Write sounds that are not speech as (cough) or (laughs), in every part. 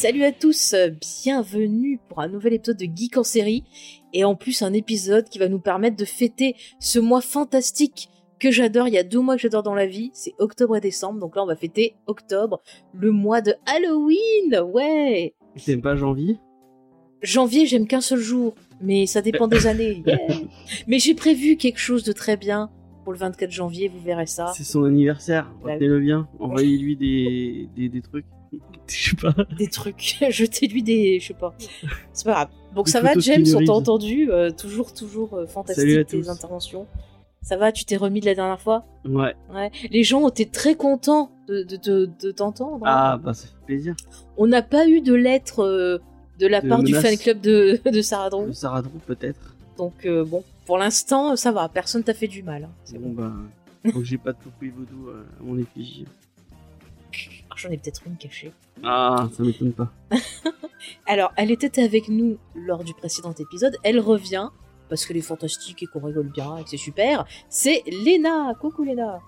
Salut à tous, bienvenue pour un nouvel épisode de Geek en série et en plus un épisode qui va nous permettre de fêter ce mois fantastique que j'adore. Il y a deux mois que j'adore dans la vie, c'est octobre et décembre. Donc là, on va fêter octobre, le mois de Halloween. Ouais. T'aimes pas janvier? Janvier, j'aime qu'un seul jour, mais ça dépend des (laughs) années. Yeah. Mais j'ai prévu quelque chose de très bien pour le 24 janvier. Vous verrez ça. C'est son anniversaire, Bah retenez-le bien. (laughs) Envoyez-lui des, des, des trucs. Je sais pas. Des trucs. (laughs) Jetez-lui des, je sais pas. C'est pas grave. Donc Des ça va, James, on t'a entendu. euh, toujours, toujours euh, fantastique tes interventions. Ça va, tu t'es remis de la dernière fois? Ouais. Ouais. Les gens étaient très contents de, de, de, de t'entendre. Ah, bah ça fait plaisir. On n'a pas eu de lettre euh, de la De part du fan club de, (laughs) de Drew, peut-être. Donc bon, pour l'instant, ça va. Personne t'a fait du mal. hein. C'est Bon, bon. bah. (laughs) Faut que j'ai pas de toupouille vaudou à mon effigie. Ah, J'en ai peut-être une cachée. Ah, ça m'étonne pas. (laughs) Alors, elle était avec nous lors du précédent épisode. Elle revient parce qu'elle est fantastique et qu'on rigole bien et que c'est super. C'est Léna. Coucou Léna.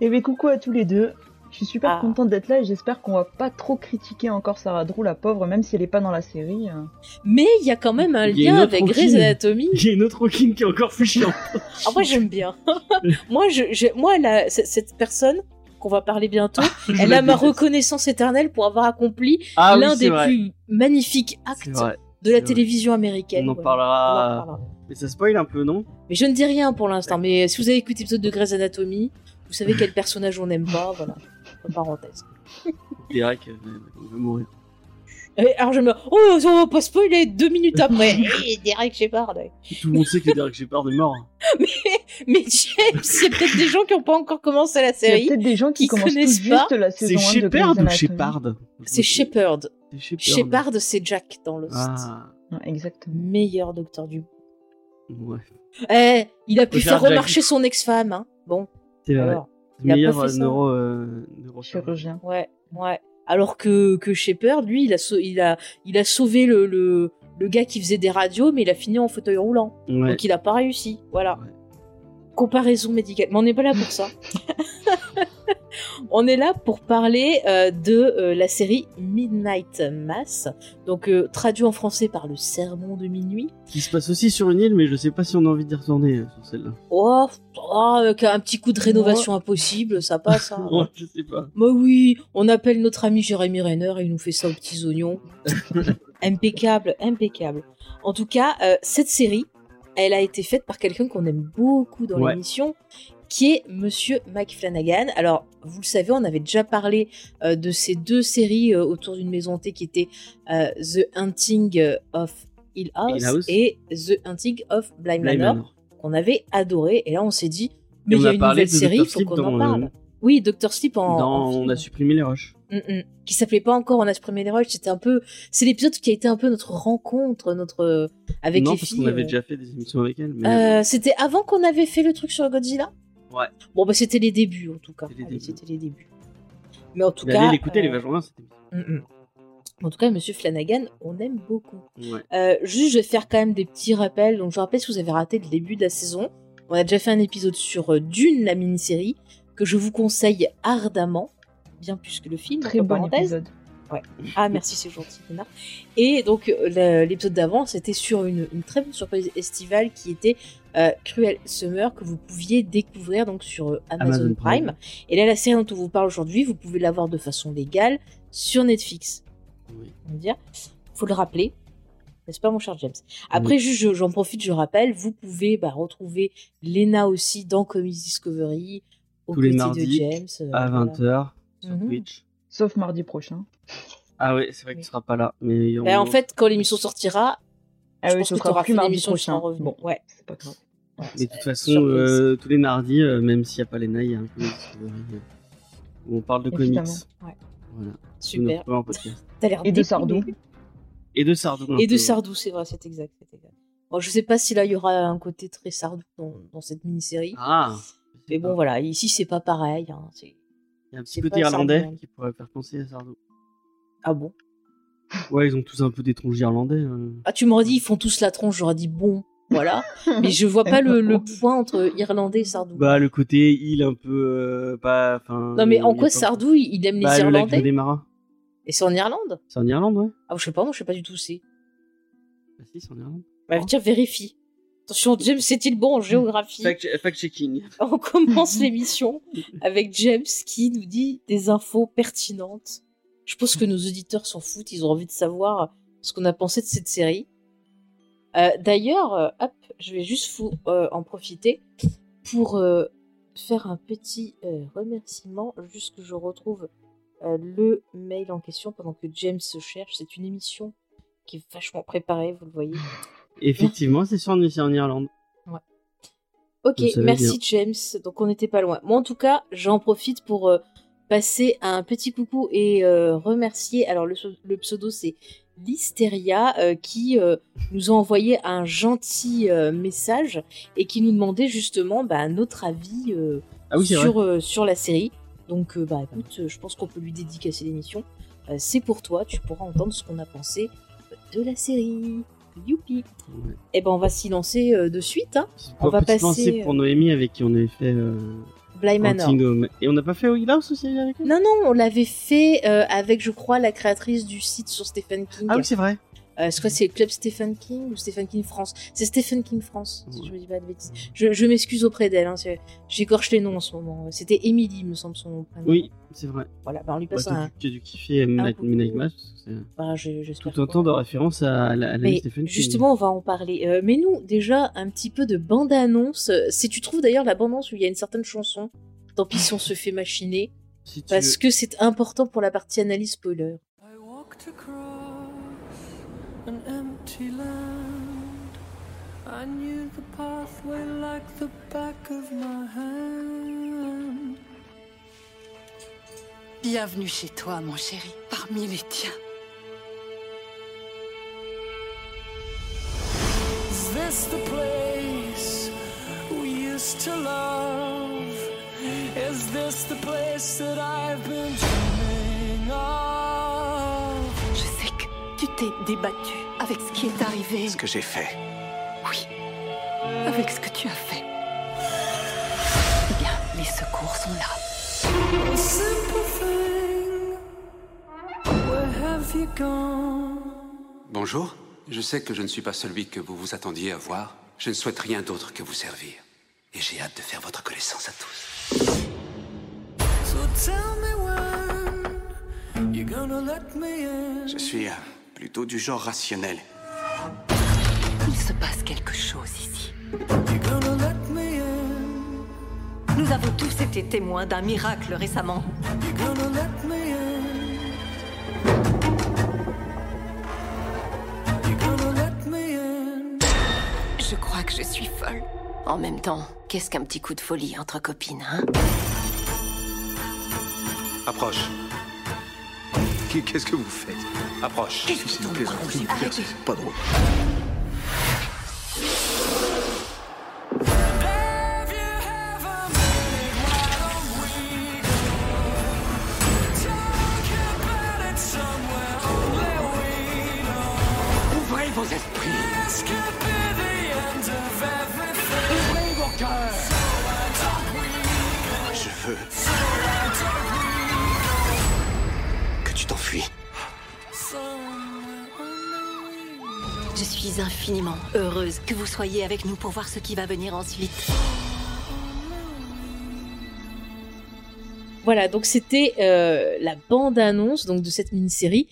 Eh bien, coucou à tous les deux. Je suis super Ah. contente d'être là et j'espère qu'on va pas trop critiquer encore Sarah Drew, la pauvre, même si elle est pas dans la série. euh. Mais il y a quand même un lien avec Grey's. Anatomy. Il y a une autre Hawking qui est encore plus chiante. Ah, moi j'aime bien. (laughs) moi, je, je- moi la- cette personne qu'on va parler bientôt, Je elle a ma reconnaissance éternelle pour avoir accompli Ah, l'un des vrai. plus magnifiques actes de la télévision américaine. On en parlera. On en. Mais ça spoil un peu, non? Mais je ne dis rien pour l'instant. Mais si vous avez écouté l'épisode de Grey's Anatomy, vous savez quel personnage on n'aime pas. Voilà. (laughs) Entre parenthèses. Derek euh, veut mourir. Et alors je me. Oh, on va pas spoiler deux minutes après. (laughs) Eh, Derek Shepard. Tout le monde sait que Derek Shepard est mort. (laughs) Mais James, c'est peut-être des gens qui n'ont pas encore commencé la Il y a série. peut-être des gens qui, qui commencent tout connaissent pas. juste la C'est saison 1 de Shepard ou. Shepard C'est Shepard. C'est Shepard. C'est Jack dans Lost. Ah, Ouais, exactement. Meilleur docteur du ouais. Eh, il a pu faire Jack. remarcher son ex-femme, hein. Bon, C'est vrai. alors, il a pas Meilleur fait euh, ça. neuro, euh, neurochirurgien. Chirurgien. ouais, ouais. Alors que, que Shepard, lui, il a, il a, il a sauvé le, le, le gars qui faisait des radios, mais il a fini en fauteuil roulant. Ouais. Donc il a pas réussi. Voilà. Ouais. Comparaison médicale. Mais on n'est pas là pour ça. (laughs) on est là pour parler euh, de euh, la série Midnight Mass. Donc euh, traduit en français par le sermon de minuit. Qui se passe aussi sur une île, mais je sais pas si on a envie d'y retourner euh, sur celle-là. Oh, oh, avec un petit coup de rénovation impossible, ça passe. Hein. (laughs) Ouais, je sais pas. Bah oui, on appelle notre ami Jérémy Renner et il nous fait ça aux petits oignons. (laughs) impeccable, impeccable. En tout cas, euh, cette série, elle a été faite par quelqu'un qu'on aime beaucoup dans Ouais. l'émission, qui est Monsieur Mike Flanagan. Alors, vous le savez, on avait déjà parlé euh, de ces deux séries euh, autour d'une maison hantée qui étaient euh, The Hunting of Hill House, Hill House. et The Hunting of Blind Blind Manor, Manor. qu'on avait adoré. Et là, on s'est dit, mais il y a a une nouvelle série, il faut qu'on en parle. Oui, Dr. Sleep en. Dans- en on a supprimé les rushs. Mm, mm. Qui s'appelait pas encore On a supprimé les rushs. C'était un peu. C'est l'épisode qui a été un peu notre rencontre, notre avec non, les parce filles. qu'on avait déjà fait des émissions avec elle. Mais... Euh, c'était avant qu'on avait fait le truc sur Godzilla? Ouais. Bon bah c'était les débuts en tout cas. C'était les Allez, débuts. Les. Mais en tout Mais cas. allez l'écouter, est euh, vachement bien mm, mm. En tout cas, Monsieur Flanagan, on aime beaucoup. Ouais. Euh, juste, je vais faire quand même des petits rappels. Donc, je vous rappelle si vous avez raté le début de la saison. On a déjà fait un épisode sur euh, Dune, la mini-série, que je vous conseille ardemment, bien plus que le film. Très bon parenthèses. épisode. Ah, merci, c'est gentil, Lena. Et donc, euh, l'épisode d'avant, c'était sur une, une très bonne surprise estivale qui était euh, Cruel Summer, que vous pouviez découvrir donc sur euh, Amazon, Amazon Prime. Prime. Et là, la série dont on vous parle aujourd'hui, vous pouvez l'avoir de façon légale sur Netflix. Oui. On va dire. Faut le rappeler. N'est-ce pas, mon cher James? Après, juste, j'en profite, je rappelle, vous pouvez bah, retrouver Lena aussi dans Comics Discovery, au Tous les mardis, de James. euh, À voilà. 20h sur Mhm. Twitch. Sauf mardi prochain. Ah ouais, c'est vrai qu'il sera pas là. Mais on- Bah, en fait, quand l'émission sortira, Ah je oui, pense que sera t'auras plus fait mardi l'émission, tu seras prochain. revenu. Bon, Ouais. c'est pas grave. Mais de toute façon, euh, tous les mardis, euh, même s'il n'y a pas les nains, il y a un peu Discovery, euh, où on parle de Évidemment. comics. Ouais. Voilà. Super. T'as l'air Et de. Sardou. Et de Sardou. Et de. Sardou, c'est vrai, c'est exact. c'est exact. Bon, je sais pas si là il y aura un côté très Sardou dans, dans cette mini-série. Ah. Mais bon, voilà, ici c'est pas pareil. hein, c'est- Il y a un petit côté irlandais Sardou. qui pourrait faire penser à Sardou. Ah bon? Ouais, ils ont tous un peu des tronches irlandais. euh. Ah, tu m'aurais dit, ils font tous la tronche, j'aurais dit bon, voilà. (laughs) Mais je vois pas le, le point entre Irlandais et Sardou. Bah, le côté île un peu. euh, pas. non, mais en il quoi pas- Sardou, il il aime Bah, les le lac Irlandais? Des Marins. Et c'est en Irlande? C'est en Irlande, ouais. Ah, je sais pas, moi je sais pas du tout où c'est. Bah, si, c'est en Irlande. Bah, tiens, vérifie. Attention, James, c'est-il bon en géographie? Fact-checking. (laughs) On commence l'émission avec James qui nous dit des infos pertinentes. Je pense que nos auditeurs s'en foutent, ils ont envie de savoir ce qu'on a pensé de cette série. Euh, D'ailleurs, euh, hop, je vais juste vous euh, en profiter pour euh, faire un petit remerciement, juste que je retrouve le mail en question pendant que James se cherche. C'est une émission qui est vachement préparée, vous le voyez. Effectivement, c'est c'est en Irlande. Ok, merci James. Donc on n'était pas loin. Moi en tout cas, j'en profite pour passer un petit coucou et euh, remercier. Alors le, le pseudo c'est Listeria euh, qui euh, nous a envoyé un gentil message et qui nous demandait justement bah, notre avis Ah oui, sur, sur la série. Donc bah écoute, je pense qu'on peut lui dédicacer l'émission. C'est pour toi, tu pourras entendre ce qu'on a pensé de la série. Youpi. Ouais. Et ben on va s'y lancer de suite. Hein. On va passer, pour Noémie avec qui on avait fait Bly Manor. Et on n'a pas fait House aussi avec elle Non, non, on l'avait fait euh, avec, je crois, la créatrice du site sur Stephen King. Ah oui, c'est vrai. Euh, c'est quoi, c'est Club Stephen King ou Stephen King France? C'est Stephen King France, si Ouais. je me dis pas de bêtises. Je, je m'excuse auprès d'elle, hein, j'écorche les noms en ce moment. C'était Emily, me semble son prénom. Oui, c'est vrai. Voilà, bah on lui Bah, passe un. t'as tu as dû kiffer Midnight. Midnight Mass. que Bah, je- Tout un que- temps de référence à la, à la Mais Stephen King. justement, on va en parler. Euh, mais nous, déjà, un petit peu de bande-annonce. Si tu trouves d'ailleurs la bande-annonce où il y a une certaine chanson, tant pis si on se fait machiner, Si parce veux- que c'est important pour la partie analyse spoiler. I walked across an empty land. I knew the pathway like the back of my hand. Bienvenue chez toi, mon chéri, parmi les tiens. Is this the place we used to love? Is this the place that I've been dreaming of? Tu t'es débattu avec ce qui est arrivé. Ce que j'ai fait. Oui, avec ce que tu as fait. Eh bien, les secours sont là. Bonjour. Je sais que je ne suis pas celui que vous vous attendiez à voir. Je ne souhaite rien d'autre que vous servir. Et j'ai hâte de faire votre connaissance à tous. So tell me when you're gonna let me in. Je suis euh, plutôt du genre rationnel. Il se passe quelque chose ici. Nous avons tous été témoins d'un miracle récemment. Je crois que je suis folle. En même temps, qu'est-ce qu'un petit coup de folie entre copines, hein? Approche. Qu'est- Qu'est-ce que vous faites? Approche. Qu'est-ce. C'est pas drôle. Soyez avec nous pour voir ce qui va venir ensuite. Voilà, donc c'était euh, la bande-annonce donc de cette mini-série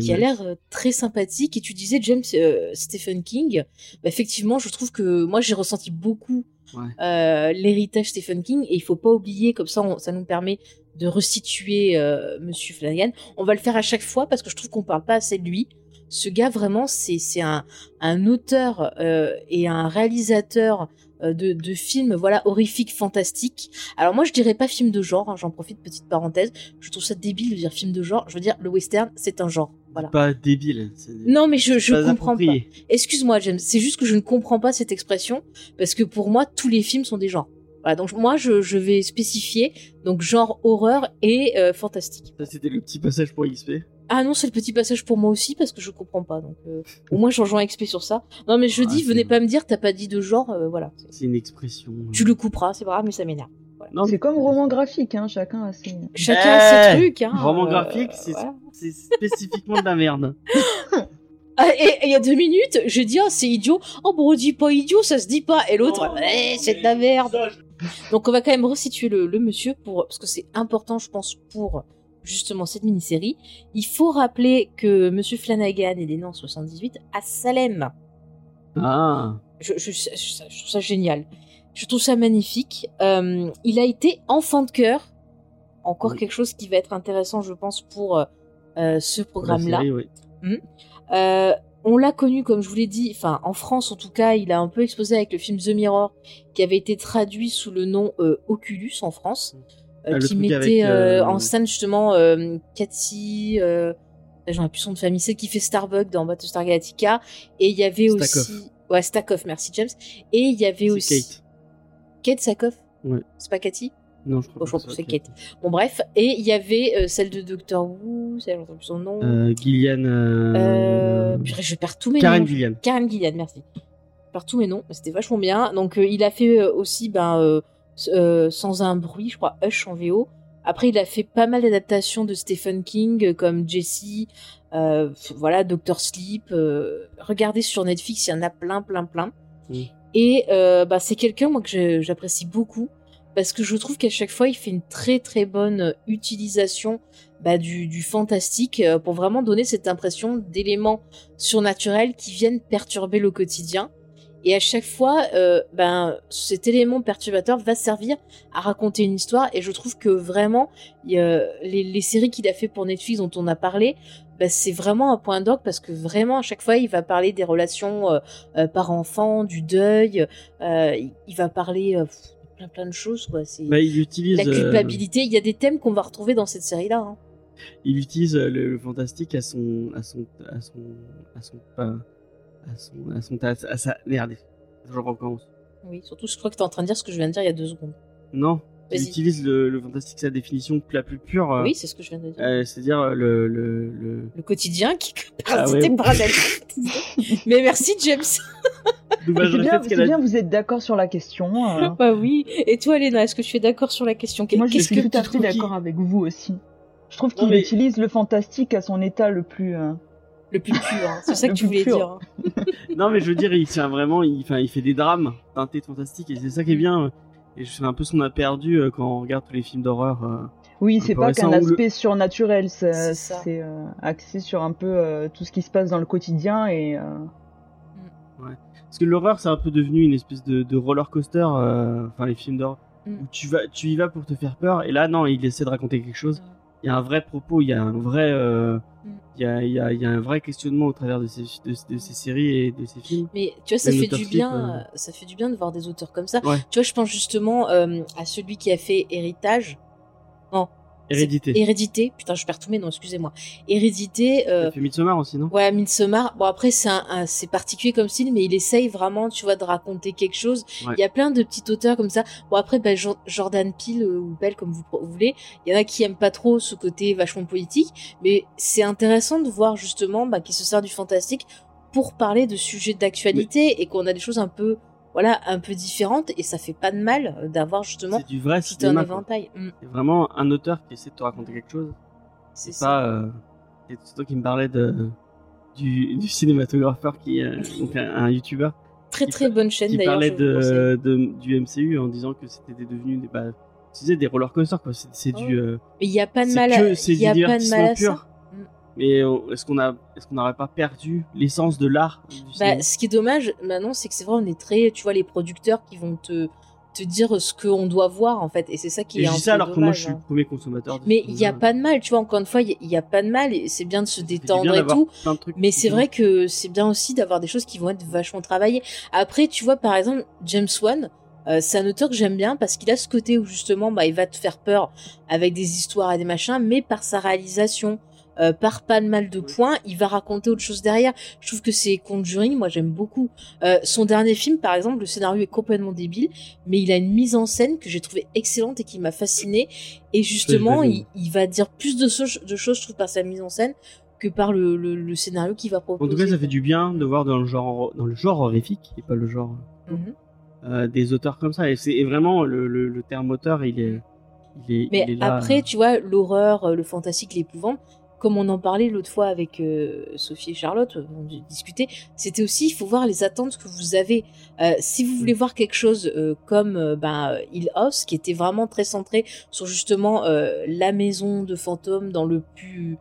qui a l'air euh, très sympathique. Et tu disais James euh, Stephen King. Bah, effectivement, je trouve que moi j'ai ressenti beaucoup Ouais. euh, l'héritage Stephen King et il faut pas oublier comme ça on- ça nous permet de restituer euh, Monsieur Flanagan. On va le faire à chaque fois parce que je trouve qu'on parle pas assez de lui. Ce gars vraiment c'est c'est un un auteur euh, et un réalisateur euh, de, de films, voilà, horrifiques, fantastiques. Alors moi, je dirais pas film de genre. hein, J'en profite, petite parenthèse. Je trouve ça débile de dire film de genre. Je veux dire, le western, c'est un genre. Voilà. Pas débile. Non, mais je, je pas comprends pas. Excuse-moi, James. C'est juste que je ne comprends pas cette expression parce que pour moi, tous les films sont des genres. Voilà, donc moi, je, je vais spécifier donc genre horreur et euh, fantastique. Ça, c'était le petit passage pour XP. Ah non, c'est le petit passage pour moi aussi parce que je comprends pas. Donc euh, au moins, je rejoins XP sur ça. Non, mais je Ah, dis, venez pas me dire, t'as pas dit de genre. euh, voilà, C'est une expression. euh. tu le couperas, c'est pas grave, mais ça m'énerve. Non, C'est comme roman graphique, hein, chacun a ses. Chacun a ses Eh, trucs. Hein, roman euh, graphique, c'est voilà. c'est spécifiquement de la merde. (laughs) Ah, et il y a deux minutes, j'ai dit, oh, c'est idiot. Oh, bon, on dit pas idiot, ça se dit pas. Et l'autre, eh, c'est de la merde. Donc, on va quand même resituer le, le monsieur pour, parce que c'est important, je pense, pour justement cette mini-série. Il faut rappeler que monsieur Flanagan est né en 78 à Salem. Ah. Je, je, je- je trouve ça génial. Je trouve ça magnifique. Euh, il a été enfant de cœur. Encore Oui. quelque chose qui va être intéressant, je pense, pour euh, ce programme-là. oui. Euh, on l'a connu, comme je vous l'ai dit, enfin en France en tout cas, il a un peu explosé avec le film The Mirror, qui avait été traduit sous le nom Oculus en France, euh, Ah, qui truc mettait avec, euh, euh, en scène justement euh, Cathy, j'en ai plus son de famille, celle qui fait Starbuck dans Battlestar Galactica, et il y avait aussi, ouais Stackhoff, merci James, et il y avait aussi Kate. Kate Sackhoff, Ouais. c'est pas Cathy? Non, je crois crois que que ce c'est Kate. Bon bref, et il y avait euh, celle de Doctor Who, celle j'entends plus son nom. Euh, Gillian. Euh, purée, je perds tous mes Karen noms. Gillian. Karen Gillian, merci. Je perds tous mes noms, c'était vachement bien. Donc, il a fait aussi ben, euh, Sans un bruit, je crois, Hush en VO. Après, il a fait pas mal d'adaptations de Stephen King, euh, comme Jessie, euh, voilà, Doctor Sleep. euh, regardez sur Netflix, il y en a plein, plein, plein. Et bah, c'est quelqu'un, moi, que j'apprécie beaucoup, parce que je trouve qu'à chaque fois, il fait une très, très bonne utilisation bah, du, du fantastique pour vraiment donner cette impression d'éléments surnaturels qui viennent perturber le quotidien. Et à chaque fois, euh, ben, cet élément perturbateur va servir à raconter une histoire. Et je trouve que vraiment, il y a- les, les séries qu'il a fait pour Netflix dont on a parlé, ben, c'est vraiment un point d'orgue parce que vraiment, à chaque fois, il va parler des relations euh, euh, par-enfant, du deuil. euh, il, il va parler euh, plein plein de choses. Quoi. Bah, il utilise. la culpabilité. Il y a des thèmes qu'on va retrouver dans cette série-là. hein. il utilise le, le fantastique à son à son à son à son pas- à son à son à, à sa merde je recommence Oui, surtout, je crois que tu es en train de dire ce que je viens de dire il y a deux secondes. non il utilise le, le fantastique sa définition la plus pure euh, Oui, c'est ce que je viens de dire. euh, c'est-à-dire euh, le le, le... Le quotidien qui Ah ouais. (laughs) Mais merci, James. (laughs) Bah, je c'est bien, a bien, vous êtes d'accord sur la question. euh. (laughs) bah oui. Et toi, Léna, est-ce que tu es d'accord sur la question? Moi, je Qu'est-ce suis que tout à fait d'accord avec vous aussi. Je trouve qu'il mais- utilise le fantastique à son état le plus. Le plus pur hein C'est ça que tu voulais pur. dire. hein. (laughs) non mais je veux dire il tient vraiment il fait des drames teintés de fantastique et c'est ça qui est bien euh, et c'est un peu ce qu'on a perdu euh, quand on regarde tous les films d'horreur euh. Oui, c'est pas qu'un le- aspect surnaturel, c'est euh, axé sur un peu euh, tout ce qui se passe dans le quotidien et. euh, Parce que l'horreur, c'est un peu devenu une espèce de, de roller coaster, euh, enfin les films d'horreur, Mm. où tu vas, tu y vas pour te faire peur, et là non, il essaie de raconter quelque chose. Il y a un vrai propos, il y a un vrai, euh, Mm. il y a, il y a, il y a un vrai questionnement au travers de ces, de, de ces séries et de ces films. Mais tu vois, ça Même fait du bien. euh. euh, Ça fait du bien de voir des auteurs comme ça. Ouais. Tu vois, je pense justement euh, à celui qui a fait Héritage. Non. Hérédité. Hérédité. Putain, je perds tous mes noms. Excusez-moi. Hérédité. euh, fait Midsommar aussi, non? Ouais, Midsommar. Bon après c'est un, un- c'est particulier comme style, mais il essaye vraiment, tu vois, de raconter quelque chose. Ouais. Il y a plein de petits auteurs comme ça. Bon après, Jo- Jordan Peele euh, ou Bell comme vous, vous voulez. Il y en a qui aiment pas trop ce côté vachement politique, mais c'est intéressant de voir justement bah, qu'il se sert du fantastique pour parler de sujets d'actualité et qu'on a des choses un peu, voilà, un peu différentes et ça fait pas de mal euh, d'avoir justement C'est du vrai tout un cinéma. quoi. éventail. Mm, C'est vraiment un auteur qui essaie de te raconter quelque chose. c'est ça. pas. Euh... C'est toi qui me parlais de du, du cinématographeur qui est donc un, un youtubeur Très qui très bonne chaîne qui d'ailleurs. parlait le conseille. de, de- du MCU en disant que c'était devenu des bah, tu des roller coasters quoi. C'est c'est du euh, Mais il y a pas de mal. à- c'est Il y a du pas de mal à divertissement ça. Mais on- est-ce qu'on n'aurait pas perdu l'essence de l'art Bah, ce qui est dommage maintenant, c'est que c'est vrai, on est très, tu vois, les producteurs qui vont te te dire ce qu'on doit voir en fait. Et c'est ça qui Et est je un dis ça peu alors que moi je suis hein. le premier consommateur. de Mais il y a pas de mal, tu vois. Encore une fois, il y, il y a pas de mal et c'est bien de se détendre et tout. Mais c'est vrai que c'est bien aussi d'avoir des choses qui vont être vachement travaillées. Après, tu vois, par exemple, James Wan, euh, c'est un auteur que j'aime bien parce qu'il a ce côté où justement, bah, il va te faire peur avec des histoires et des machins, mais par sa réalisation, euh, par pas mal de points, il va raconter autre chose derrière. Je trouve que c'est Conjuring, moi j'aime beaucoup. Euh, son dernier film, par exemple, le scénario est complètement débile, mais il a une mise en scène que j'ai trouvée excellente et qui m'a fascinée. Et justement, il, il va dire plus de, so- de choses, je trouve, par sa mise en scène que par le, le, le scénario qu'il va proposer. En tout cas, ça fait du bien de voir dans le genre, dans le genre horrifique et pas le genre Mhm. euh, des auteurs comme ça. Et c'est vraiment le, le, le terme auteur, il est, il est, Mais il est là. après, tu vois, l'horreur, le fantastique, l'épouvante, comme on en parlait l'autre fois avec euh, Sophie et Charlotte, euh, on discutait, c'était aussi, il faut voir les attentes que vous avez. Euh, si vous voulez voir quelque chose euh, comme ben, Hill House, qui était vraiment très centré sur justement la maison de fantômes dans le plus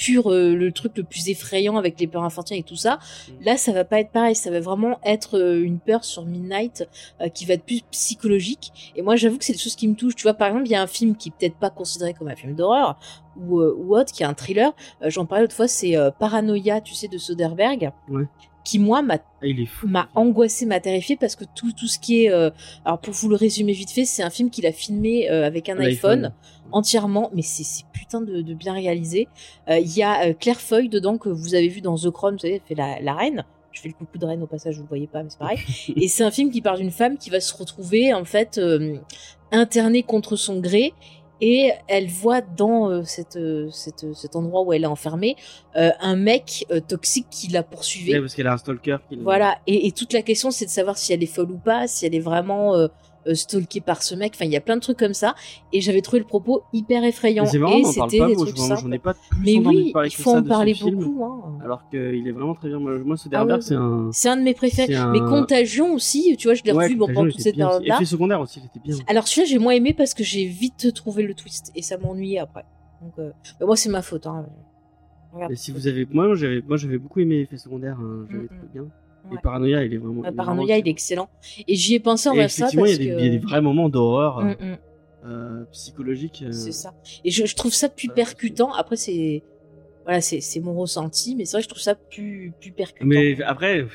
pur, euh, le truc le plus effrayant avec les peurs infantiles et tout ça, Mm. là, ça va pas être pareil. Ça va vraiment être euh, une peur sur Midnight euh, qui va être plus psychologique. Et moi, j'avoue que c'est des choses qui me touchent. Tu vois, par exemple, il y a un film qui est peut-être pas considéré comme un film d'horreur ou, ou autre, qui est un thriller. J'en parlais l'autre fois, c'est Paranoia, tu sais, de Soderbergh. Ouais. Qui, moi, m'a Ah, m'a angoissé, m'a terrifié parce que tout, tout ce qui est. euh, alors, pour vous le résumer vite fait, c'est un film qu'il a filmé euh, avec un iPhone entièrement, mais c'est c'est putain de, de bien réalisé. Euh, Il y a Claire Foy dedans que vous avez vu dans The Crown, vous savez, elle fait la, la reine. Je fais le coucou de reine au passage, vous le voyez pas, mais c'est pareil. (laughs) Et c'est un film qui parle d'une femme qui va se retrouver en fait internée contre son gré. Et elle voit dans euh, cette, euh, cette- cet endroit où elle est enfermée euh, un mec euh, toxique qui la poursuivait. Ouais, parce qu'elle a un stalker. qui Voilà, et, et toute la question c'est de savoir si elle est folle ou pas, si elle est vraiment euh, stalkée par ce mec. Enfin, il y a plein de trucs comme ça. Et j'avais trouvé le propos hyper effrayant. Mais c'est marrant, et c'était des trucs j'en simples. ai pas plus Mais oui, il faut en parler ce beaucoup. Hein. Alors qu'il est vraiment très bien. Moi, moi Ah ouais, c'est un. C'est un de mes préférés. Un- Mais Contagion aussi, tu vois, je l'ai Ouais, revu pendant toute cette période-là. Effet secondaire aussi, était bien. Alors celui-là, j'ai moins aimé parce que j'ai vite trouvé le twist et ça m'ennuyait après. Donc, euh, mais moi, c'est ma faute. Hein. Regarde. Et si vous avez, moi, j'avais, moi, j'avais beaucoup aimé Effet secondaire. hein, J'avais Mm, mm. bien. Ouais. Et Paranoia, il est vraiment. Ouais, il est Paranoia, vraiment il est excellent. Et j'y ai pensé en vers ça effectivement, il y, parce a des, que... il y a des vrais moments d'horreur Mm, mm. euh, psychologiques. euh, C'est ça. Et je, je trouve ça plus percutant. Après, c'est voilà, c'est mon ressenti, mais c'est vrai que je trouve ça plus plus percutant. Mais après,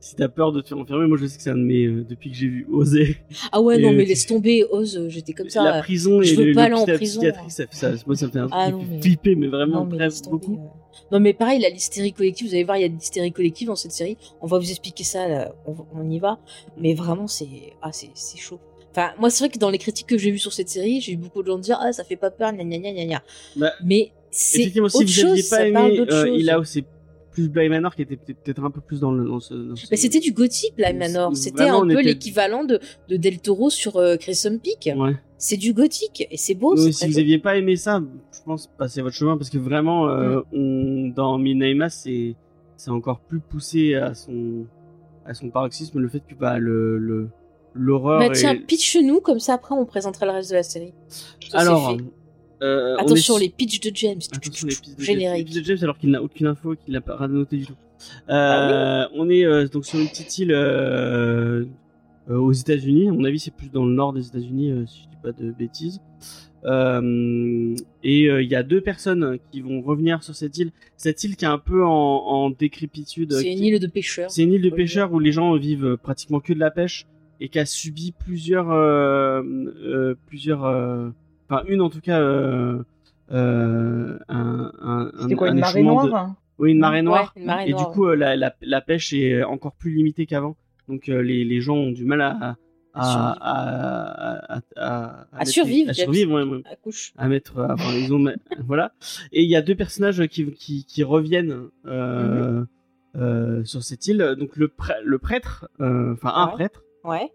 si t'as peur de te faire enfermer, moi je sais que c'est un de mes. euh, depuis que j'ai vu Oser, ah ouais, non, mais laisse tomber, ose. J'étais comme ça. la prison je et veux le, pas le aller en prison, hein. ça, ça, moi ça me fait un Ah truc non, mais- flipper, mais vraiment non, mais tomber, beaucoup. euh. Non, mais pareil, la l'hystérie collective, vous allez voir, il y a de l'hystérie collective dans cette série. On va vous expliquer ça, là, on, on y va. Mais vraiment, c'est ah, c'est chaud. Enfin, moi, c'est vrai que dans les critiques que j'ai vues sur cette série, j'ai eu beaucoup de gens dire ah ça fait pas peur, gna gna gna gna. Bah, Mais c'est Effectivement, autre si vous n'aviez pas aimé euh, chose. il a c'est plus Bly Manor qui était peut-être un peu plus dans le. Dans ce, dans ce- c'était du gothique, Bly Manor. C'était un peu était- l'équivalent de, de Del Toro sur euh, Crimson Peak. Ouais. C'est du gothique et c'est beau. Donc, si vous beau. aviez pas aimé ça, je pense passez votre chemin parce que vraiment, euh, Mm. on, dans Midnight Mass, c'est c'est encore plus poussé à son à son paroxysme le fait que bah le le l'horreur. Bah tiens, pitch-nous, comme ça après on présentera le reste de la série. Ça, Alors. Euh, on attention est les pitchs de James. Attention les pistes de Générique. James, les de James alors qu'il n'a aucune info et qu'il n'a pas noté du tout. Euh, Ah On est euh, donc sur une petite île aux États-Unis. À mon avis, c'est plus dans le nord des États-Unis, si je dis pas de bêtises. Euh, et euh, il y a deux personnes qui vont revenir sur cette île. Cette île qui est un peu en, en décrépitude. C'est une île de pêcheurs. c'est une île de pêcheurs où les gens vivent pratiquement que de la pêche et qui a subi plusieurs, euh, plusieurs, enfin une en tout cas, euh, euh, un, un, C'était quoi, un une marée de- noire Oui, une marée noire. Ouais, une marée et noire, du coup, euh, la, la, la pêche est encore plus limitée qu'avant. Donc euh, les, les gens ont du mal à à, À à, à, à- à mettre- survivre, à survivre, ouais, ouais À couche. à mettre euh, enfin, ils ont voilà et il y a deux personnages qui qui, qui reviennent euh, euh, sur cette île donc le prêtre, le prêtre euh, enfin un Ouais. prêtre Ouais.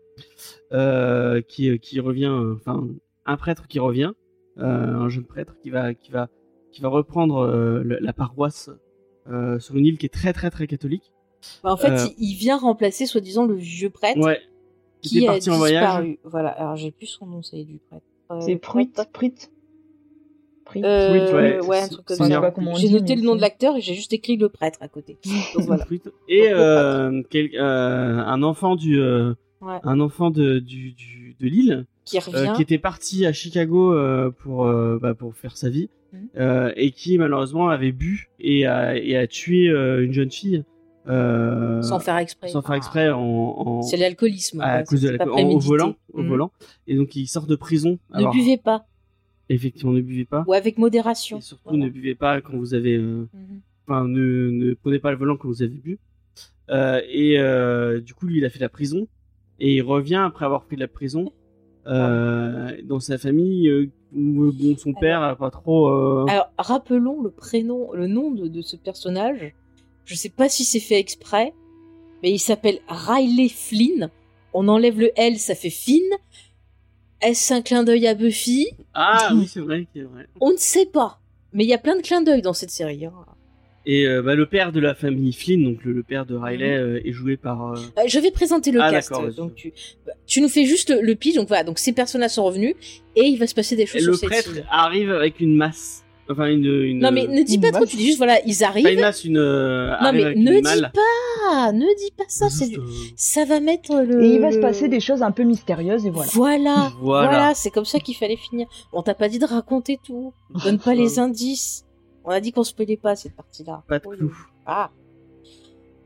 euh, qui qui revient enfin un prêtre qui revient euh, un jeune prêtre qui va qui va qui va reprendre euh, le- la paroisse euh, sur une île qui est très très très catholique Bah, en fait, Euh. il, vient remplacer soi-disant le vieux prêtre ouais qui, qui était a parti en voyage disparu. Voilà. Alors j'ai plus son nom, ça y est du prêtre. Euh, C'est Pruitt, prêtre. Pruitt. Pruitt. Euh, ouais, ouais, un truc comme ça. J'ai noté le nom de l'acteur et j'ai juste écrit le prêtre à côté. (laughs) Donc voilà. Et euh, quel- euh, un enfant du euh, Ouais. un enfant de, du, du- de Lille, Qui euh, revient. qui était parti à Chicago euh, pour, euh, bah, pour faire sa vie, Mhm. et qui malheureusement avait bu et a, et a tué une jeune fille. euh, Sans faire exprès. sans faire Enfin, exprès en, en- C'est l'alcoolisme. à ouais, cause de c'est la, pas en- au volant, au Mhm. volant, et donc il sort de prison. Ne Alors, buvez pas. effectivement, ne buvez pas. Ou avec modération. Et surtout, Voilà. ne buvez pas quand vous avez. euh, Mhm. Enfin, ne, ne prenez pas le volant quand vous avez bu. Euh, et du coup, lui, il a fait la prison. Et il revient après avoir pris la prison. Euh, dans sa famille, euh, où bon, son père a pas trop. euh, Alors, rappelons le prénom, le nom de, de ce personnage. Je sais pas si c'est fait exprès, mais il s'appelle Riley Flynn. On enlève le L, ça fait Finn. Est-ce un clin d'œil à Buffy? Ah oui, c'est vrai, vrai. On ne sait pas. Mais il y a plein de clins d'œil dans cette série. hein. Et euh, bah, le père de la famille Flynn, donc le, le père de Riley, euh, est joué par. euh, Euh, je vais présenter le Ah, cast. Donc tu, bah, tu nous fais juste le, le pitch. Donc voilà, donc ces personnages sont revenus et il va se passer des et choses le sur cette prêtre île. arrive avec une masse. Enfin, une. une Non mais ne dis pas trop. Tu dis juste voilà, ils arrivent. Pas une masse, une. euh, non mais ne dis malle. pas, ne dis pas ça. C'est du- euh, ça va mettre le. Et il va se le- passer des choses un peu mystérieuses et voilà. Voilà, Voilà. voilà, c'est comme ça qu'il fallait finir. On t'a pas dit de raconter tout. Donne pas (laughs) les indices. On a dit qu'on spoilait pas cette partie-là. Pas de clou. Ah.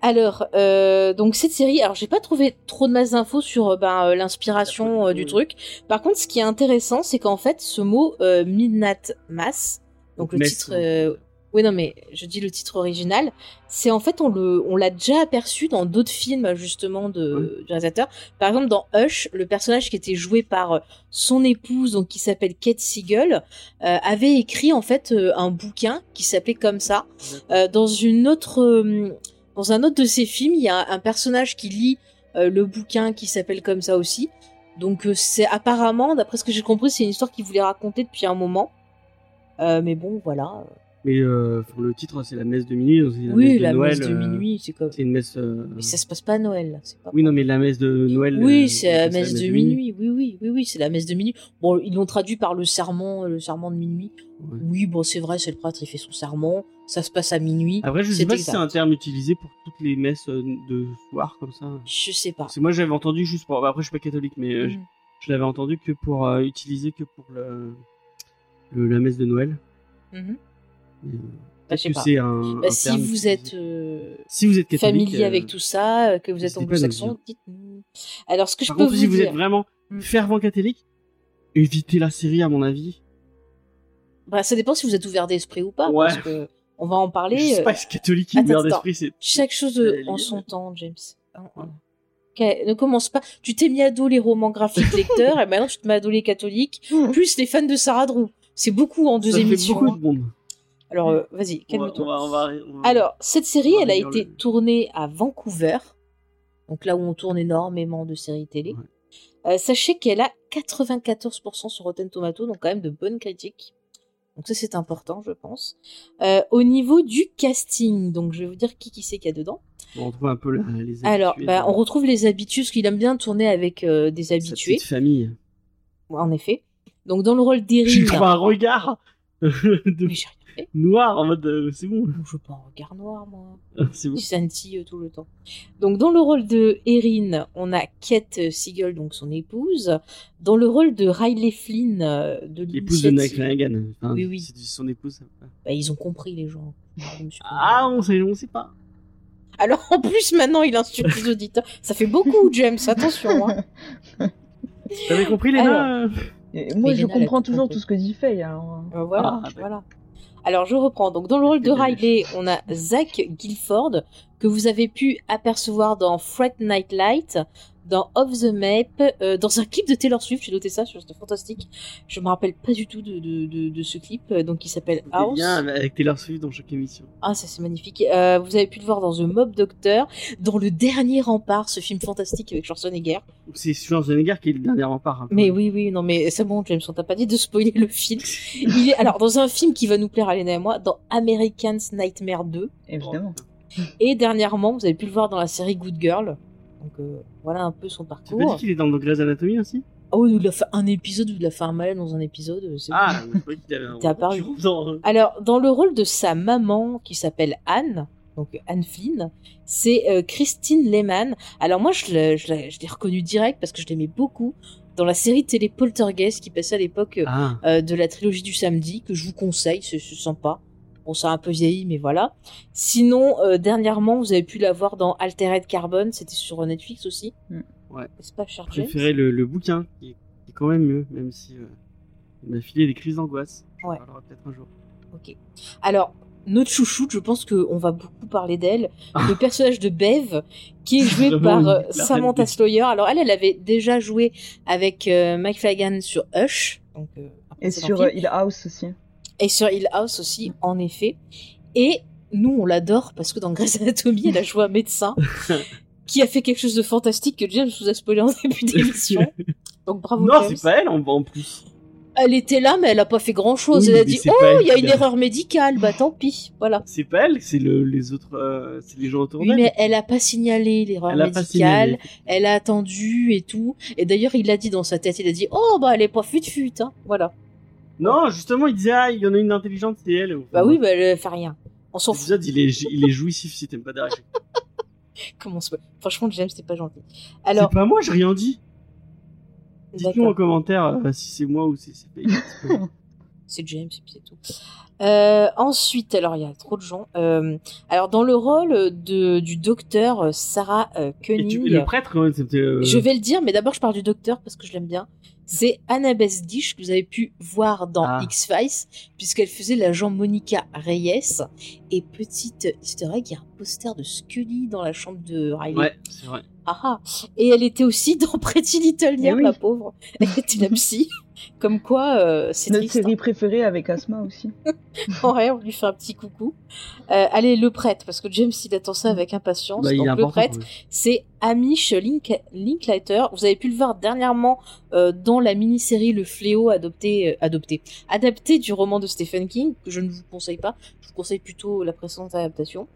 Alors, euh, donc cette série, alors j'ai pas trouvé trop de masse d'infos sur euh, ben, euh, l'inspiration euh, du truc. Par contre, ce qui est intéressant, c'est qu'en fait, ce mot euh, Midnight Mass, donc le titre, ouais. Oui non mais je dis le titre original, c'est en fait on le, on l'a déjà aperçu dans d'autres films justement de du réalisateur. Par exemple, dans Hush, le personnage qui était joué par euh, son épouse, donc qui s'appelle Kate Siegel, euh, avait écrit en fait euh, un bouquin qui s'appelait comme ça. Euh, dans une autre, dans un autre de ses films, il y a un personnage qui lit le bouquin qui s'appelle comme ça aussi. Donc c'est apparemment, d'après ce que j'ai compris, c'est une histoire qu'il voulait raconter depuis un moment. Mais bon, voilà. Mais euh, le titre, c'est la messe de minuit. donc c'est la oui, messe de la Noël, messe de euh, minuit, c'est comme. C'est une messe. euh, Mais ça se passe pas à Noël. C'est pas. Oui, non, mais la messe de Noël. Oui, euh, c'est la c'est messe de minuit. Oui, oui, oui, oui, c'est la messe de minuit. Bon, ils l'ont traduit par le serment, le serment de minuit. Ouais. Oui, bon, c'est vrai, c'est le prêtre, il fait son serment. Ça se passe à minuit. Après, je sais C'est pas si c'est un terme utilisé pour toutes les messes de soir comme ça. Je sais pas. Que moi, j'avais entendu juste pour. bah, Après, je suis pas catholique, mais je, Mhm. je l'avais entendu que pour utiliser que pour le, le- la messe de Noël. Mais, euh, Bah, je sais que c'est un. Bah, un si terme vous utilisé. êtes euh, si vous êtes catholique, familier euh, avec tout ça, euh, que vous êtes anglo-saxon, dites-nous. Alors, ce que je peux contre, vous si vous êtes vraiment Mm. fervent catholique, évitez la série, à mon avis. bah, ça dépend si vous êtes ouvert d'esprit ou pas, Ouais. parce que on va en parler. je sais euh, pas si catholique attends, ouvert d'esprit, c'est. Chaque chose euh, en son temps, James. Hein. Ok, ne commence pas. Tu t'es mis à dos les romans graphiques (laughs) lecteurs et maintenant tu te mets à dos les catholiques, plus les fans de Sarah Drew. C'est beaucoup en deux Ça fait émissions. beaucoup hein. de monde. Alors, euh, vas-y, calme-toi. on va- on va- on va- Alors, cette série, elle a été le- tournée à Vancouver, donc là où on tourne énormément de séries télé. Euh, sachez qu'elle a 94% sur Rotten Tomatoes, donc quand même de bonnes critiques. Donc ça, c'est important, je pense. Euh, au niveau du casting, donc je vais vous dire qui qui c'est qu'il y a dedans. On retrouve un peu les Alors, habitués bah, de- on retrouve les habitués, parce qu'il aime bien tourner avec euh, des sa habitués, petite famille. en effet. Donc dans le rôle J'ai d'Erin... trouvé un regard (laughs) de Mais j'ai fait. noir en mode euh, c'est bon, Je veux pas un regard noir, moi. c'est bon. qui scintille tout le temps. Donc dans le rôle de Erin, on a Kate Siegel, donc son épouse. Dans le rôle de Riley Flynn, euh, de L'épouse de Nick Flanagan. Enfin, Oui, oui. C'est son épouse. bah, ils ont compris les gens. Ah, on sait, on sait pas. Alors en plus maintenant il insulte les auditeurs. Ça fait beaucoup James, attention. Hein. T'avais compris les Alors. moi, Mais je comprends toujours compris. tout ce que dit Faye. Alors... Euh, voilà, Ah, d'accord. voilà. Alors je reprends. Donc dans le rôle de Riley, on a Zach Guilford que vous avez pu apercevoir dans Fright Night Light, dans Off the Map, euh, dans un clip de Taylor Swift. J'ai noté ça, c'était fantastique. Je me rappelle pas du tout de, de, de, de ce clip, euh, donc qui s'appelle House. bien avec Taylor Swift dans chaque émission. Ah, ça c'est magnifique. Euh, vous avez pu le voir dans The Mob Doctor, dans Le Dernier Rempart, ce film fantastique avec Schwarzenegger. C'est Schwarzenegger qui est le dernier rempart. hein, Mais oui, oui, non, mais c'est bon, James, on t'a pas dit de spoiler le film. Il est alors dans un film qui va nous plaire à Léna et moi, dans American's Nightmare 2. Évidemment. Et dernièrement, vous avez pu le voir dans la série Good Girl. Donc euh, voilà un peu son Tu pas parcours. dit qu'il est dans le Grey's Anatomy aussi? Oh, il a fait un épisode où il a fait un mal dans un épisode. euh, Ah, avait un (laughs) T'es apparu. dans- Alors, dans le rôle de sa maman, qui s'appelle Anne, donc Anne Flynn, c'est euh, Christine Lehman. Alors moi, je l'ai, je l'ai- je l'ai reconnue direct parce que je l'aimais beaucoup dans la série télé Poltergeist qui passait à l'époque euh, Ah, euh, de la trilogie du samedi, que je vous conseille, c'est c'est sympa. Bon, ça a un peu vieilli, mais voilà. Sinon, euh, dernièrement, vous avez pu la voir dans Altered Carbon, c'était sur Netflix aussi. Mm. Ouais. C'est pas cher je préférais le, le bouquin, qui est, qui est quand même mieux, même si euh, il m'a filé des crises d'angoisse. On Ouais. parlera peut-être un jour. Ok. Alors, notre chouchoute, je pense qu'on va beaucoup parler d'elle. Le personnage de Bev, qui est (laughs) joué par euh, Samantha Sawyer. Alors, elle, elle avait déjà joué avec euh, Mike Flanagan sur Hush. Donc, euh, Et sur Hill House aussi. Et sur Hill House aussi, en effet. Et nous, on l'adore parce que dans Grey's Anatomy, elle a joué un médecin (laughs) qui a fait quelque chose de fantastique que James vous a spoilé en début d'émission. (laughs) Donc bravo non, c'est pas elle en, en plus. Elle était là, mais elle a pas fait grand chose. Oui, elle a dit Oh, il y a une erreur médicale. Bah tant pis. Voilà. C'est pas elle, c'est le, les autres, euh, c'est les gens autour Oui, d'elle. mais elle a pas signalé l'erreur médicale. Elle a attendu et tout. Et d'ailleurs, il l'a dit dans sa tête. Il a dit Oh, bah elle est pas fut-fut. Hein. Voilà. Non, justement, il disait, ah, il y en a une intelligente, c'est elle. Bah oui, bah elle fait rien. On s'en fout. Il est, il est jouissif si t'aimes pas Derek. (laughs) Comment se... Franchement, James, c'est pas gentil. Alors, c'est pas moi, j'ai rien dit. Dites-nous en commentaire euh, si c'est moi ou si c'est pas (laughs) c'est James et puis c'est tout. Euh, ensuite, alors il y a trop de gens. Euh, alors dans le rôle de du docteur euh, Sarah euh, Et tu- Koenig, le prêtre, quand même, c'était. euh, je vais le dire, mais d'abord je parle du docteur parce que je l'aime bien. C'est Annabeth Dish que vous avez pu voir dans Ah. X-Files puisqu'elle faisait l'agent Monica Reyes et petite easter egg, il y a un poster de Scully dans la chambre de Riley. Ouais, c'est vrai. Ah ah. Et elle était aussi dans (laughs) Pretty Little Liars, Eh oui. la pauvre. Elle était la psy. Comme quoi, euh, c'est Notre triste. hein. série préférée avec Asma aussi. (laughs) Ouais, on lui fait un petit coucou. Euh, allez, le prêtre, parce que James, il attend ça avec impatience. Bah, Donc, le prêtre, c'est Amish Link Linklater. Vous avez pu le voir dernièrement euh, dans la mini-série Le Fléau adopté, euh, adopté, adapté du roman de Stephen King, que je ne vous conseille pas. Je vous conseille plutôt la précédente adaptation.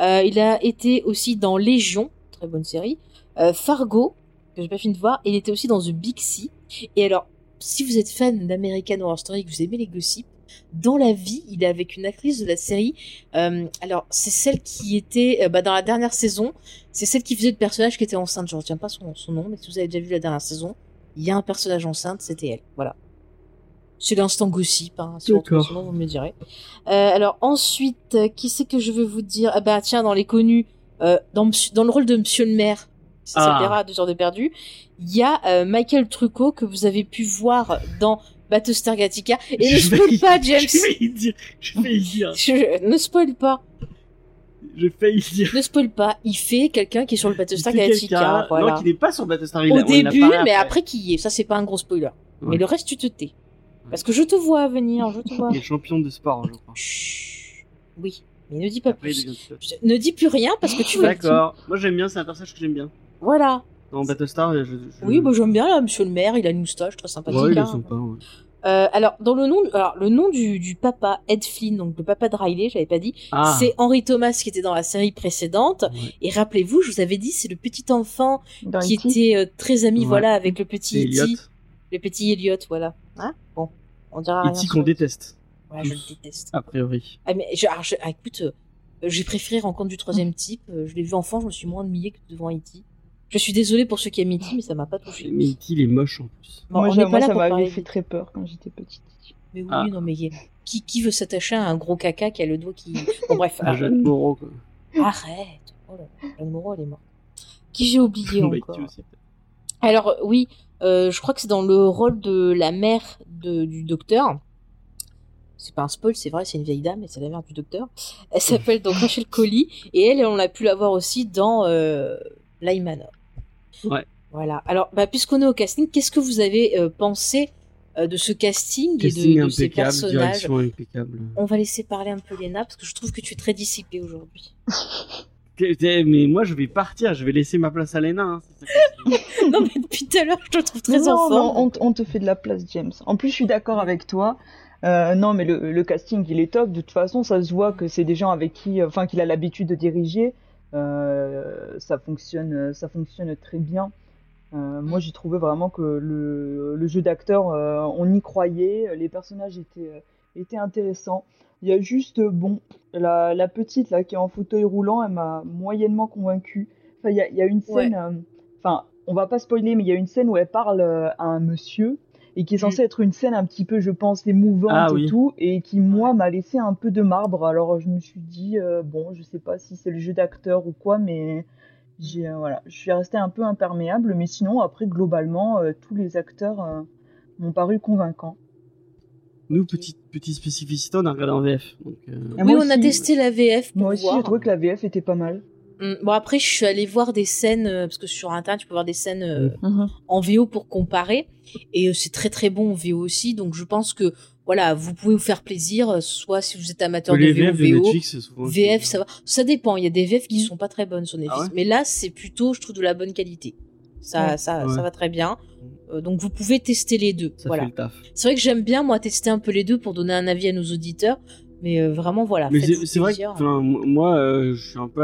Euh, il a été aussi dans Légion, très bonne série. Euh, Fargo, que j'ai pas fini de voir. Et il était aussi dans The Big Sea. Et alors, si vous êtes fan d'American Horror Story, que vous aimez les gossips, dans la vie, il est avec une actrice de la série. euh, alors, c'est celle qui était euh, bah, dans la dernière saison. C'est celle qui faisait le personnage qui était enceinte. Je retiens pas son, son nom, mais si vous avez déjà vu la dernière saison, il y a un personnage enceinte, c'était elle. Voilà. C'est l'instant gossip. Hein, si nom, vous me direz. Euh, alors ensuite, euh, qui c'est que je veux vous dire? Ah bah tiens, dans les connus, euh, dans le rôle de Monsieur le Maire, ça Ah. s'appellera deux heures de perdu. Il y a euh, Michael Trucco que vous avez pu voir dans Battlestar Galactica. Et ne Je vais- spoil pas, James. Je vais y dire. Je vais y dire. Je- ne spoil pas, Je vais y dire. ne spoil pas. Il fait quelqu'un qui est sur le Battlestar Galactica. Voilà. Non, qui n'est pas sur Battlestar. il a- Au début, mais après qui y est. Ça, c'est pas un gros spoiler. Mais Ouais. le reste, tu te tais. Parce que je te vois venir, je te vois. Il est champion de sport, je crois. Chut. Oui, mais ne dis pas Après, plus. Ne dis plus rien parce que tu vas. D'accord. Moi, j'aime bien, c'est un personnage que j'aime bien. Voilà. Dans Battlestar, je. je- Oui, bah, j'aime bien là, Monsieur le Maire. Il a une moustache très sympathique. Ouais, il est hein. sympa. ouais. Euh, alors, dans le nom, alors le nom du, du papa Ed Flynn, donc le papa de Riley, j'avais pas dit, Ah. c'est Henry Thomas qui était dans la série précédente. Ouais. Et rappelez-vous, je vous avais dit, c'est le petit enfant Dans qui E.T. était euh, très ami, Ouais. voilà, avec le petit Elliot. E.T., le petit Elliot, voilà. Hein bon, on dira rien. E.T. sur- qu'on déteste, Ouais, je le déteste. a priori. Ah mais je- alors, je- ah, écoute, euh, j'ai préféré Rencontre du troisième type. euh, je l'ai vu enfant, je me suis moins ennuyée que devant E.T. Je suis désolée pour ceux qui aiment E.T., mais ça m'a pas touché. Mais E.T. il est moche en plus. Bon, moi, on pas moi, là ça pour parler m'avait fait très peur quand j'étais petite. Mais oui, Ah. non, mais qui, qui veut s'attacher à un gros caca qui a le doigt qui. Bon, bref. Ah, Jeanne Moreau, quoi. Arrête. Oh là là, Jeanne Moreau, elle est morte. Qui j'ai oublié (laughs) Bah, encore. Alors, oui, euh, je crois que c'est dans le rôle de la mère de, du docteur. C'est pas un spoil, c'est vrai, c'est une vieille dame et c'est la mère du docteur. Elle s'appelle donc (laughs) Rachel Collie et elle, on l'a pu la voir aussi dans euh. Ouais. Voilà. Alors, bah, puisqu'on est au casting, qu'est-ce que vous avez euh, pensé euh, de ce casting, Casting et de, de ces impeccable, personnages direction impeccable. On va laisser parler un peu Léna parce que je trouve que tu es très dissipée aujourd'hui. (laughs) Mais moi, je vais partir, je vais laisser ma place à Léna. Hein, (laughs) non, mais depuis tout à l'heure, je te trouve très non, en non, on te fait de la place, James. En plus, je suis d'accord avec toi. Euh, non, mais le, le casting, il est top. De toute façon, ça se voit que c'est des gens avec qui, enfin, qu'il a l'habitude de diriger. Euh, ça fonctionne, ça fonctionne très bien. Euh, moi, j'ai trouvé vraiment que le, le jeu d'acteur, euh, on y croyait. Les personnages étaient, était intéressant. Il y a juste, bon, la, la petite là qui est en fauteuil roulant, elle m'a moyennement convaincue. Enfin, il y a, il y a une Ouais. scène, euh, enfin, on va pas spoiler, mais il y a une scène où elle parle à un monsieur et qui est censée être une scène un petit peu, je pense, émouvante Ah et oui. tout, et qui, moi, m'a laissé un peu de marbre. Alors, je me suis dit, euh, bon, je sais pas si c'est le jeu d'acteur ou quoi, mais j'ai, euh, voilà, je suis restée un peu imperméable, mais sinon, après, globalement, euh, tous les acteurs euh, m'ont paru convaincants. Nous, petite, petite spécificité, on a regardé en VF. Donc, euh, Et Oui, on a testé la VF pour Moi aussi, j'ai trouvé que la VF était pas mal. Hum, Bon après je suis allée voir des scènes euh, parce que sur internet tu peux voir des scènes euh, Mhm. en VO pour comparer. Et euh, c'est très très bon en VO aussi. Donc je pense que voilà vous pouvez vous faire plaisir soit si vous êtes amateur les de VO VF VO Netflix, c'est souvent. VF ça va. Ça dépend. Il y a des VF qui Mm. sont pas très bonnes sur Netflix. Ah ouais mais là c'est plutôt je trouve de la bonne qualité. Ça Ouais. ça Ouais. ça va très bien. Euh, donc vous pouvez tester les deux. Ça voilà. c'est vrai que j'aime bien moi tester un peu les deux pour donner un avis à nos auditeurs mais euh, vraiment voilà Mais c'est vrai que, moi, euh, je suis un peu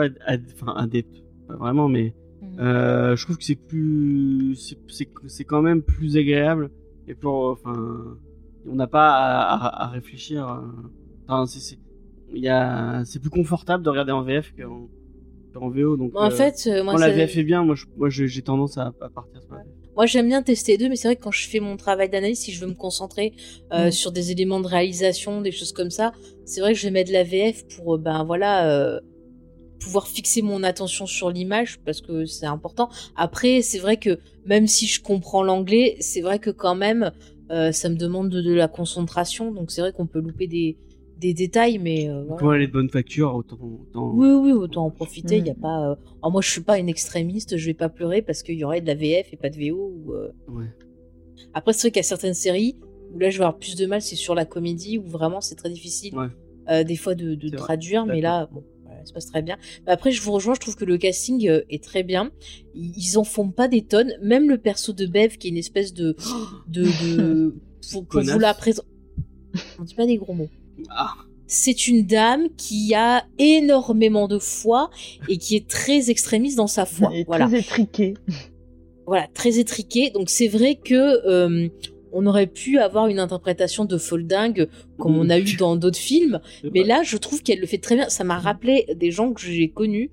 adepte. Pas vraiment, mais Mhm. euh, je trouve que c'est plus. c'est- quand même plus agréable. Et pour. Enfin. On n'a pas à, à- à réfléchir. Enfin, c'est- c'est. plus confortable de regarder en VF qu'en qu'en VO. Donc, en euh, fait moi quand la VF est bien, moi, j'ai tendance à, à partir sur la VF. Moi, j'aime bien tester les deux, mais c'est vrai que quand je fais mon travail d'analyse, si je veux me concentrer euh, Mm. sur des éléments de réalisation, des choses comme ça, c'est vrai que je vais mettre la VF pour, euh, ben voilà, euh, pouvoir fixer mon attention sur l'image parce que c'est important. Après, c'est vrai que même si je comprends l'anglais, c'est vrai que quand même, euh, ça me demande de, de la concentration, donc c'est vrai qu'on peut louper des, des détails, mais euh, voilà. Quand elle est de bonne facture, autant. autant... Oui, oui, autant en profiter. Il Mm. y a pas. euh, alors moi, je suis pas une extrémiste. Je vais pas pleurer parce qu'il y aurait de la VF et pas de VO. Ou, euh, Ouais. Après, c'est vrai qu'il y a certaines séries où là, je vais avoir plus de mal, c'est sur la comédie où vraiment c'est très difficile, Ouais. euh, des fois, de, de C'est vrai. traduire. Mais là, bon, ça se passe très bien. Mais après, je vous rejoins, je trouve que le casting euh, est très bien. Ils en font pas des tonnes. Même le perso de Bev, qui est une espèce de. de, de (laughs) pour, pour vous la présenter. On dit pas des gros mots. Ah, C'est une dame qui a énormément de foi et qui est très extrémiste dans sa foi. Et Voilà très étriqué. voilà, très étriqué. Donc c'est vrai que euh, on aurait pu avoir une interprétation de folding comme on a eu dans d'autres films, mais vrai. là je trouve qu'elle le fait très bien. Ça m'a rappelé des gens que j'ai connus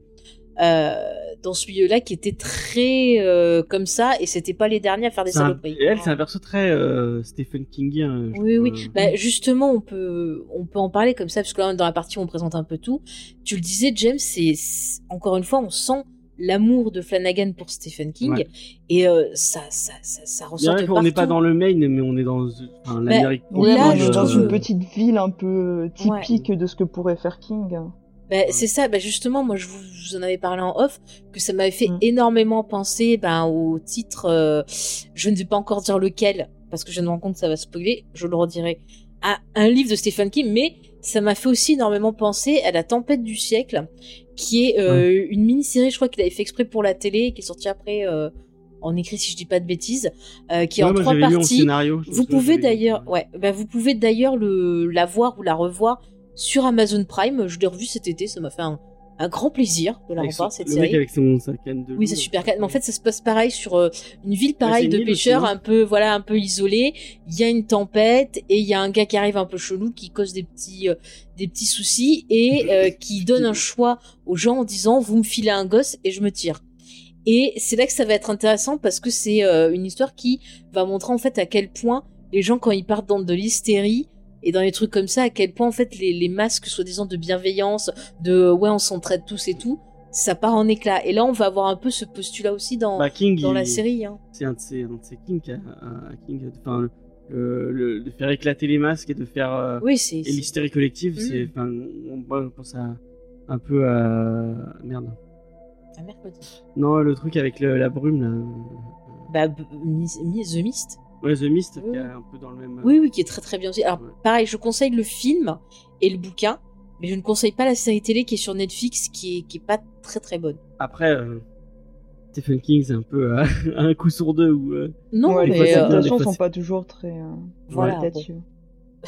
euh, dans ce milieu-là qui étaient très euh, comme ça et c'était pas les derniers à faire des un- saloperies. et elle, c'est un perso très euh, Stephen Kingien. je Oui, oui. euh. Bah, justement, on peut, on peut en parler comme ça, parce que là, dans la partie où on présente un peu tout. Tu le disais, James, c'est, encore une fois, on sent l'amour de Flanagan pour Stephen King, Ouais. et euh, ça, ça, ça, ça ressort de qu'on n'est pas partout. dans le Maine, mais on est dans enfin, Bah, l'Amérique. Moi, je je dans une petite ville un peu typique de ce que pourrait faire King. Bah, C'est ça, bah, justement, moi, je vous, je vous en avais parlé en off, que ça m'avait fait Mm. énormément penser ben, au titre, euh, je ne vais pas encore dire lequel, parce que je me rends compte que ça va spoiler, je le redirai, à un livre de Stephen King, mais ça m'a fait aussi énormément penser à La Tempête du siècle, qui est euh, une mini-série, je crois qu'il avait fait exprès pour la télé, qui est sortie après euh, en écrit, si je dis pas de bêtises, euh, qui est Ouais, en trois parties. scénario, Vous pouvez d'ailleurs, ouais, bah vous pouvez d'ailleurs le la voir ou la revoir sur Amazon Prime. Je l'ai revu cet été, ça m'a fait un, un grand plaisir de la Avec revoir son- cette le série. mec avec son sa canne de Oui, c'est super calme. Mais en fait, ça se passe pareil sur euh, une ville pareille de pêcheurs, non un peu voilà, un peu isolée. Il y a une tempête et il y a un gars qui arrive un peu chelou qui cause des petits euh, des petits soucis et (laughs) euh, qui donne un choix aux gens en disant vous me filez un gosse et je me tire. Et c'est là que ça va être intéressant parce que c'est euh, une histoire qui va montrer en fait à quel point les gens quand ils partent dans de l'hystérie et dans les trucs comme ça, à quel point en fait les, les masques soi-disant de bienveillance, de ouais on s'entraide tous et tout, ça part en éclat. Et là on va avoir un peu ce postulat aussi dans, Bah, King, dans il- la série. Hein. c'est un de ses, un de ses King, a- un- King, enfin, le, le- le- de faire éclater les masques et de faire euh, Oui, c'est. et c'est- l'hystérie collective, Mm. c'est, enfin, on, on pense à un peu à merde. Un mercredi. Non, le truc avec le- la brume là. Bah, B- The Mist. Ouais, The Mist, Oui. qui est un peu dans le même. Oui, oui, qui est très très bien aussi. Alors, Ouais. pareil, je conseille le film et le bouquin, mais je ne conseille pas la série télé qui est sur Netflix, qui est, qui est pas très très bonne. Après, euh, Stephen King, c'est un peu euh, (laughs) un coup sur deux ou. euh, Non, ouais, les mais euh, des adaptations fois, sont pas toujours très euh, Voilà, qualitatives.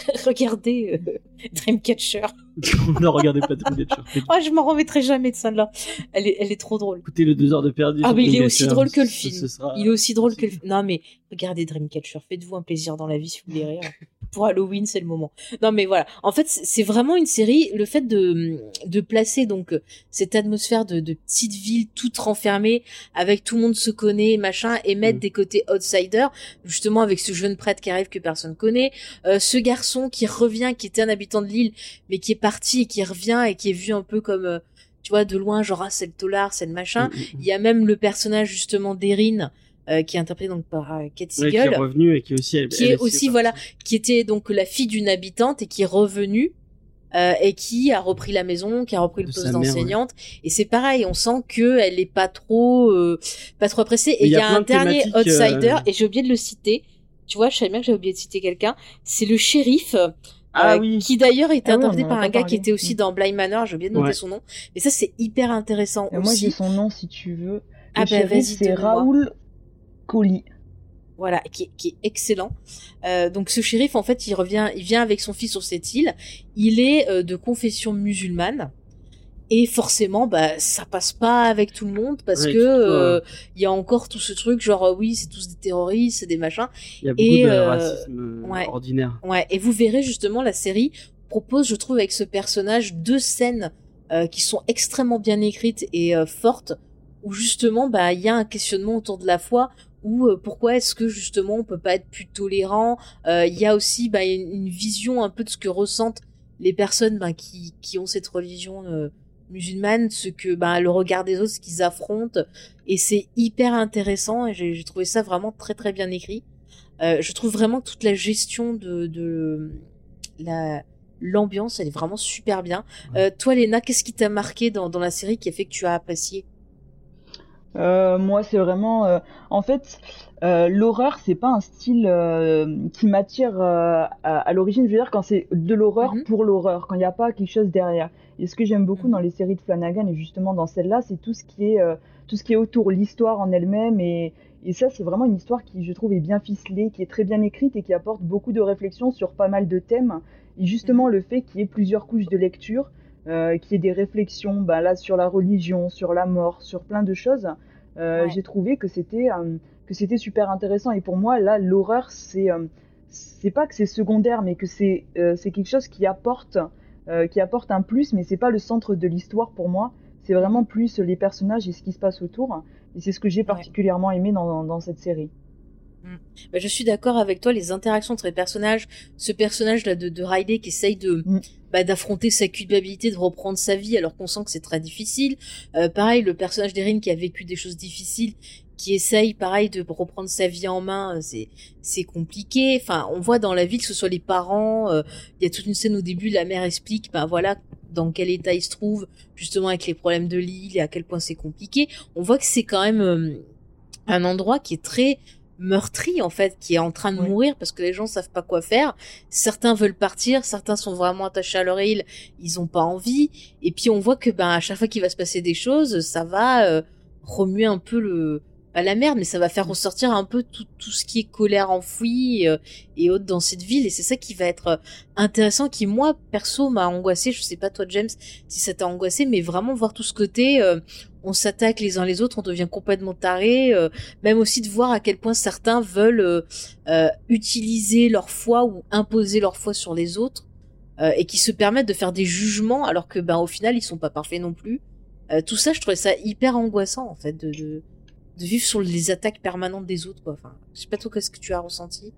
(laughs) regardez euh, Dreamcatcher. (laughs) ne regardez pas Dreamcatcher. (laughs) Oh, je m'en remettrai jamais de celle-là. Elle est, elle est trop drôle. Écoutez le 2 heures de perdu. Ah, mais il est aussi drôle que le ce- film. ce sera- Il est aussi drôle que le film. Non, mais regardez Dreamcatcher. Faites-vous un plaisir dans la vie si vous voulez rire. Pour Halloween, c'est le moment. Non, mais voilà. En fait, c'est vraiment une série. Le fait de de placer donc cette atmosphère de, de petite ville toute renfermée, avec tout le monde se connaît, machin, et mettre Mm. des côtés outsiders, justement avec ce jeune prêtre qui arrive que personne connaît, euh, ce garçon qui revient, qui était un habitant de l'île, mais qui est parti et qui revient et qui est vu un peu comme, euh, tu vois, de loin, genre ah c'est le tolard, c'est le machin. Mm, mm, Il y a même le personnage justement d'Erin. Euh, qui est interprété donc par euh, Kate. Ouais, qui est Siegel revenu et qui est aussi. elle- qui elle est aussi voilà qui était donc la fille d'une habitante et qui est revenue euh, et qui a repris la maison, qui a repris le De poste d'enseignante et c'est pareil, on sent que elle est pas trop euh, pas trop appréciée et il y, a, un de dernier outsider euh, et j'ai oublié de le citer. Tu vois, je savais bien que j'avais oublié de citer quelqu'un, c'est le shérif Ah euh, oui. qui d'ailleurs était Ah interprété par un gars qui était aussi Mm. dans Blind Manor, j'ai oublié de noter Ouais. son nom. Mais ça c'est hyper intéressant Et moi, aussi. j'ai son nom si tu veux. Ah Le bah, c'est. Raoul Colli. voilà, qui, est- qui est excellent. Euh, donc ce shérif, en fait, il revient, il vient avec son fils sur cette île. Il est euh, de confession musulmane. Et forcément, bah, ça passe pas avec tout le monde parce Ouais, que euh, il y a encore tout ce truc, genre euh, oui, c'est tous des terroristes, c'est des machins. Il y a beaucoup et, de euh, racisme ouais. ordinaire. Ouais, et vous verrez justement la série propose, je trouve, avec ce personnage deux scènes euh, qui sont extrêmement bien écrites et euh, fortes, où justement, bah, il y a un questionnement autour de la foi, ou euh, pourquoi est-ce que justement on peut pas être plus tolérant? Euh, Il y a aussi bah, une, une vision un peu de ce que ressentent les personnes bah, qui qui ont cette religion euh, musulmane, ce que bah, le regard des autres, ce qu'ils affrontent, et c'est hyper intéressant. Et j'ai trouvé ça vraiment très très bien écrit. Euh, je trouve vraiment toute la gestion de, de la l'ambiance, elle est vraiment super bien. Euh, toi, Léna, qu'est-ce qui t'a marqué dans, dans la série qui a fait que tu as apprécié? Euh, moi, c'est vraiment. euh, en fait, euh, l'horreur, c'est pas un style euh, qui m'attire à, à l'origine. Je veux dire, quand c'est de l'horreur Mhm. pour l'horreur, quand il n'y a pas quelque chose derrière. Et ce que j'aime beaucoup Mhm. dans les séries de Flanagan, et justement dans celle-là, c'est tout ce qui est tout ce qui est autour, l'histoire en elle-même. Et, et ça, c'est vraiment une histoire qui, je trouve, est bien ficelée, qui est très bien écrite et qui apporte beaucoup de réflexions sur pas mal de thèmes. Et justement, le fait qu'il y ait plusieurs couches de lecture, qu'il y ait des réflexions, bah, là, sur la religion, sur la mort, sur plein de choses. Euh, Ouais. J'ai trouvé que c'était euh, que c'était super intéressant. Et pour moi là l'horreur c'est euh, c'est pas que c'est secondaire mais que c'est c'est quelque chose qui apporte qui apporte un plus mais c'est pas le centre de l'histoire pour moi. C'est vraiment plus les personnages et ce qui se passe autour. Et c'est ce que j'ai particulièrement aimé dans, dans, dans cette série. Bah, je suis d'accord avec toi, les interactions entre les personnages, ce personnage-là de, de Riley qui essaye de Mm. Bah, d'affronter sa culpabilité, de reprendre sa vie alors qu'on sent que c'est très difficile. Euh, pareil, le personnage d'Erin qui a vécu des choses difficiles, qui essaye pareil de reprendre sa vie en main, euh, c'est c'est compliqué. Enfin, on voit dans la vie que ce soit les parents, euh, il y a toute une scène au début, la mère explique, bah voilà dans quel état il se trouve, justement avec les problèmes de l'île et à quel point c'est compliqué. On voit que c'est quand même euh, un endroit qui est très meurtri en fait, qui est en train de mourir parce que les gens savent pas quoi faire. Certains veulent partir, certains sont vraiment attachés à leur île, ils ont pas envie. Et puis on voit que ben à chaque fois qu'il va se passer des choses, ça va euh, remuer un peu le pas la merde, mais ça va faire ressortir un peu tout, tout ce qui est colère enfouie euh, et autres dans cette ville. Et c'est ça qui va être euh, intéressant, qui moi perso m'a angoissé. Je sais pas toi James si ça t'a angoissé, mais vraiment voir tout ce côté. euh, on s'attaque les uns les autres, on devient complètement taré. euh, même aussi de voir à quel point certains veulent utiliser leur foi ou imposer leur foi sur les autres et qui se permettent de faire des jugements alors que ben au final ils sont pas parfaits non plus. Euh, tout ça, je trouvais ça hyper angoissant en fait de, de, de vivre sur les attaques permanentes des autres quoi. Enfin, je sais pas toi qu'est-ce que tu as ressenti.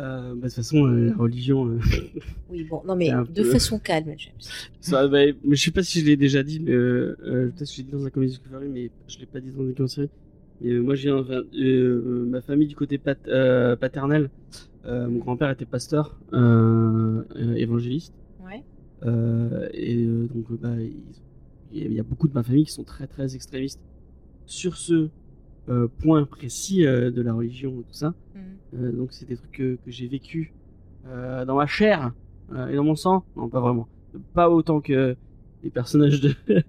Euh, bah, de toute façon, euh, la religion. euh, (laughs) Oui bon, non mais de peu- façon calme James. ça, bah, je sais pas si je l'ai déjà dit, mais peut-être que je l'ai dit dans un comédie Discovery, mais je l'ai pas dit dans une série. Mais moi, j'ai enfin, ma famille du côté pat- paternel. mon grand-père était pasteur, évangéliste. Ouais. Et donc, bah, il y a beaucoup de ma famille qui sont très très extrémistes sur ce euh, point précis euh, de la religion et tout ça. Mhm. Euh, donc c'est des trucs que, que j'ai vécu dans ma chair et dans mon sang. Non, pas vraiment. Pas autant que les personnages de, (laughs)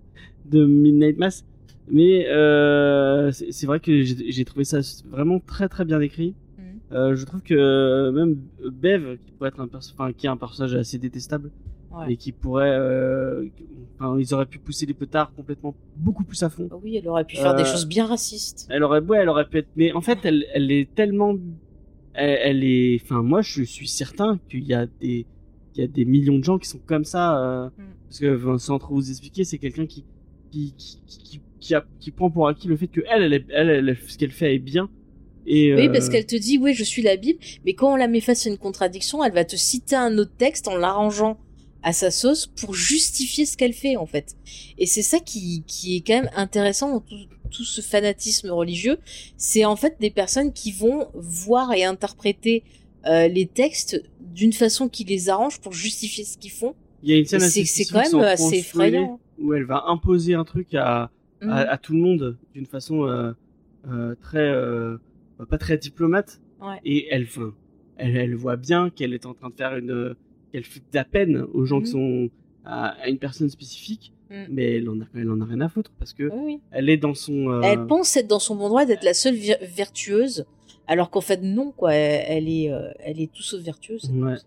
de Midnight Mass. Mais c'est vrai que j'ai trouvé ça vraiment très très bien écrit. Mhm. Je trouve que même Bev, qui pourrait être un qui est un personnage assez détestable Ouais. et qui pourrait, euh, enfin, ils auraient pu pousser les petards complètement beaucoup plus à fond. Bah oui, elle aurait pu faire des Euh, choses bien racistes. Elle aurait, ouais, elle aurait pu être, mais en fait, elle, elle est tellement elle, elle est. Enfin, moi, je suis certain qu'il y a des, il y a des millions de gens qui sont comme ça. euh, Mm. Parce que, sans trop vous expliquer, c'est quelqu'un qui, qui, qui, qui, qui, a- qui prend pour acquis le fait que elle, elle, ce qu'elle fait est bien. Et, Oui, parce qu'elle te dit, oui, je suis la Bible, mais quand on la met face à une contradiction, elle va te citer un autre texte en l'arrangeant à sa sauce pour justifier ce qu'elle fait, en fait. Et c'est ça qui, qui est quand même intéressant dans tout, tout ce fanatisme religieux. C'est en fait des personnes qui vont voir et interpréter euh, les textes d'une façon qui les arrange pour justifier ce qu'ils font. il y a une scène assez C'est quand même assez effrayant. Où elle va imposer un truc à, Mhm. à, à tout le monde d'une façon euh, euh, très pas très diplomate Ouais. et elle, elle elle voit bien qu'elle est en train de faire une qu'elle fait de la peine aux gens qui Mhm. sont à, à une personne spécifique Mhm. mais elle en a elle en a rien à foutre parce que Oui, oui. elle est dans son euh, Elle pense être dans son bon droit d'être la seule vertueuse, alors qu'en fait non quoi. Elle, elle est, euh, elle est tout sauf vertueuse. ouais, ouais.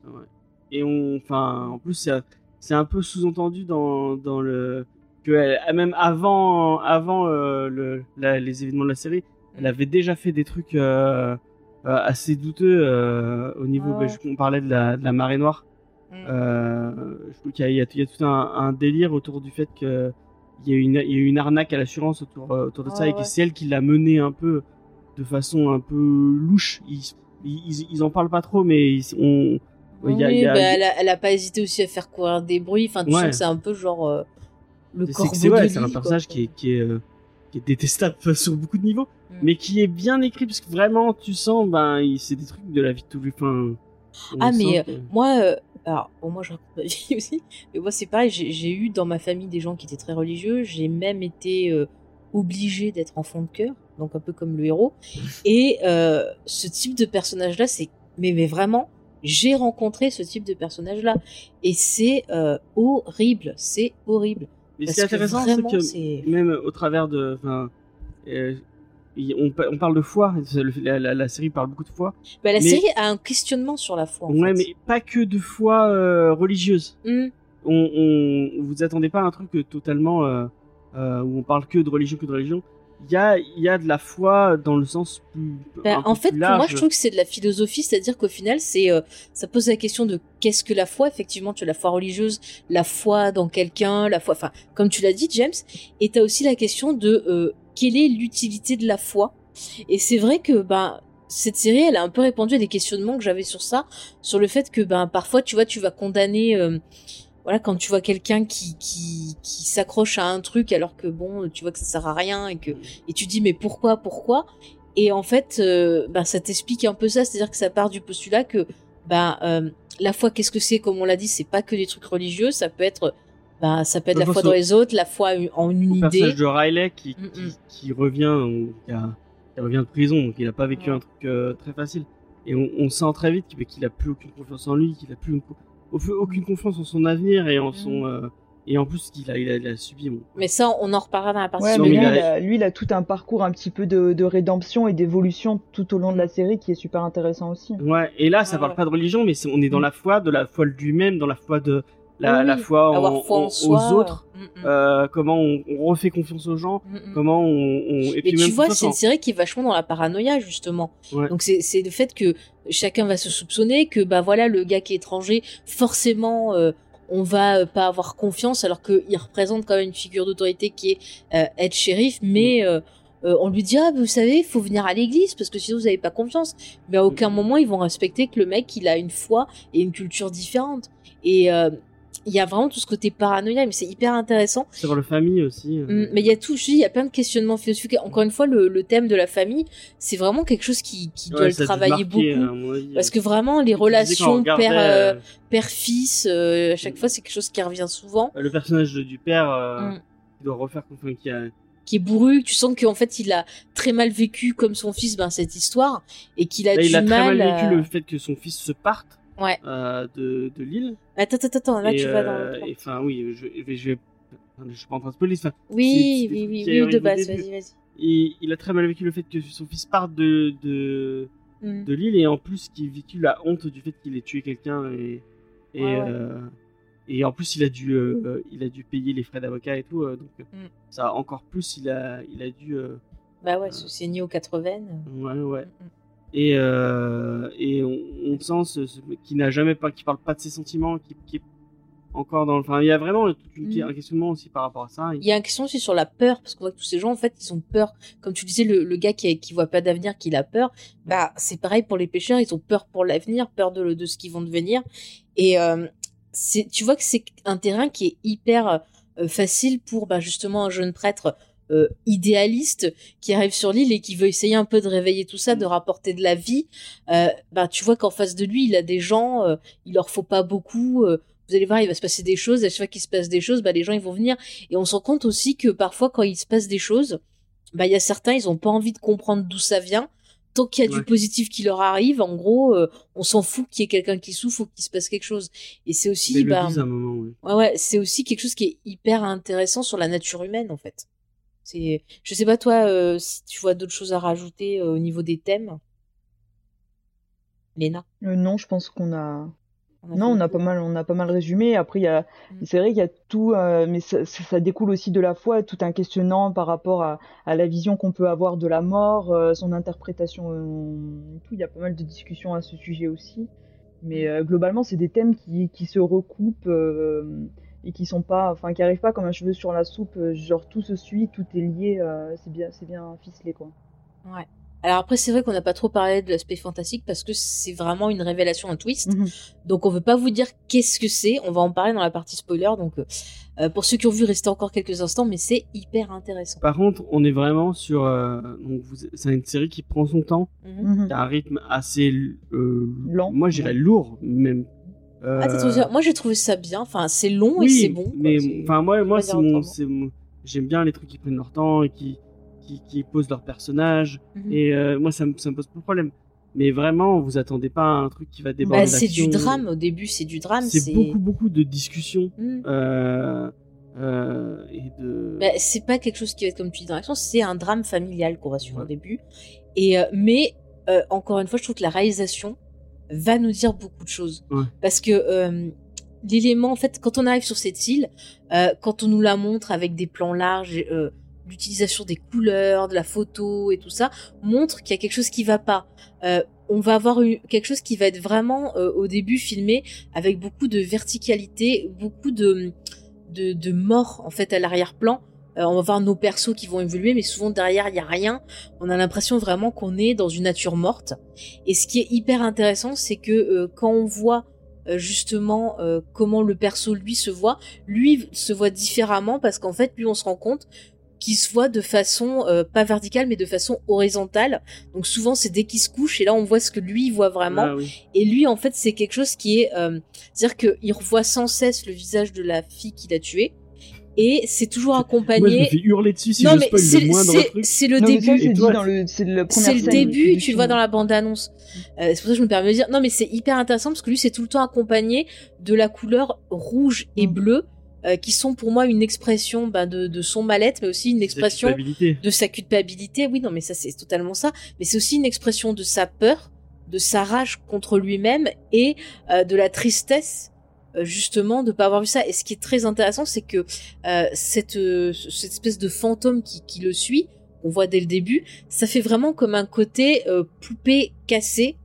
et on enfin en plus c'est c'est un peu sous-entendu dans dans le que elle, même avant avant euh, le la- les événements de la série elle avait déjà fait des trucs assez douteux au niveau. Ah bah, je- on parlait de la, de la marée noire. Mm. Euh, je trouve qu'il y, a- il y a- il y a tout un, un délire autour du fait que il y a eu une, il y a une arnaque à l'assurance autour, euh, autour de ça et que c'est elle qui l'a mené un peu de façon un peu louche. Ils, ils, ils en parlent pas trop, mais ils, on, il y a- Oui, il y a- bah, elle, a, elle a pas hésité aussi à faire courir des bruits. Enfin, tu Ouais. sens que c'est un peu genre euh, le c'est corbeau c'est ouais, un quoi. personnage qui est, qui est, euh, qui est détestable (laughs) sur beaucoup de niveaux, Mm. mais qui est bien écrit parce que vraiment tu sens, ben, c'est des trucs de la vie de tous les. Enfin, Ah, mais, que- Moi, euh, alors, bon, moi je raconte ma (laughs) vie aussi, mais moi c'est pareil, j'ai eu dans ma famille des gens qui étaient très religieux, j'ai même été euh, obligée d'être enfant de cœur, donc un peu comme le héros. Et euh, ce type de personnage-là, c'est, mais, mais vraiment, j'ai rencontré ce type de personnage-là. Et c'est euh, horrible, c'est horrible. Mais ce Parce qui est que intéressant, c'est que c'est- même au travers de, euh, on, pa- on parle de foi. La, la- la série parle beaucoup de foi. Bah, la Mais- série a un questionnement sur la foi. En ouais, fait. mais pas que de foi euh, religieuse. Hmm. On, on, vous attendez pas à un truc totalement euh, euh, où on parle que de religion, que de religion. Il y a, y a de la foi dans le sens plus. Bah, en fait, plus pour moi, je trouve que c'est de la philosophie, c'est-à-dire qu'au final, c'est euh, ça pose la question de qu'est-ce que la foi. Effectivement, tu as la foi religieuse, la foi dans quelqu'un, la foi, enfin, comme tu l'as dit, James, et tu as aussi la question de euh, quelle est l'utilité de la foi. Et c'est vrai que ben cette série, elle a un peu répondu à des questionnements que j'avais sur ça, sur le fait que ben parfois, tu vois, tu vas condamner. euh, voilà, quand tu vois quelqu'un qui, qui, qui s'accroche à un truc alors que bon, tu vois que ça sert à rien et que et tu dis mais pourquoi, pourquoi? Et en fait, euh, ben ça t'explique un peu ça, c'est-à-dire que ça part du postulat que ben euh, la foi, qu'est-ce que c'est? Comme on l'a dit, c'est pas que des trucs religieux, ça peut être ben ça peut être la foi dans les autres, la foi en une Le idée. personnage de Riley qui, Mm, qui, mm. qui revient, qui, a- qui revient de prison, donc il a pas vécu Ouais. un truc euh, très facile. Et on, on sent très vite qu'il a plus aucune confiance en lui, qu'il a plus une aucune confiance en son avenir et en son Mm. euh, et en plus qu'il a, il a, il a subi. Bon, Mais ça, on en reparlera dans la partie. Ouais, mais lui, il a- il a, lui, il a tout un parcours un petit peu de, de rédemption et d'évolution tout au long de la série qui est super intéressant aussi. Ouais, et là, ça Ah parle ouais. pas de religion, mais on est dans Mm. la foi, de la foi de lui-même, dans la foi de la, Oui, la oui. foi, en, Avoir foi en en- soi, aux autres, mm, mm, euh, comment on, on refait confiance aux gens, mm, mm. comment on, on- et Mais puis tu même vois, c'est une série qui est vachement dans la paranoïa justement. Ouais. Donc c'est le fait que chacun va se soupçonner que bah voilà le gars qui est étranger, forcément euh, on va euh, pas avoir confiance alors qu'il représente quand même une figure d'autorité qui est euh, être shérif, mais euh, on lui dit ah vous savez faut venir à l'église parce que sinon vous avez pas confiance. Mais à aucun moment ils vont respecter que le mec il a une foi et une culture différente. Et euh, il y a vraiment tout ce côté paranoïa, mais c'est hyper intéressant. sur le famille aussi. euh. Mm, Mais il y a tout, je dis, il y a plein de questionnements philosophiques. Encore une fois, le, le thème de la famille, c'est vraiment quelque chose qui, qui Ouais, doit le travailler beaucoup. Parce que vraiment, les relations père, euh, euh, père-fils, euh, à chaque fois, c'est quelque chose qui revient souvent. le personnage du père Mm. qui doit refaire enfin, qui a Qui est bourru, tu sens qu'en fait, il a très mal vécu, comme son fils, ben, cette histoire, et qu'il a Là, du il a très mal à- vécu le fait que son fils se parte Ouais. euh, de, de l'île. Attends, attends, attends, là, Et, tu vas dans euh, Enfin, oui, je, je, vais- je, suis pas en train de spoiler. enfin, Oui, oui, oui, oui, de base, vas-y, vas-y. Et il a très mal vécu le fait que son fils parte de, de, Mm. de l'île et en plus qu'il vécu la honte du fait qu'il ait tué quelqu'un et, et, Ouais, ouais. euh, et en plus il a dû euh, il a dû payer les frais d'avocat et tout donc Mm. ça encore plus il a il a dû Bah ouais, se saigner aux quatre veines. ouais ouais Mm, mm. Et euh, et on, on sent ce, ce mec qui n'a jamais pas qui parle pas de ses sentiments qui, qui est encore dans le enfin il y a vraiment une- Mhm. un questionnement aussi par rapport à ça Il y a une question aussi sur la peur, parce qu'on voit que tous ces gens, en fait, ils ont peur. Comme tu disais, le, le gars qui, qui voit pas d'avenir, qui a peur, bah, c'est pareil pour les pêcheurs, ils ont peur pour l'avenir, peur de, de ce qu'ils vont devenir. Et euh, tu vois que c'est un terrain qui est hyper euh, facile pour, bah, justement, un jeune prêtre euh, idéaliste qui arrive sur l'île et qui veut essayer un peu de réveiller tout ça, de rapporter de la vie. Euh, bah, tu vois qu'en face de lui, il a des gens, euh, il leur faut pas beaucoup. euh, vous allez voir, il va se passer des choses. À chaque fois qu'il se passe des choses, bah, les gens ils vont venir. Et on se rend compte aussi que parfois, quand il se passe des choses, bah, il y a certains, ils ont pas envie de comprendre d'où ça vient. Tant qu'il y a du positif qui leur arrive, en gros, euh, on s'en fout qu'il y ait quelqu'un qui souffre ou qu'il se passe quelque chose. Et c'est aussi, bah, moment oui. ouais, ouais, c'est aussi quelque chose qui est hyper intéressant sur la nature humaine, en fait. C'est, je sais pas toi, euh, si tu vois d'autres choses à rajouter euh, au niveau des thèmes. Léna. Euh, non, je pense qu'on a. on a Non, on a pas mal, on a pas mal résumé. Après, il a, Mm. c'est vrai qu'il y a tout, mais ça, ça- ça découle aussi de la foi, tout un questionnement par rapport à, à la vision qu'on peut avoir de la mort, son interprétation, tout. Il y a pas mal de discussions à ce sujet aussi. Mais euh, globalement, c'est des thèmes qui, qui se recoupent et qui sont pas, enfin, qui arrivent pas comme un cheveu sur la soupe. euh, Genre tout se suit, tout est lié. euh, c'est bien, c'est bien ficelé, quoi. Ouais. Alors après, c'est vrai qu'on n'a pas trop parlé de l'aspect fantastique parce que c'est vraiment une révélation, un twist. Mhm. Donc on veut pas vous dire qu'est-ce que c'est. On va en parler dans la partie spoiler. Donc euh, pour ceux qui ont vu, restez encore quelques instants, mais c'est hyper intéressant. par contre on est vraiment sur euh, donc vous- c'est une série qui prend son temps Mhm. Mhm. qui a un rythme assez euh, Lent. moi j'irais lourd même euh, Ah, Moi j'ai trouvé ça bien. Enfin, c'est long et c'est bon. mais enfin moi moi c'est mon j'aime bien les trucs qui prennent leur temps et qui qui, qui posent leur personnage Mhm. et euh, moi ça me ça me pose pas de problème mais vraiment vous attendez pas à un truc qui va déborder Bah, c'est du drame. Au début, c'est du drame. c'est beaucoup beaucoup de discussions Mhm. euh, euh, et de Bah, c'est pas quelque chose qui va être comme tu dis dans l'action, c'est un drame familial qu'on va suivre Ouais. au début. Et euh, mais euh, encore une fois, je trouve que la réalisation va nous dire beaucoup de choses Ouais. parce que euh, l'élément, en fait, quand on arrive sur cette île, euh, quand on nous la montre avec des plans larges, euh, l'utilisation des couleurs, de la photo et tout ça montre qu'il y a quelque chose qui va pas. On va avoir une- quelque chose qui va être vraiment au début filmé avec beaucoup de verticalité, beaucoup de de, de mort en fait à l'arrière-plan. Euh, on va voir nos persos qui vont évoluer, mais souvent derrière il y a rien. On a l'impression vraiment qu'on est dans une nature morte. Et ce qui est hyper intéressant, c'est que euh, quand on voit euh, justement comment le perso lui se voit, lui se voit différemment parce qu'en fait lui on se rend compte qu'il se voit de façon pas verticale mais de façon horizontale. Donc souvent c'est dès qu'il se couche et là on voit ce que lui voit vraiment. Ah oui. Et lui, en fait, c'est quelque chose qui est, c'est-à-dire qu'il revoit sans cesse le visage de la fille qu'il a tuée, et c'est toujours Moi, je me accompagné. fais hurler dessus si non, je mais spoil c'est le moindre c'est- truc. c'est le Non, début. c'est toi, dans le, c'est la première C'est le début, du tu le vois dans la bande-annonce. Euh, c'est pour ça que je me permets de dire. Non, mais c'est hyper intéressant parce que lui, c'est tout le temps accompagné de la couleur rouge et Mm. bleue, euh, qui sont pour moi une expression bah, de, de son mal-être, mais aussi une expression de sa culpabilité. Oui, non, mais ça, c'est totalement ça. Mais c'est aussi une expression de sa peur, de sa rage contre lui-même et euh, de la tristesse, euh, justement, de pas avoir vu ça. Et ce qui est très intéressant, c'est que euh, cette, euh, cette espèce de fantôme qui, qui le suit, on voit dès le début, ça fait vraiment comme un côté euh, poupée cassée.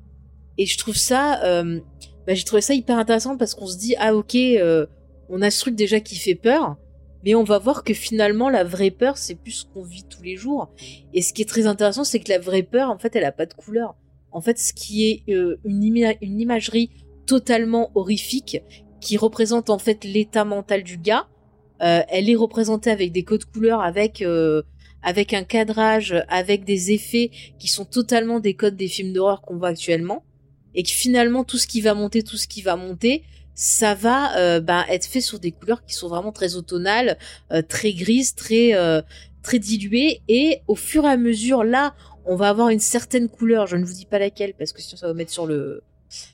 Et je trouve ça, euh, bah, j'ai trouvé ça hyper intéressant parce qu'on se dit, ah ok, euh, on a ce truc déjà qui fait peur, mais on va voir que finalement la vraie peur c'est plus ce qu'on vit tous les jours. Et ce qui est très intéressant, c'est que la vraie peur, en fait, elle a pas de couleur. En fait, ce qui est euh, une, une imagerie totalement horrifique, qui représente en fait l'état mental du gars, euh, elle est représentée avec des codes couleurs, avec euh, avec un cadrage, avec des effets qui sont totalement des codes des films d'horreur qu'on voit actuellement, et que finalement tout ce qui va monter, tout ce qui va monter, ça va euh, bah, être fait sur des couleurs qui sont vraiment très automnales, euh, très grises, très très diluées, et au fur et à mesure, là, on va avoir une certaine couleur. Je ne vous dis pas laquelle parce que sinon ça va mettre sur le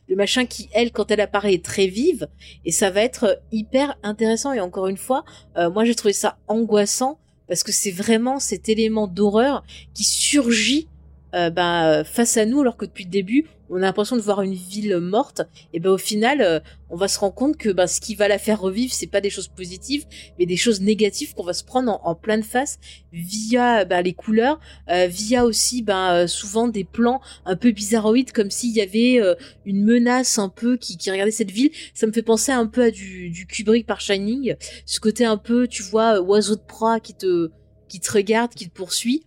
le machin qui, elle, quand elle apparaît, est très vive, et ça va être hyper intéressant. Et encore une fois, euh, moi j'ai trouvé ça angoissant parce que c'est vraiment cet élément d'horreur qui surgit euh, ben, face à nous, alors que depuis le début, on a l'impression de voir une ville morte, et ben au final, euh, on va se rendre compte que ben, ce qui va la faire revivre, c'est pas des choses positives, mais des choses négatives qu'on va se prendre en, en pleine face via ben, les couleurs, euh, via aussi ben, euh, souvent des plans un peu bizarroïdes, comme s'il y avait euh, une menace un peu qui, qui regardait cette ville. Ça me fait penser un peu à du, du Kubrick par Shining, ce côté un peu, tu vois, oiseau de proie qui te qui te regarde, qui te poursuit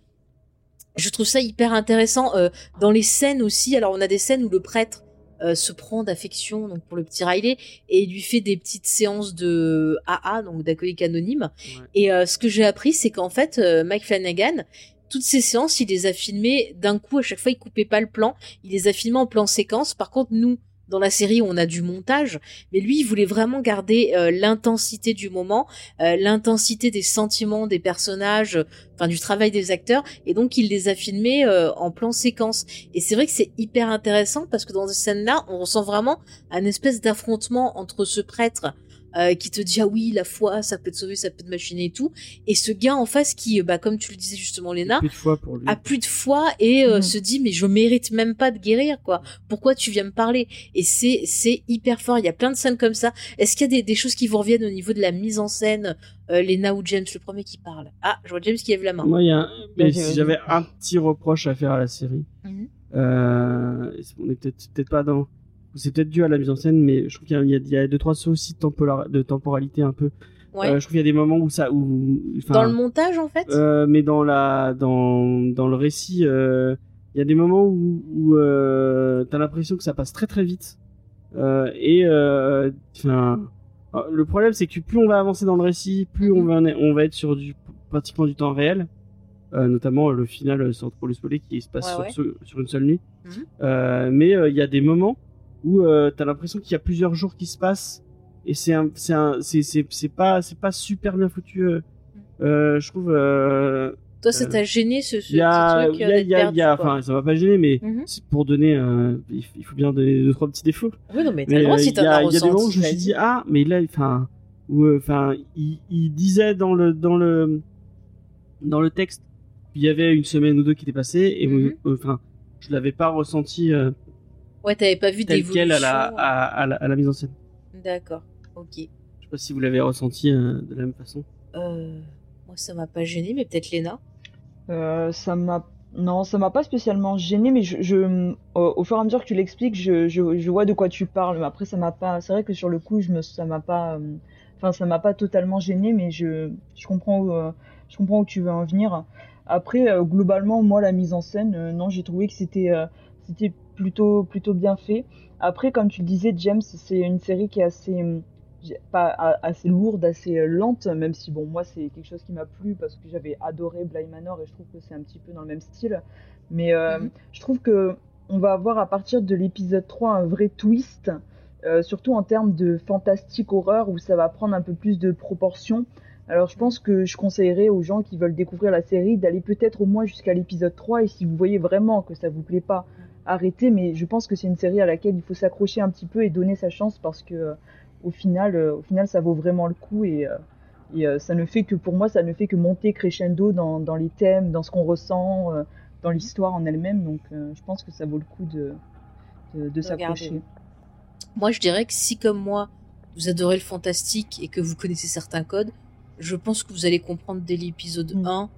je trouve ça hyper intéressant euh, dans les scènes aussi. Alors on a des scènes où le prêtre euh, se prend d'affection donc pour le petit Riley et il lui fait des petites séances de AA donc d'alcoolique anonyme. Ouais. Et euh, ce que j'ai appris c'est qu'en fait euh, Mike Flanagan toutes ces séances, il les a filmées d'un coup. À chaque fois, il coupait pas le plan. Il les a filmées en plan séquence. Par contre, nous, dans la série, on a du montage, mais lui, il voulait vraiment garder euh, l'intensité du moment, euh, l'intensité des sentiments des personnages, enfin du travail des acteurs, et donc il les a filmés euh, en plan séquence. Et c'est vrai que c'est hyper intéressant parce que dans ces scènes-là, on ressent vraiment un espèce d'affrontement entre ce prêtre euh, qui te dit ah oui la foi ça peut te sauver ça peut te machiner et tout et ce gars en face qui bah comme tu le disais justement Léna Plus de fois pour lui. a plus de foi et euh, Mhm. se dit mais je mérite même pas de guérir quoi pourquoi tu viens me parler? Et c'est c'est hyper fort il y a plein de scènes comme ça est-ce qu'il y a des, des choses qui vous reviennent au niveau de la mise en scène euh, Lena ou James le premier qui parle? Ah je vois James qui lève la main Moi, il y a un- mais Vas-y, si j'avais un petit reproche à faire à la série, Mhm. euh, on est peut-être peut-être pas dans. C'est peut-être dû à la mise en scène, mais je trouve qu'il y a, y deux trois de, tempora- de temporalité un peu. ouais Euh, je trouve qu'il y a des moments où ça, où, dans le montage en fait? Euh, mais dans la, dans, dans le récit, euh, il y a des moments où, où t'as l'impression que ça passe très très vite. Et enfin, le problème c'est que plus on va avancer dans le récit, plus on va, on va être sur du pratiquement du temps réel. Euh, notamment le final euh, sans trop le spoiler qui se passe Ouais, sur, ouais. ce- sur une seule nuit. Mhm. Mais il y a des moments où euh, t'as l'impression qu'il y a plusieurs jours qui se passent et c'est un, c'est un, c'est c'est c'est pas c'est pas super bien foutu. euh, euh, je trouve. Euh, toi ça t'a gêné ce, ce il y a, petit truc il y a, il y a, il y a- perdu, enfin, ça va pas gêner, mais Mhm. c'est pour donner, euh, il il faut bien donner deux trois petits défauts. oui non mais t'as Mais le droit si il y t'en a, as il y a des moments où je me ressenti suis dit ah, mais là, enfin, où, enfin, il, il disait dans le dans le dans le texte qu'il y avait une semaine ou deux qui était passée et Mhm. euh, enfin, je l'avais pas ressenti euh, ouais t'avais pas vu d'évolution quel à la, à, à la à la mise en scène. d'accord ok Je sais pas si vous l'avez ressenti euh, de la même façon. euh, moi ça m'a pas gêné mais peut-être Lena Euh, ça m'a non, ça m'a pas spécialement gêné, mais je, je au, au fur et à mesure que tu l'expliques, je, je, je vois de quoi tu parles. Mais après, ça m'a pas. C'est vrai que sur le coup, je me, ça m'a pas. euh, Enfin, ça m'a pas totalement gêné, mais je, je comprends, où, euh, je comprends où tu veux en venir. Après, euh, globalement, moi, la mise en scène, euh, non, j'ai trouvé que c'était, euh, c'était plutôt, plutôt bien fait. Après, comme tu le disais, James, c'est une série qui est assez, hum, pas assez lourde, assez euh, lente, même si bon, moi c'est quelque chose qui m'a plu parce que j'avais adoré Bly Manor et je trouve que c'est un petit peu dans le même style. Mais euh, Mhm. je trouve que on va avoir à partir de l'épisode 3 un vrai twist, euh, surtout en termes de fantastique horreur où ça va prendre un peu plus de proportions. Alors je pense que je conseillerais aux gens qui veulent découvrir la série d'aller peut-être au moins jusqu'à l'épisode 3 et si vous voyez vraiment que ça vous plaît pas, arrêtez. Mais je pense que c'est une série à laquelle il faut s'accrocher un petit peu et donner sa chance parce que euh, au final, euh, au final, ça vaut vraiment le coup et, euh, et euh, ça ne fait que, pour moi, ça ne fait que monter crescendo dans, dans les thèmes, dans ce qu'on ressent, euh, dans l'histoire en elle-même. Donc, euh, je pense que ça vaut le coup de, de, de s'accrocher. Moi, je dirais que si, comme moi, vous adorez le fantastique et que vous connaissez certains codes, je pense que vous allez comprendre dès l'épisode Mm. 1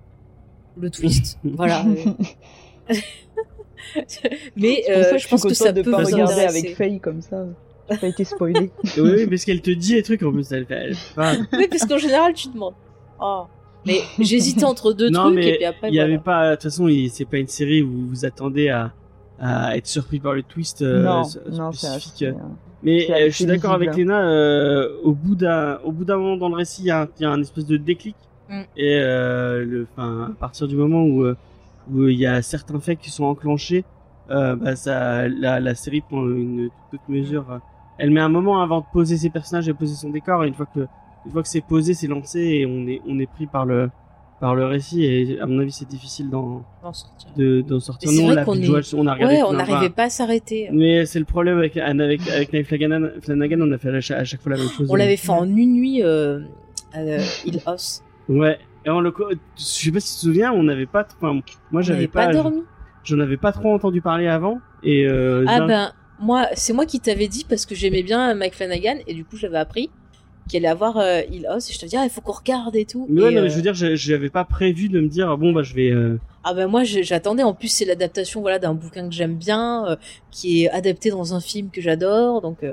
le twist. voilà. (laughs) (laughs) (laughs) Mais euh, ça je pense que ça de peut pas regarder intéresser. avec Faye comme ça. J'ai pas été spoilé. (laughs) oui, oui, parce qu'elle te dit des trucs en plus. Elle, fait- elle fait pas- (laughs) Oui, parce qu'en général, tu demandes. Oh. Mais j'hésitais entre deux non, trucs mais et puis après, il y voilà. avait pas. De toute façon, c'est pas une série où vous attendez à, à être surpris par le twist euh, non, s- non, c'est spécifique. assez, euh, Mais euh, je suis d'accord avec. Léna. euh, au bout d'un, au bout d'un moment dans le récit, il y, a un- il y a un espèce de déclic. Mm. Et euh, le, enfin, à partir du moment où euh, où il y a certains faits qui sont enclenchés, euh, bah ça, la, la série prend une toute mesure. euh. Elle met un moment avant de poser ses personnages et poser son décor. Et une fois que une fois que c'est posé, c'est lancé et on est on est pris par le par le récit. Et à mon avis, c'est difficile d'en sortir. de sortir. Nous, on est- on a regardé. Ouais, on plein- n'arrivait pas à s'arrêter. mais c'est le problème avec avec avec Flanagan, on a fait à chaque, à chaque fois la même chose. On l'avait fait en une nuit euh, à euh, Hill House. Ouais. Et on le, je sais pas si tu te souviens, on n'avait pas, enfin, moi j'avais pas, pas, dormi. j'en avais pas trop entendu parler avant. Et euh, Ah ben, moi, c'est moi qui t'avais dit parce que j'aimais bien Mike Flanagan et du coup j'avais appris qu'il allait avoir euh, et je te dis ah il faut qu'on regarde et tout. Mais ouais, Et, non, mais euh, je veux dire, j'ai- j'avais pas prévu de me dire bon bah je vais. euh, Ah ben moi j'attendais. En plus c'est l'adaptation voilà d'un bouquin que j'aime bien, euh, qui est adapté dans un film que j'adore. Donc euh,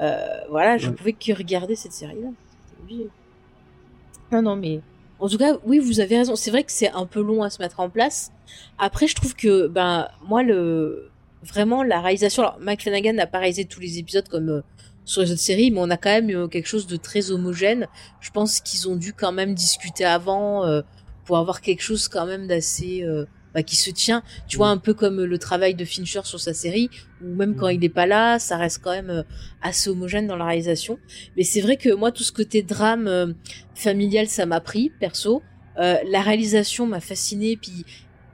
euh, voilà, je Ouais. pouvais que regarder cette série-là. C'était obligé. Non non mais en tout cas oui vous avez raison. C'est vrai que c'est un peu long à se mettre en place. Après je trouve que ben moi le vraiment la réalisation. Alors Mike Flanagan n'a pas réalisé tous les épisodes comme euh, sur les autres séries, mais on a quand même euh, quelque chose de très homogène. Je pense qu'ils ont dû quand même discuter avant. euh, pour avoir quelque chose quand même d'assez euh, bah, qui se tient tu vois un peu comme le travail de Fincher sur sa série ou même quand il n'est pas là ça reste quand même euh, assez homogène dans la réalisation. Mais c'est vrai que moi tout ce côté drame euh, familial ça m'a pris perso. Euh, la réalisation m'a fasciné puis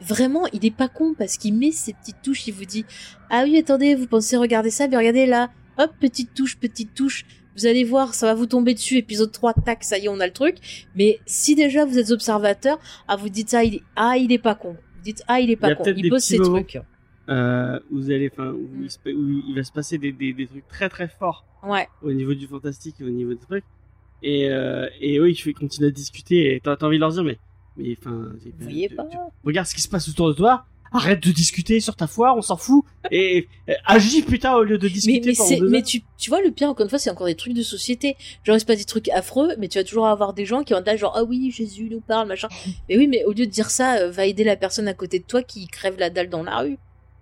vraiment il est pas con parce qu'il met ses petites touches il vous dit ah oui attendez vous pensez regarder ça mais regardez là. Hop petite touche petite touche. Vous allez voir, ça va vous tomber dessus, épisode 3, tac, ça y est, on a le truc. Mais si déjà vous êtes observateur, ah, vous dites, ah, il est, ah, il est pas con. Dites, ah, il est Il pas a con. Il petits ses trucs. euh, où vous allez, enfin, où, Mm. il où il va se passer des, des, des trucs très très forts Ouais. au niveau du fantastique et au niveau des trucs. Et, euh, et oui, je vais continuer à discuter et t'as envie de leur dire, mais, mais enfin, regarde ce qui se passe autour de toi. Arrête de discuter sur ta foire, on s'en fout. Et euh, agis putain au lieu de discuter mais, mais tu vois, le pire, encore une fois, c'est encore des trucs de société. Genre, c'est pas des trucs affreux, mais tu vas toujours avoir des gens qui vont être là, genre, ah oui, Jésus nous parle, machin. Mais oui, mais au lieu de dire ça, euh, va aider la personne à côté de toi qui crève la dalle dans la rue.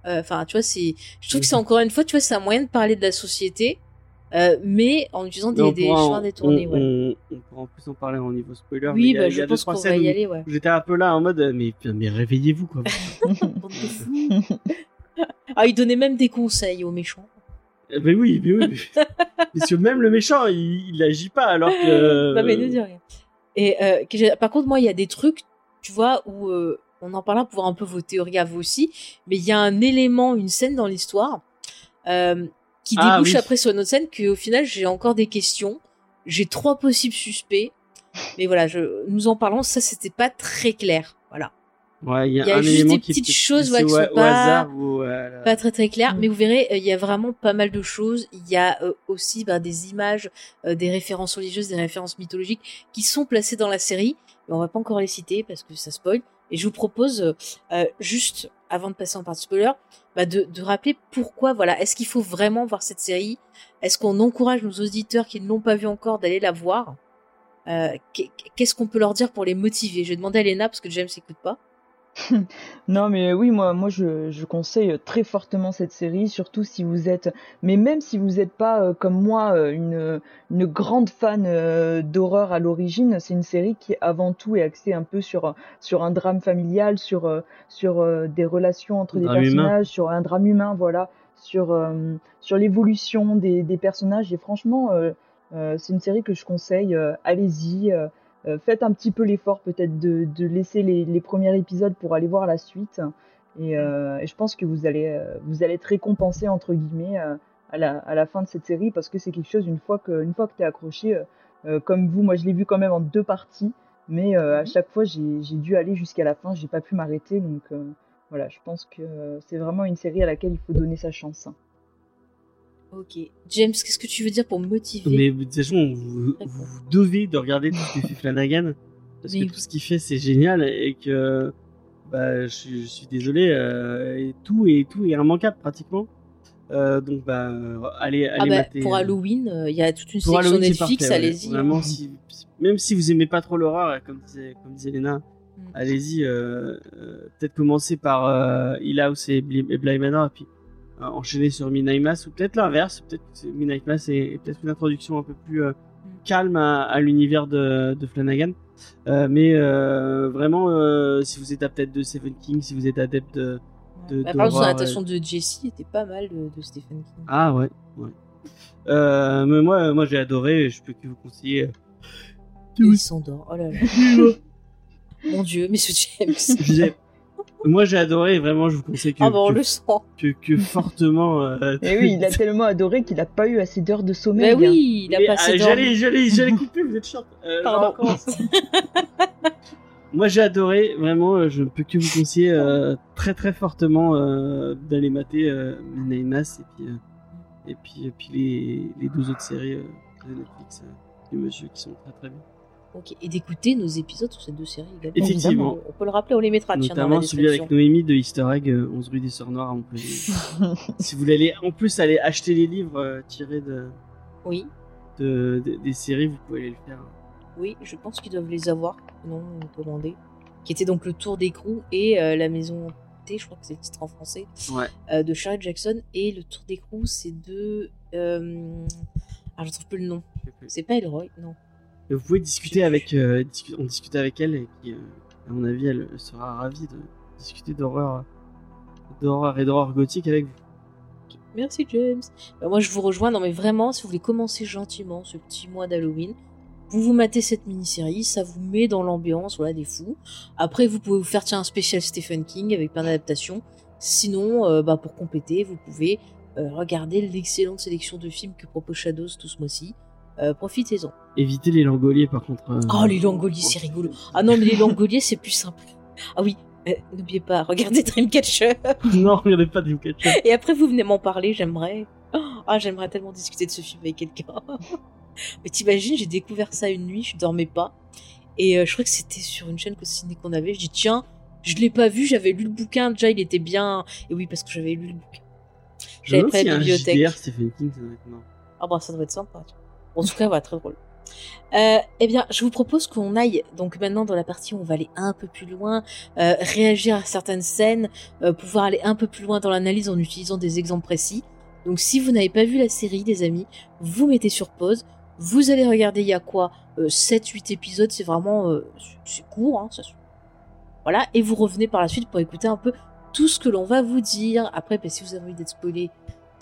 Euh, Enfin, tu vois, c'est, je trouve que c'est encore une fois, tu vois, c'est un moyen de parler de la société, euh, mais en utilisant Mais des, on des chemins détournés, on, ouais. on, on pourra en plus en parler au niveau spoiler. mais il Oui, a- bah, il y je a deux, pense trois qu'on va scènes y aller, ouais. J'étais un peu là en mode, euh, mais, mais réveillez-vous quoi. (laughs) (laughs) Ah, il donnait même des conseils aux méchants. Euh, mais oui, mais oui. mais- (laughs) Parce que même le méchant, il, il agit pas alors que. non mais ne dis rien. Et euh, que par contre moi il y a des trucs, tu vois, où euh, on en parlera pour voir un peu vos théories à vous aussi, mais il y a un élément, une scène dans l'histoire euh, qui Ah, débouche oui. après sur une autre scène que au final j'ai encore des questions, j'ai trois possibles suspects, mais voilà, je, nous en parlons, ça c'était pas très clair, voilà, Ouais, il y a, il y a un juste des petites choses, ouais, qui sont au pas- ou la- pas très très clair, Mm. mais vous verrez, euh, il y a vraiment pas mal de choses. Il y a euh, aussi bah, des images, euh, des références religieuses, des références mythologiques qui sont placées dans la série. Mais on va pas encore les citer parce que ça spoil. Et je vous propose euh, euh, juste, avant de passer en partie bah, de, rappeler pourquoi. Voilà, est-ce qu'il faut vraiment voir cette série? Est-ce qu'on encourage nos auditeurs qui ne l'ont pas vue encore d'aller la voir? Euh, qu'est- Qu'est-ce qu'on peut leur dire pour les motiver? Je vais demander à Elena parce que James n'écoute pas. (laughs) Non, mais oui, moi, moi, je, je conseille très fortement cette série, surtout si vous êtes, mais même si vous n'êtes pas euh, comme moi euh, une, une grande fan euh, d'horreur à l'origine, c'est une série qui avant tout est axée un peu sur sur un drame familial, sur euh, sur euh, des relations entre des humain. personnages, sur un drame humain, voilà, sur euh, sur l'évolution des, des personnages. Et franchement, euh, euh, c'est une série que je conseille. euh, Allez-y. Euh, faites un petit peu l'effort peut-être de, de laisser les, les premiers épisodes pour aller voir la suite. Et, euh, et je pense que vous allez, euh, vous allez être récompensé entre guillemets à, la, à la fin de cette série parce que c'est quelque chose une fois que, une fois que t'es accroché, euh, euh, comme vous, moi je l'ai vu quand même en deux parties, mais à Mhm. chaque fois j'ai j'ai dû aller jusqu'à la fin, j'ai pas pu m'arrêter donc voilà, je pense que c'est vraiment une série à laquelle il faut donner sa chance. Ok. James, qu'est-ce que tu veux dire pour motiver? Mais de toute façon, vous, devez de regarder tout ce que fait Flanagan. Parce Mais que oui. tout ce qu'il fait, c'est génial. Et que, bah, je, suis- je suis désolé, euh, et tout, et tout est immanquable pratiquement. Euh, donc, bah, allez, allez Ah bah, mater, pour euh, Halloween, euh, il y a toute une pour sélection Halloween, Netflix, ouais. allez-y. hein. Vraiment, si- même si vous aimez pas trop l'horreur, comme disait, comme disait Léna, Mm. allez-y. Peut-être commencer par Hill House et, Bly- et Bly Manor, et puis enchaîner sur Midnight Mass, ou peut-être l'inverse. Peut-être Midnight Mass est, est peut-être une introduction un peu plus euh, calme à, à l'univers de, de Flanagan. Euh, mais euh, vraiment, euh, si vous êtes adepte de Stephen King, si vous êtes adepte de. de- Bah, par exemple, son d'horreur, adaptation de Jessie était pas mal de, de Stephen King. Ah ouais, ouais. Euh, mais moi, moi j'ai adoré, je peux que vous conseiller. Il s'endort. Oh là là. (laughs) Mon dieu, mais ce James. (laughs) Moi j'ai adoré, vraiment, je vous conseille que, Ah bah on que, le sent. que, que fortement. euh, (laughs) Et oui, il a tellement adoré qu'il a pas eu assez d'heures de sommeil. Bah oui, il a mais, passé euh. J'allais, j'allais, j'allais couper, vous êtes chiante. Euh, Pardon. (laughs) Moi j'ai adoré, vraiment, euh, je ne peux que vous conseiller euh, très très fortement euh, d'aller mater euh, Mass et puis, euh, et puis, et puis les, les deux autres séries euh, de Netflix euh, du monsieur qui sont très très bien. Et d'écouter nos épisodes sur ces deux séries également. Effectivement. On peut le rappeler, on les mettra tiens, dans Notamment celui avec. Noémie de Easter Egg, euh, 11 rue des Sœurs Noires à Montpellier. (laughs) si vous voulez aller, en plus aller acheter les livres euh, tirés de, Oui, de- de- des séries, vous pouvez aller le faire. oui, je pense qu'ils doivent les avoir, non commandés. Qui était donc le Tour d'écrou et euh, la Maison T, je crois que c'est le titre en français, Ouais. euh, de Charlie Jackson. Et le Tour d'écrou, c'est de. Euh... Ah, je trouve plus le nom. C'est pas Elroy, non. Vous pouvez discuter avec, euh, on discute avec elle et qui, euh, à mon avis, elle sera ravie de discuter d'horreur, d'horreur et d'horreur gothique avec vous. Merci James. Bah, moi je vous rejoins, non mais vraiment, si vous voulez commencer gentiment ce petit mois d'Halloween, vous vous matez cette mini-série, ça vous met dans l'ambiance voilà, des fous. Après vous pouvez vous faire tiens, un spécial Stephen King avec plein d'adaptations. Sinon, euh, bah, pour compléter, vous pouvez regarder l'excellente sélection de films que propose Shadows tout ce mois-ci. Euh, Profitez-en. Évitez les langoliers par contre. euh, Oh les langoliers c'est rigolo. Ah non mais les langoliers c'est plus simple. Ah oui, euh, n'oubliez pas, regardez Dreamcatcher. (laughs) non, regardez pas Dreamcatcher. Et après, vous venez m'en parler, j'aimerais. Ah, j'aimerais tellement discuter de ce film avec quelqu'un. (laughs) Mais t'imagines, j'ai découvert ça une nuit, je dormais pas. Et euh, je crois que c'était sur une chaîne ciné qu'on avait. Je dis, tiens, je l'ai pas vu, j'avais lu le bouquin, déjà il était bien. Et oui, parce que j'avais lu le bouquin. J'avais pris la bibliothèque. Ah bah ça doit être sympa. tu vois. En tout cas, voilà, très drôle. Euh, eh bien, je vous propose qu'on aille donc maintenant dans la partie où on va aller un peu plus loin, euh, réagir à certaines scènes, euh, pouvoir aller un peu plus loin dans l'analyse en utilisant des exemples précis. Donc, si vous n'avez pas vu la série, des amis, vous mettez sur pause. Vous allez regarder, il y a quoi euh, 7-8 épisodes, c'est vraiment c'est- court, hein, voilà, et vous revenez par la suite pour écouter un peu tout ce que l'on va vous dire. Après, bah, si vous avez envie d'être spoilé,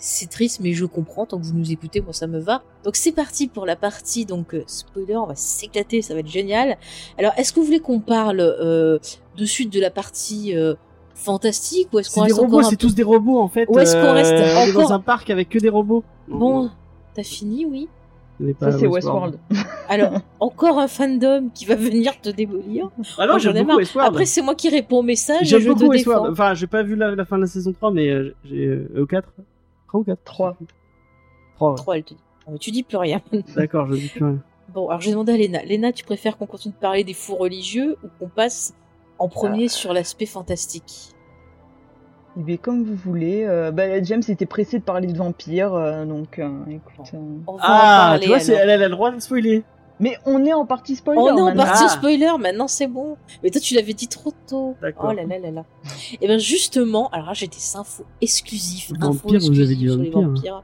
c'est triste, mais je comprends. Tant que vous nous écoutez, moi ça me va. Donc c'est parti pour la partie donc euh, spoiler. On va s'éclater, ça va être génial. Alors, est-ce que vous voulez qu'on parle euh, de suite de la partie euh, fantastique ou est-ce qu'on C'est des reste robots, c'est peu- tous des robots en fait. Ou est-ce qu'on reste on est encore- dans un parc avec que des robots Bon, t'as fini, oui. Ça, c'est Westworld. (laughs) Alors, encore un fandom qui va venir te démolir. Ah non, j'aime j'en ai beaucoup marre. Westworld. Après, c'est moi qui réponds au message et J'aime je beaucoup te Westworld. défends. Enfin, j'ai pas vu la, la fin de la saison 3, mais euh, j'ai euh, au 4 3 ou 4 Trois. 3. Trois, elle te dit. Non, mais tu dis plus rien. (laughs) D'accord, je dis plus rien. Bon, alors j'ai demandé à Léna. Léna, tu préfères qu'on continue de parler des fous religieux ou qu'on passe en premier sur l'aspect fantastique? Eh bien, comme vous voulez. Euh, bah, James était pressé de parler de vampires, euh, donc euh, écoute. euh. On va en Ah, parler tu vois, elle a le droit de spoiler. Mais on est en partie spoiler. On est en maintenant. partie Ah. spoiler, maintenant c'est bon. Mais toi, tu l'avais dit trop tôt. D'accord. Oh là là là là. Et bien justement, alors là, j'ai des infos exclusives. infos Vampire, vous avez dit exclusives sur les vampire, vampires.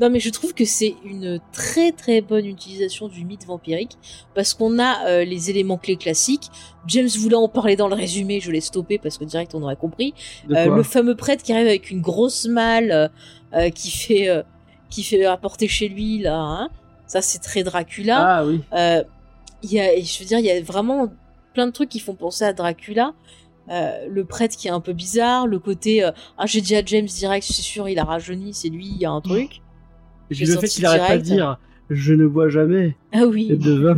Non, mais je trouve que c'est une très très bonne utilisation du mythe vampirique parce qu'on a euh, les éléments clés classiques. James voulait en parler dans le résumé, je l'ai stoppé parce que direct on aurait compris. Euh, le fameux prêtre qui arrive avec une grosse malle euh, qui fait euh, qui fait apporter chez lui là. Hein ça c'est très Dracula. Ah oui. Euh, il y a, je veux dire, il y a vraiment plein de trucs qui font penser à Dracula. Euh, le prêtre qui est un peu bizarre, le côté euh, ah j'ai dit à James direct, c'est sûr il a rajeuni, c'est lui, il y a un truc. J'ai le fait qu'il arrête pas de dire je ne bois jamais Ah oui, de vin.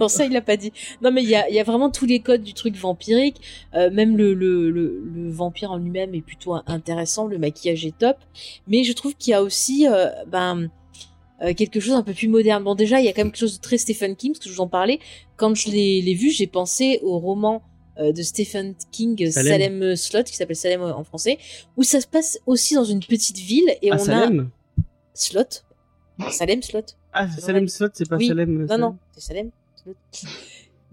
Non, (laughs) ça il l'a pas dit. Non mais il y a, y a vraiment tous les codes du truc vampirique, Euh, même le, le, le, le vampire en lui-même est plutôt intéressant, le maquillage est top, mais je trouve qu'il y a aussi ben euh, quelque chose un peu plus moderne. Bon déjà il y a quand même quelque chose de très Stephen King, parce que je vous en parlais. Quand je l'ai vu, j'ai pensé au roman euh, de Stephen King, euh, Salem. Salem, Slot, qui s'appelle Salem en français, où ça se passe aussi dans une petite ville et ah, on Salem? A Slot, Salem Slot. Ah, Salem. Slot, c'est pas Oui. Salem. Non, non, c'est Salem.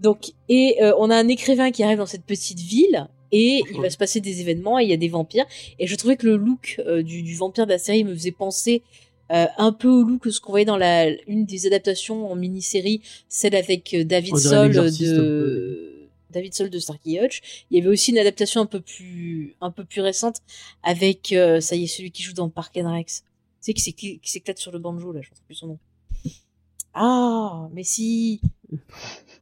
Donc, et euh, on a un écrivain qui arrive dans cette petite ville et il va se passer des événements et il y a des vampires. Et je trouvais que le look euh, du, du vampire de la série me faisait penser euh, un peu au look que ce qu'on voyait dans la une des adaptations en mini-série, celle avec euh, David Sol de David Sol de Starkey Hutch. Il y avait aussi une adaptation un peu plus un peu plus récente avec euh, ça y est celui qui joue dans Park and Rex. Tu sais qui s'éc- qui s'éclate sur le banjo là, je ne sais plus son nom. Ah, mais si.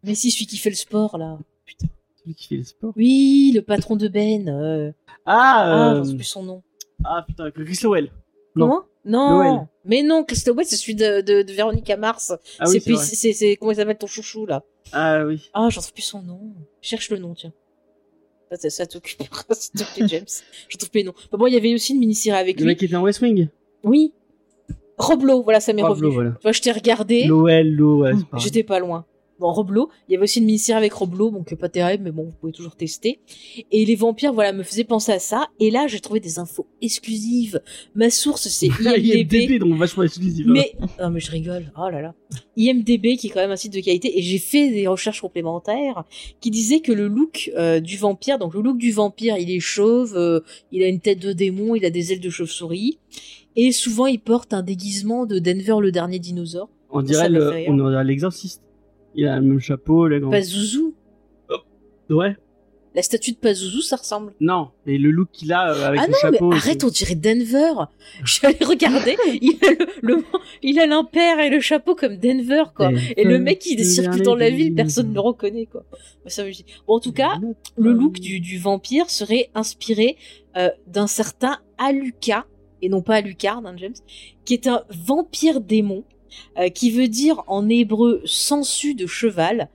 Mais si, celui qui fait le sport, là. Putain. Celui qui fait le sport. Oui, le patron de Ben. euh, Ah, Ah, je sais plus son nom. ah putain, Chris Lowell. Non. Comment? Non, Noël. mais non, White, c'est celui de, de, de Véronica Mars. Ah oui, c'est vrai. c'est c'est comment il s'appelle ton chouchou là? Ah oui. Ah, j'en trouve plus son nom. Cherche le nom, tiens. Ça, ça, ça t'occupe, s'il te plaît, James. Je trouve plus les noms. Bah, bon, il y avait aussi une mini-série avec Le lui. mec qui était en West Wing? Oui. Roblo, voilà, ça m'est Roblo, revenu. voilà. Je t'ai regardé. L'OL, l'O, ouais, c'est pareil. J'étais pas loin. Bon, Roblo, il y avait aussi une mini-série avec Roblo, donc euh, pas terrible, mais bon, vous pouvez toujours tester. Et les vampires, voilà, me faisaient penser à ça. Et là, j'ai trouvé des infos exclusives. Ma source, c'est (laughs) IMDB. IMDb, donc vachement exclusif. hein. mais, non, mais je rigole. Oh là là. IMDB, qui est quand même un site de qualité, et j'ai fait des recherches complémentaires qui disaient que le look euh, du vampire, donc le look du vampire, il est chauve, euh, il a une tête de démon, il a des ailes de chauve-souris, et souvent il porte un déguisement de Denver le dernier dinosaure. Dirait le, on dirait l'exorciste. Il a le même chapeau, les grands. Pazuzu. Ouais. La statue de Pazuzu, ça ressemble. Non, mais le look qu'il a euh, avec ah le non, chapeau. mais arrête, on dirait Denver. (laughs) Je suis allée regarder. il a le, le- il a l'impair et le chapeau comme Denver, quoi. Et le mec, il circule dans la ville, personne ne le reconnaît, quoi. Ça me dit. Bon, en tout cas, le look du, du vampire serait inspiré euh, d'un certain Alucard, et non pas Alucard, hein, James, qui est un vampire démon, euh, qui veut dire en hébreu sensu de cheval,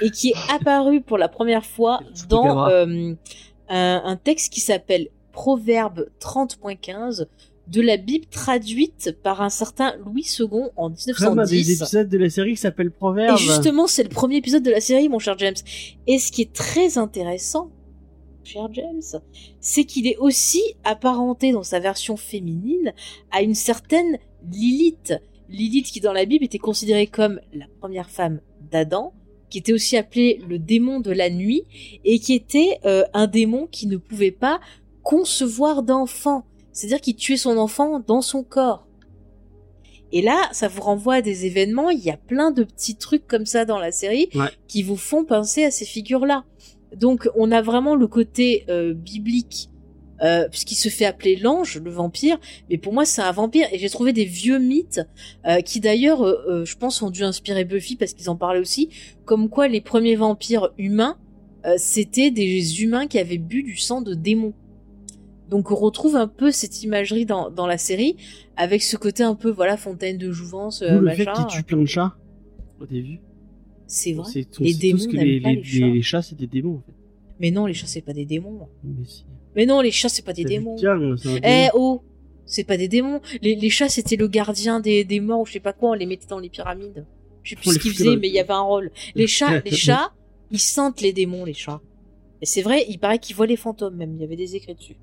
et qui est apparu pour la première fois (laughs) dans euh, un, un texte qui s'appelle Proverbe 30.15 de la Bible traduite par un certain Louis II en Comme un des 1910. épisodes de la série qui s'appelle Proverbe. Et justement, c'est le premier épisode de la série, mon cher James. Et ce qui est très intéressant, cher James, c'est qu'il est aussi apparenté dans sa version féminine à une certaine Lilith. Lilith qui dans la Bible était considérée comme la première femme d'Adam, qui était aussi appelée le démon de la nuit, et qui était euh, un démon qui ne pouvait pas concevoir d'enfant. C'est-à-dire qu'il tuait son enfant dans son corps. Et là, ça vous renvoie à des événements, il y a plein de petits trucs comme ça dans la série Ouais. qui vous font penser à ces figures-là. Donc on a vraiment le côté euh, biblique, euh, puisqu'il se fait appeler l'ange, le vampire, mais pour moi c'est un vampire, et j'ai trouvé des vieux mythes euh, qui d'ailleurs, euh, euh, je pense, ont dû inspirer Buffy, parce qu'ils en parlaient aussi, comme quoi les premiers vampires humains, c'était des humains qui avaient bu du sang de démons. Donc on retrouve un peu cette imagerie dans, dans la série, avec ce côté un peu, voilà, fontaine de jouvence, D'où le fait qu'il tue plein de chats. Au début. C'est vrai. Les démons que les, les, chats. les- les chats, c'est des démons, en fait. Mais non, les chats, c'est pas des démons. Mais si. Mais non, les chats, c'est pas des démons. Eh démon. oh C'est pas des démons. Les, les chats, c'était le gardien des, des morts ou je sais pas quoi, on les mettait dans les pyramides. Je sais plus ce qu'ils faisaient, mais il y avait un rôle. Les (laughs) chats, les chats, ils sentent les démons, les chats. Et c'est vrai, il paraît qu'ils voient les fantômes même, il y avait des écrits dessus.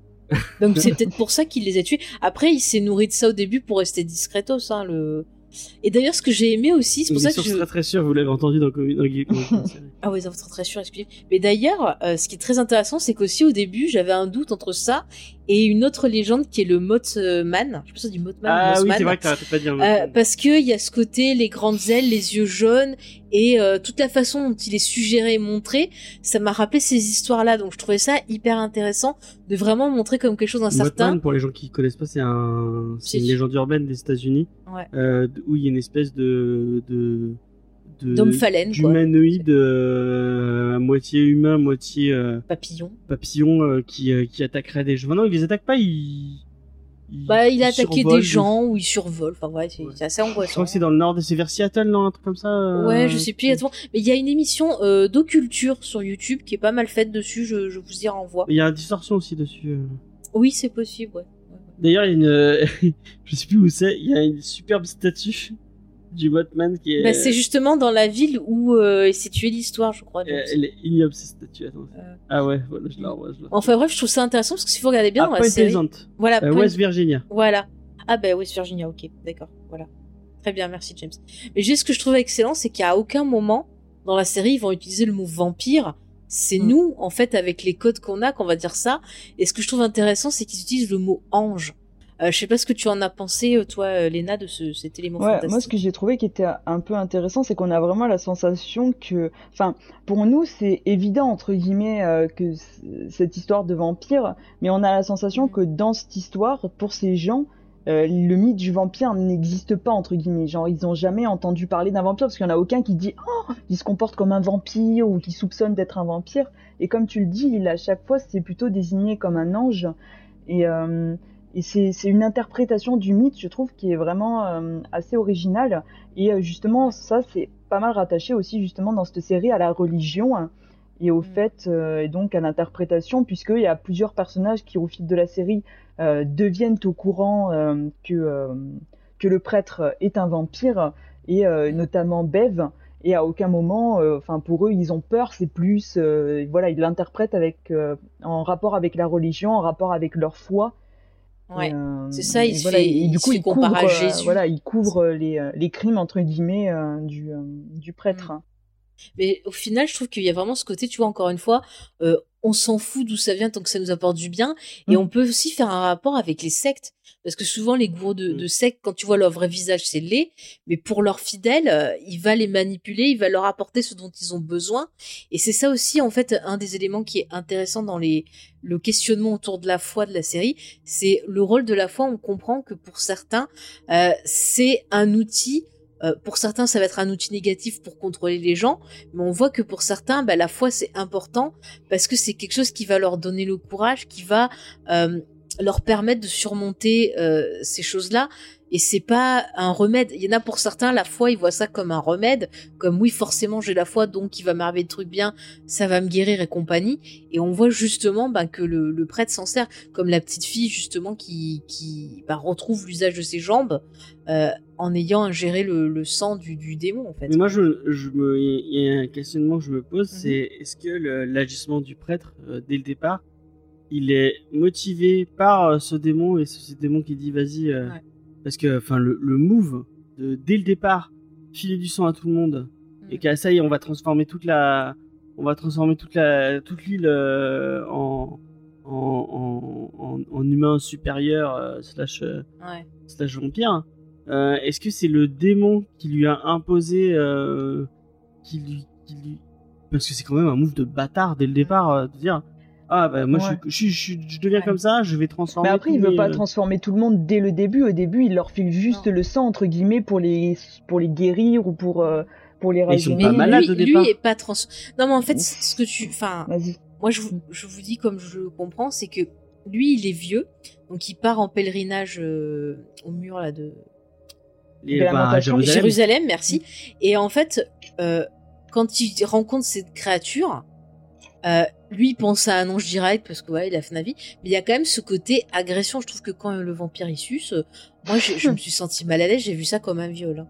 Donc c'est (laughs) peut-être pour ça qu'il les a tués. Après, il s'est nourri de ça au début pour rester discretos, hein, le... Et d'ailleurs, ce que j'ai aimé aussi, c'est pour ça que je... très très sûre, vous l'avez entendu dans dans. (laughs) Ah oui, être très sûr, excusez. Mais d'ailleurs, euh, ce qui est très intéressant, c'est qu'aussi au début, j'avais un doute entre ça et une autre légende qui est le Mothman. Je sais pas si dit Mothman ou Ah oui, c'est vrai que t'arrêtais pas de dire. Euh, parce que il y a ce côté, les grandes ailes, les yeux jaunes et euh, toute la façon dont il est suggéré et montré, ça m'a rappelé ces histoires-là. Donc je trouvais ça hyper intéressant de vraiment montrer comme quelque chose d'incertain. Mothman, pour les gens qui connaissent pas, c'est un, c'est C'est- une légende urbaine des États-Unis Ouais. euh, où il y a une espèce de de d'humanoïde euh, à moitié humain, moitié euh, Papillon. papillon euh, qui euh, qui attaquerait des gens. Non, il les attaque pas, il il, Bah, il a attaqué des de- gens ou il survole. Enfin ouais, c'est Ouais. assez Je angoissant. crois que c'est dans le nord, c'est vers Seattle, non, un truc comme ça. euh, Ouais, je sais plus exactement. Mais il y a une émission euh, d'occulture sur YouTube qui est pas mal faite dessus. Je, je vous y renvoie. Il y a un distorsion aussi dessus. Oui, c'est possible. Ouais. D'ailleurs, il y a une, (laughs) je sais plus où c'est, il y a une superbe statue du Mothman qui est. Bah, c'est justement dans la ville où euh, s'est tué l'histoire, je crois. Euh. Elle est ignoble cette statue. Euh. Ah ouais, voilà, je la revois. Enfin bref, je trouve ça intéressant parce que s'il faut regarder bien ah, dans la série. Voilà. euh, Point- West Virginia. Voilà. Ah ben West Virginia, ok, d'accord, voilà. Très bien, merci James. Mais juste ce que je trouve excellent, c'est qu'à aucun moment dans la série ils vont utiliser le mot vampire. C'est Mm. nous, en fait, avec les codes qu'on a, qu'on va dire ça. Et ce que je trouve intéressant, c'est qu'ils utilisent le mot ange. Euh, je sais pas ce que tu en as pensé, euh, toi, euh, Léna, de ce, cet élément Ouais, fantastique. moi ce que j'ai trouvé qui était un peu intéressant, c'est qu'on a vraiment la sensation que, enfin, pour nous c'est évident entre guillemets euh, que cette histoire de vampire, mais on a la sensation Mhm. que dans cette histoire, pour ces gens, euh, le mythe du vampire n'existe pas entre guillemets. Genre ils ont jamais entendu parler d'un vampire parce qu'il y en a aucun qui dit oh il se comporte comme un vampire ou qui soupçonne d'être un vampire. Et comme tu le dis, il à chaque fois c'est plutôt désigné comme un ange. Et euh, et c'est une interprétation du mythe, je trouve, qui est vraiment euh, assez originale. Et euh, justement, ça, c'est pas mal rattaché aussi, justement, dans cette série à la religion hein, et au Mm. fait, euh, et donc à l'interprétation, puisqu'il y a plusieurs personnages qui, au fil de la série, euh, deviennent au courant que, que le prêtre est un vampire, et notamment Bev. Et à aucun moment, enfin pour eux, ils ont peur. C'est plus, voilà, ils l'interprètent avec en rapport avec la religion, en rapport avec leur foi. Ouais. Et, euh, C'est ça, il se voilà, fait- et il du coup, couvre, euh, Jésus. voilà, il couvre les, euh, les crimes entre guillemets euh, du, euh, du prêtre. Mm. Mais au final, je trouve qu'il y a vraiment ce côté, tu vois, encore une fois, euh, on s'en fout d'où ça vient tant que ça nous apporte du bien. Et Mm. on peut aussi faire un rapport avec les sectes. Parce que souvent, les gourous de, Mm. de sectes, quand tu vois leur vrai visage, c'est laid. Mais pour leurs fidèles, euh, il va les manipuler, il va leur apporter ce dont ils ont besoin. Et c'est ça aussi, en fait, un des éléments qui est intéressant dans les, le questionnement autour de la foi de la série. C'est le rôle de la foi. On comprend que pour certains, euh, c'est un outil euh, pour certains, ça va être un outil négatif pour contrôler les gens, mais on voit que pour certains, bah, la foi c'est important parce que c'est quelque chose qui va leur donner le courage, qui va euh, leur permettre de surmonter euh, ces choses-là. Et c'est pas un remède. Il y en a pour certains, la foi, ils voient ça comme un remède, comme oui, forcément j'ai la foi, donc il va m'arriver des trucs bien, ça va me guérir et compagnie. Et on voit justement bah, que le, prêtre s'en sert, comme la petite fille justement qui, bah, retrouve l'usage de ses jambes en ayant ingéré le, le sang du, du démon en fait. Mais moi, je, je me, il y a un questionnement que je me pose, Mhm. c'est est-ce que l'agissement du prêtre euh, dès le départ, il est motivé par euh, ce démon et ce, ce démon qui dit vas-y, euh, Ouais. parce que enfin le, le move de dès le départ filer du sang à tout le monde Mhm. et qu'à ça y est, on va transformer toute la, on va transformer toute la toute l'île en, en, en, en, en humain supérieur slash Ouais. slash vampire. Euh, Est-ce que c'est le démon qui lui a imposé, euh, qui lui, qui lui... parce que c'est quand même un move de bâtard dès le départ, euh, de dire ah bah moi Ouais. je, je, je, je deviens Ouais. comme ça, je vais transformer. Mais après, il veut mes, pas euh, transformer tout le monde dès le début. Au début, il leur file juste Non. le sang entre guillemets pour les pour les guérir ou pour euh, pour les Mais ils sont rajeunir. pas Mais malades lui, au lui départ. est pas trans. Non mais en fait, ce que tu, enfin, Vas-y. moi je vous, je vous dis comme je le comprends, c'est que lui il est vieux, donc il part en pèlerinage euh, au mur là de les- de bah, à lamentation. Jérusalem. Jérusalem, merci. Et en fait, euh, quand il rencontre cette créature, euh, lui il pense à un ange direct parce que ouais, il a fait la vie, mais il y a quand même ce côté agression. Je trouve que quand le vampire il suce, euh, moi je me suis senti mal à l'aise, j'ai vu ça comme un viol. hein.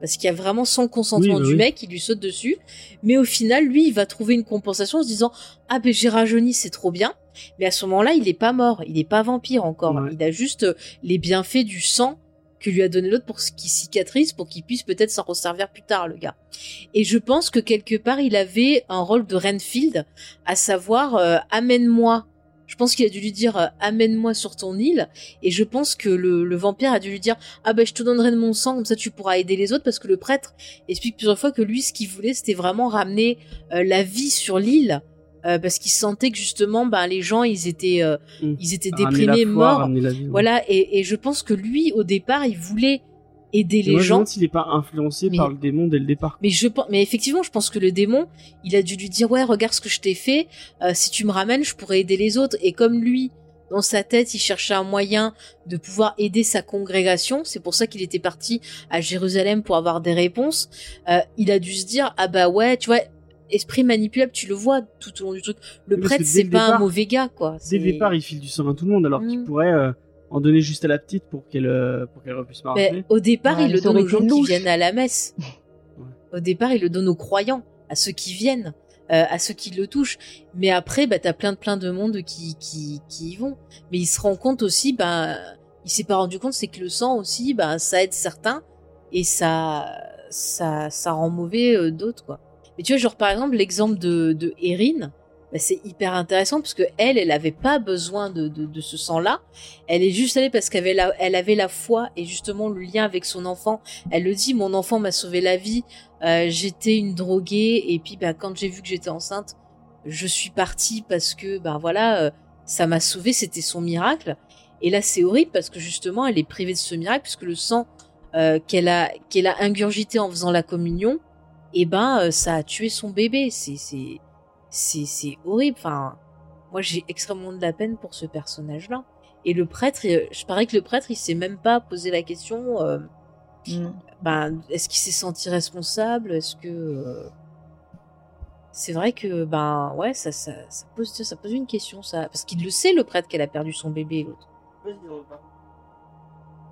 Parce qu'il y a vraiment sans le consentement Oui, bah du oui. mec, il lui saute dessus. Mais au final, lui, il va trouver une compensation en se disant Ah, ben j'ai rajeuni, c'est trop bien. Mais à ce moment-là, il est pas mort, il est pas vampire encore. Ouais. Il a juste les bienfaits du sang que lui a donné l'autre pour qu'il cicatrise, pour qu'il puisse peut-être s'en resservir plus tard, le gars. Et je pense que quelque part, il avait un rôle de Renfield, à savoir euh, amène-moi. Je pense qu'il a dû lui dire euh, amène-moi sur ton île. Et je pense que le, le vampire a dû lui dire ah ben je te donnerai de mon sang comme ça tu pourras aider les autres parce que le prêtre explique plusieurs fois que lui ce qu'il voulait c'était vraiment ramener euh, la vie sur l'île. Euh, parce qu'il sentait que justement ben les gens ils étaient euh, Mm. ils étaient déprimés foi, morts vie, ouais. voilà, et, et je pense que lui, au départ, il voulait aider les moi, gens. s'il est pas influencé Mais- par le démon dès le départ. Mais je pense, mais effectivement, je pense que le démon, il a dû lui dire ouais, regarde ce que je t'ai fait. euh, si tu me ramènes, je pourrais aider les autres. Et comme lui, dans sa tête, il cherchait un moyen de pouvoir aider sa congrégation. C'est pour ça qu'il était parti à Jérusalem pour avoir des réponses. euh, il a dû se dire ah bah ouais, tu vois. Esprit manipulable, tu le vois tout au long du truc. Le prêtre, c'est pas un mauvais gars, quoi. Dès C'est- le départ, il file du sang à tout le monde, alors qu'il Mm. pourrait euh, en donner juste à la petite pour qu'elle euh, pour qu'elle puisse marcher. Mais au départ, Ouais, il le donne aux gens qui viennent à la messe. (laughs) Au départ, il le donne aux croyants, à ceux qui viennent, euh, à ceux qui le touchent. Mais après, bah, t'as plein de plein de monde qui, qui, qui y vont. Mais il se rend compte aussi, bah, il s'est pas rendu compte, c'est que le sang aussi, bah, ça aide certains et ça, ça, ça rend mauvais euh, d'autres, quoi. Mais tu vois, genre par exemple l'exemple de, de Erin, bah, c'est hyper intéressant parce que elle, elle avait pas besoin de, de, ce sang-là. Elle est juste allée parce qu'elle avait avait la foi et justement le lien avec son enfant. Elle le dit, mon enfant m'a sauvé la vie. Euh, j'étais une droguée et puis bah, quand j'ai vu que j'étais enceinte, je suis partie parce que bah voilà, euh, ça m'a sauvée. C'était son miracle. Et là, c'est horrible parce que justement, elle est privée de ce miracle puisque le sang euh, qu'elle a qu'elle a ingurgité en faisant la communion, et ben euh, ça a tué son bébé. C'est c'est c'est c'est horrible. Enfin, moi j'ai extrêmement de la peine pour ce personnage-là. Et le prêtre, il- je parais que le prêtre, il s'est même pas posé la question. euh, Mm. ben, est-ce qu'il s'est senti responsable? Est-ce que euh, c'est vrai que ben ouais, ça, ça, ça pose ça pose une question ça parce qu'il le sait le prêtre qu'elle a perdu son bébé l'autre.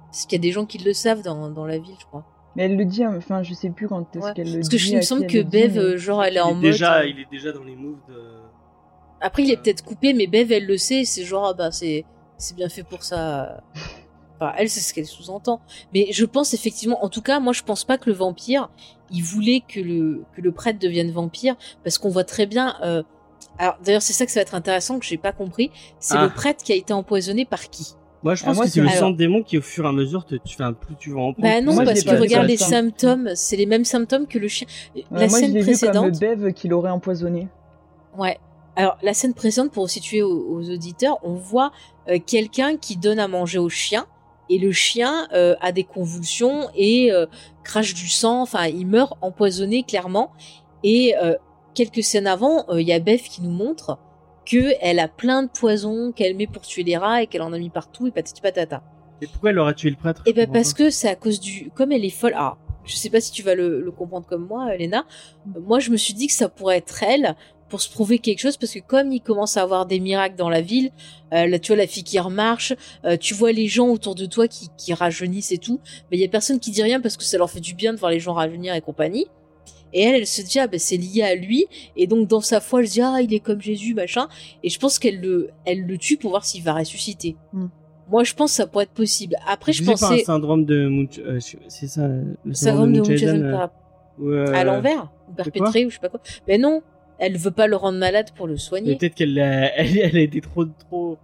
Parce qu'il y a des gens qui le savent dans, dans la ville, je crois. Mais elle le dit, hein, enfin, je sais plus quand est-ce Ouais. qu'elle le Parce dit. que je- me semble que Bev, mais- euh, genre, elle est il en est mode. déjà, euh, il est déjà dans les moves de. Après, il est peut-être coupé, mais Bev, elle le sait. C'est genre, ah bah, c'est, c'est bien fait pour ça. Enfin, elle, c'est ce qu'elle sous-entend. Mais je pense effectivement, en tout cas, moi, je pense pas que le vampire, il voulait que le, que le prêtre devienne vampire, parce qu'on voit très bien. euh, Alors, d'ailleurs, c'est ça que ça va être intéressant, que j'ai pas compris. C'est Ah. le prêtre qui a été empoisonné par qui? Moi, je Ah, pense moi, que c'est le alors- sang de démon qui, au fur et à mesure, te, tu fais un plus tu vas en prendre. Bah non, Moi, parce que regarde les symptômes, c'est les mêmes symptômes que le chien. Ouais, la moi, je scène l'ai vu comme précédente. Bev qui l'aurait empoisonné. Ouais. Alors, la scène précédente, pour situer aux, aux auditeurs, on voit euh, quelqu'un qui donne à manger au chien, et le chien euh, a des convulsions et euh, crache du sang, enfin, il meurt empoisonné clairement. Et euh, quelques scènes avant, euh, il y a Bev qui nous montre que elle a plein de poisons qu'elle met pour tuer les rats et qu'elle en a mis partout et patati patata. Et pourquoi elle aurait tué le prêtre Et ben Je comprends parce que c'est à cause du, comme elle est folle. Ah, je sais pas si tu vas le, le comprendre comme moi, Elena. Euh, Moi, je me suis dit que ça pourrait être elle pour se prouver quelque chose parce que comme il commence à avoir des miracles dans la ville, euh, là, tu vois la fille qui remarche, euh, tu vois les gens autour de toi qui, qui rajeunissent et tout, mais il y a personne qui dit rien parce que ça leur fait du bien de voir les gens rajeunir et compagnie. Et elle, elle se dit ah ben c'est lié à lui et donc dans sa foi elle se dit ah il est comme Jésus machin et je pense qu'elle le elle le tue pour voir s'il va ressusciter. Hmm. Moi je pense que ça pourrait être possible. Après je un pensais syndrome de Munch... euh, je- c'est ça, le syndrome de Munchausen euh, euh, à l'envers ou perpétré ou je sais pas quoi. Mais non, elle veut pas le rendre malade pour le soigner. Peut-être qu'elle a, (laughs) elle, elle a été trop, trop,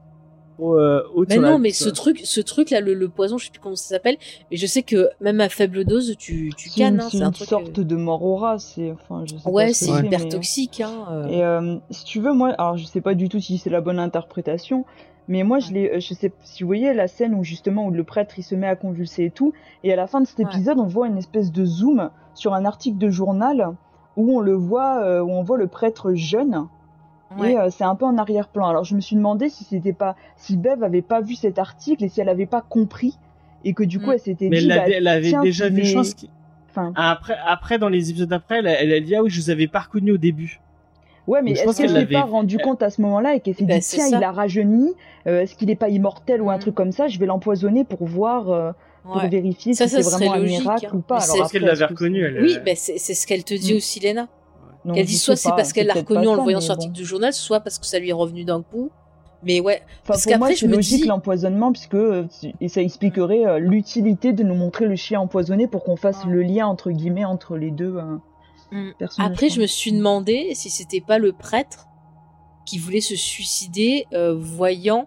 trop euh, haute. Mais sur non, la- mais ce truc, ce truc là, le, le poison, je sais plus comment ça s'appelle, mais je sais que même à faible dose, tu, tu C'est une, cannes. hein, c'est c'est un une truc. sorte euh, de mort au rat, c'est, enfin, je sais Ouais, ce c'est hyper mais- toxique. Hein, euh. Et euh, si tu veux, moi, alors je sais pas du tout si c'est la bonne interprétation, mais moi je l'ai, je sais, si vous voyez la scène où justement où le prêtre il se met à convulser et tout, et à la fin de cet Ouais. épisode, on voit une espèce de zoom sur un article de journal où on le voit, euh, où on voit le prêtre jeune. Ouais. Et euh, c'est un peu en arrière-plan. Alors je me suis demandé si c'était pas, si Bev avait pas vu cet article et si elle avait pas compris et que du coup Mm. elle s'était Mais dit, elle, l'a- bah, elle avait tiens, déjà vu, mais- je pense. que- enfin, Après, après, dans les épisodes d'après, elle, a- elle a dit ah oui, je vous avais pas reconnu au début. Ouais, mais est-ce qu'elle s'est pas rendu compte à ce moment-là et qu'elle s'est Bah, dit tiens, ça. il a rajeuni, euh, est-ce qu'il est pas immortel ou un Mm. truc comme ça? Je vais l'empoisonner pour voir, euh, pour Ouais. vérifier Ça, si c'est vraiment un logique, miracle hein. ou pas. Mais Alors pense qu'elle après, l'avait reconnu. Elle, Oui, bah, c'est ce qu'elle te dit Mm. aussi, Léna. Non, Elle dit soit c'est parce qu'elle l'a reconnu en le voyant sur bon. l'article du journal, soit parce que ça lui est revenu d'un coup. Mais ouais, Enfin, parce pour moi, qu'après, je c'est me logique dis- l'empoisonnement puisque euh, et ça expliquerait euh, l'utilité de nous montrer le chien empoisonné pour qu'on fasse le lien entre guillemets entre les deux euh, Mm. personnages. Après, je me suis demandé si c'était pas le prêtre qui voulait se suicider, euh, voyant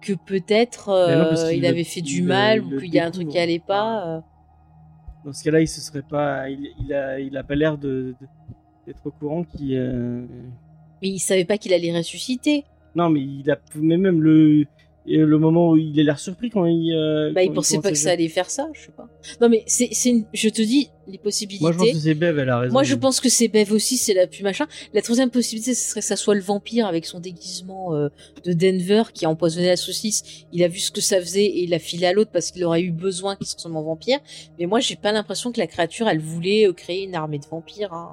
que peut-être euh, il le- avait fait du mal ou qu'il y a un truc qui allait pas. euh. Dans ce cas-là, il se serait pas, il, il a, il a pas l'air de, de- d'être au courant qui. Mais il savait pas qu'il allait ressusciter. Non, mais il a, mais même le, et le moment où il a l'air surpris quand il. euh, Bah, il pensait pas que ça allait faire ça, je sais pas. Non, mais c'est, c'est une... je te dis les possibilités. Moi, je pense que c'est Bev, elle a raison. Moi, je pense que c'est Bev aussi, c'est la plus machin. La troisième possibilité, ce serait que ça soit le vampire avec son déguisement euh, de Denver qui a empoisonné la saucisse. Il a vu ce que ça faisait et il a filé à l'autre parce qu'il aurait eu besoin qu'il se transforme en vampire. Mais moi, j'ai pas l'impression que la créature, elle voulait euh, créer une armée de vampires. hein.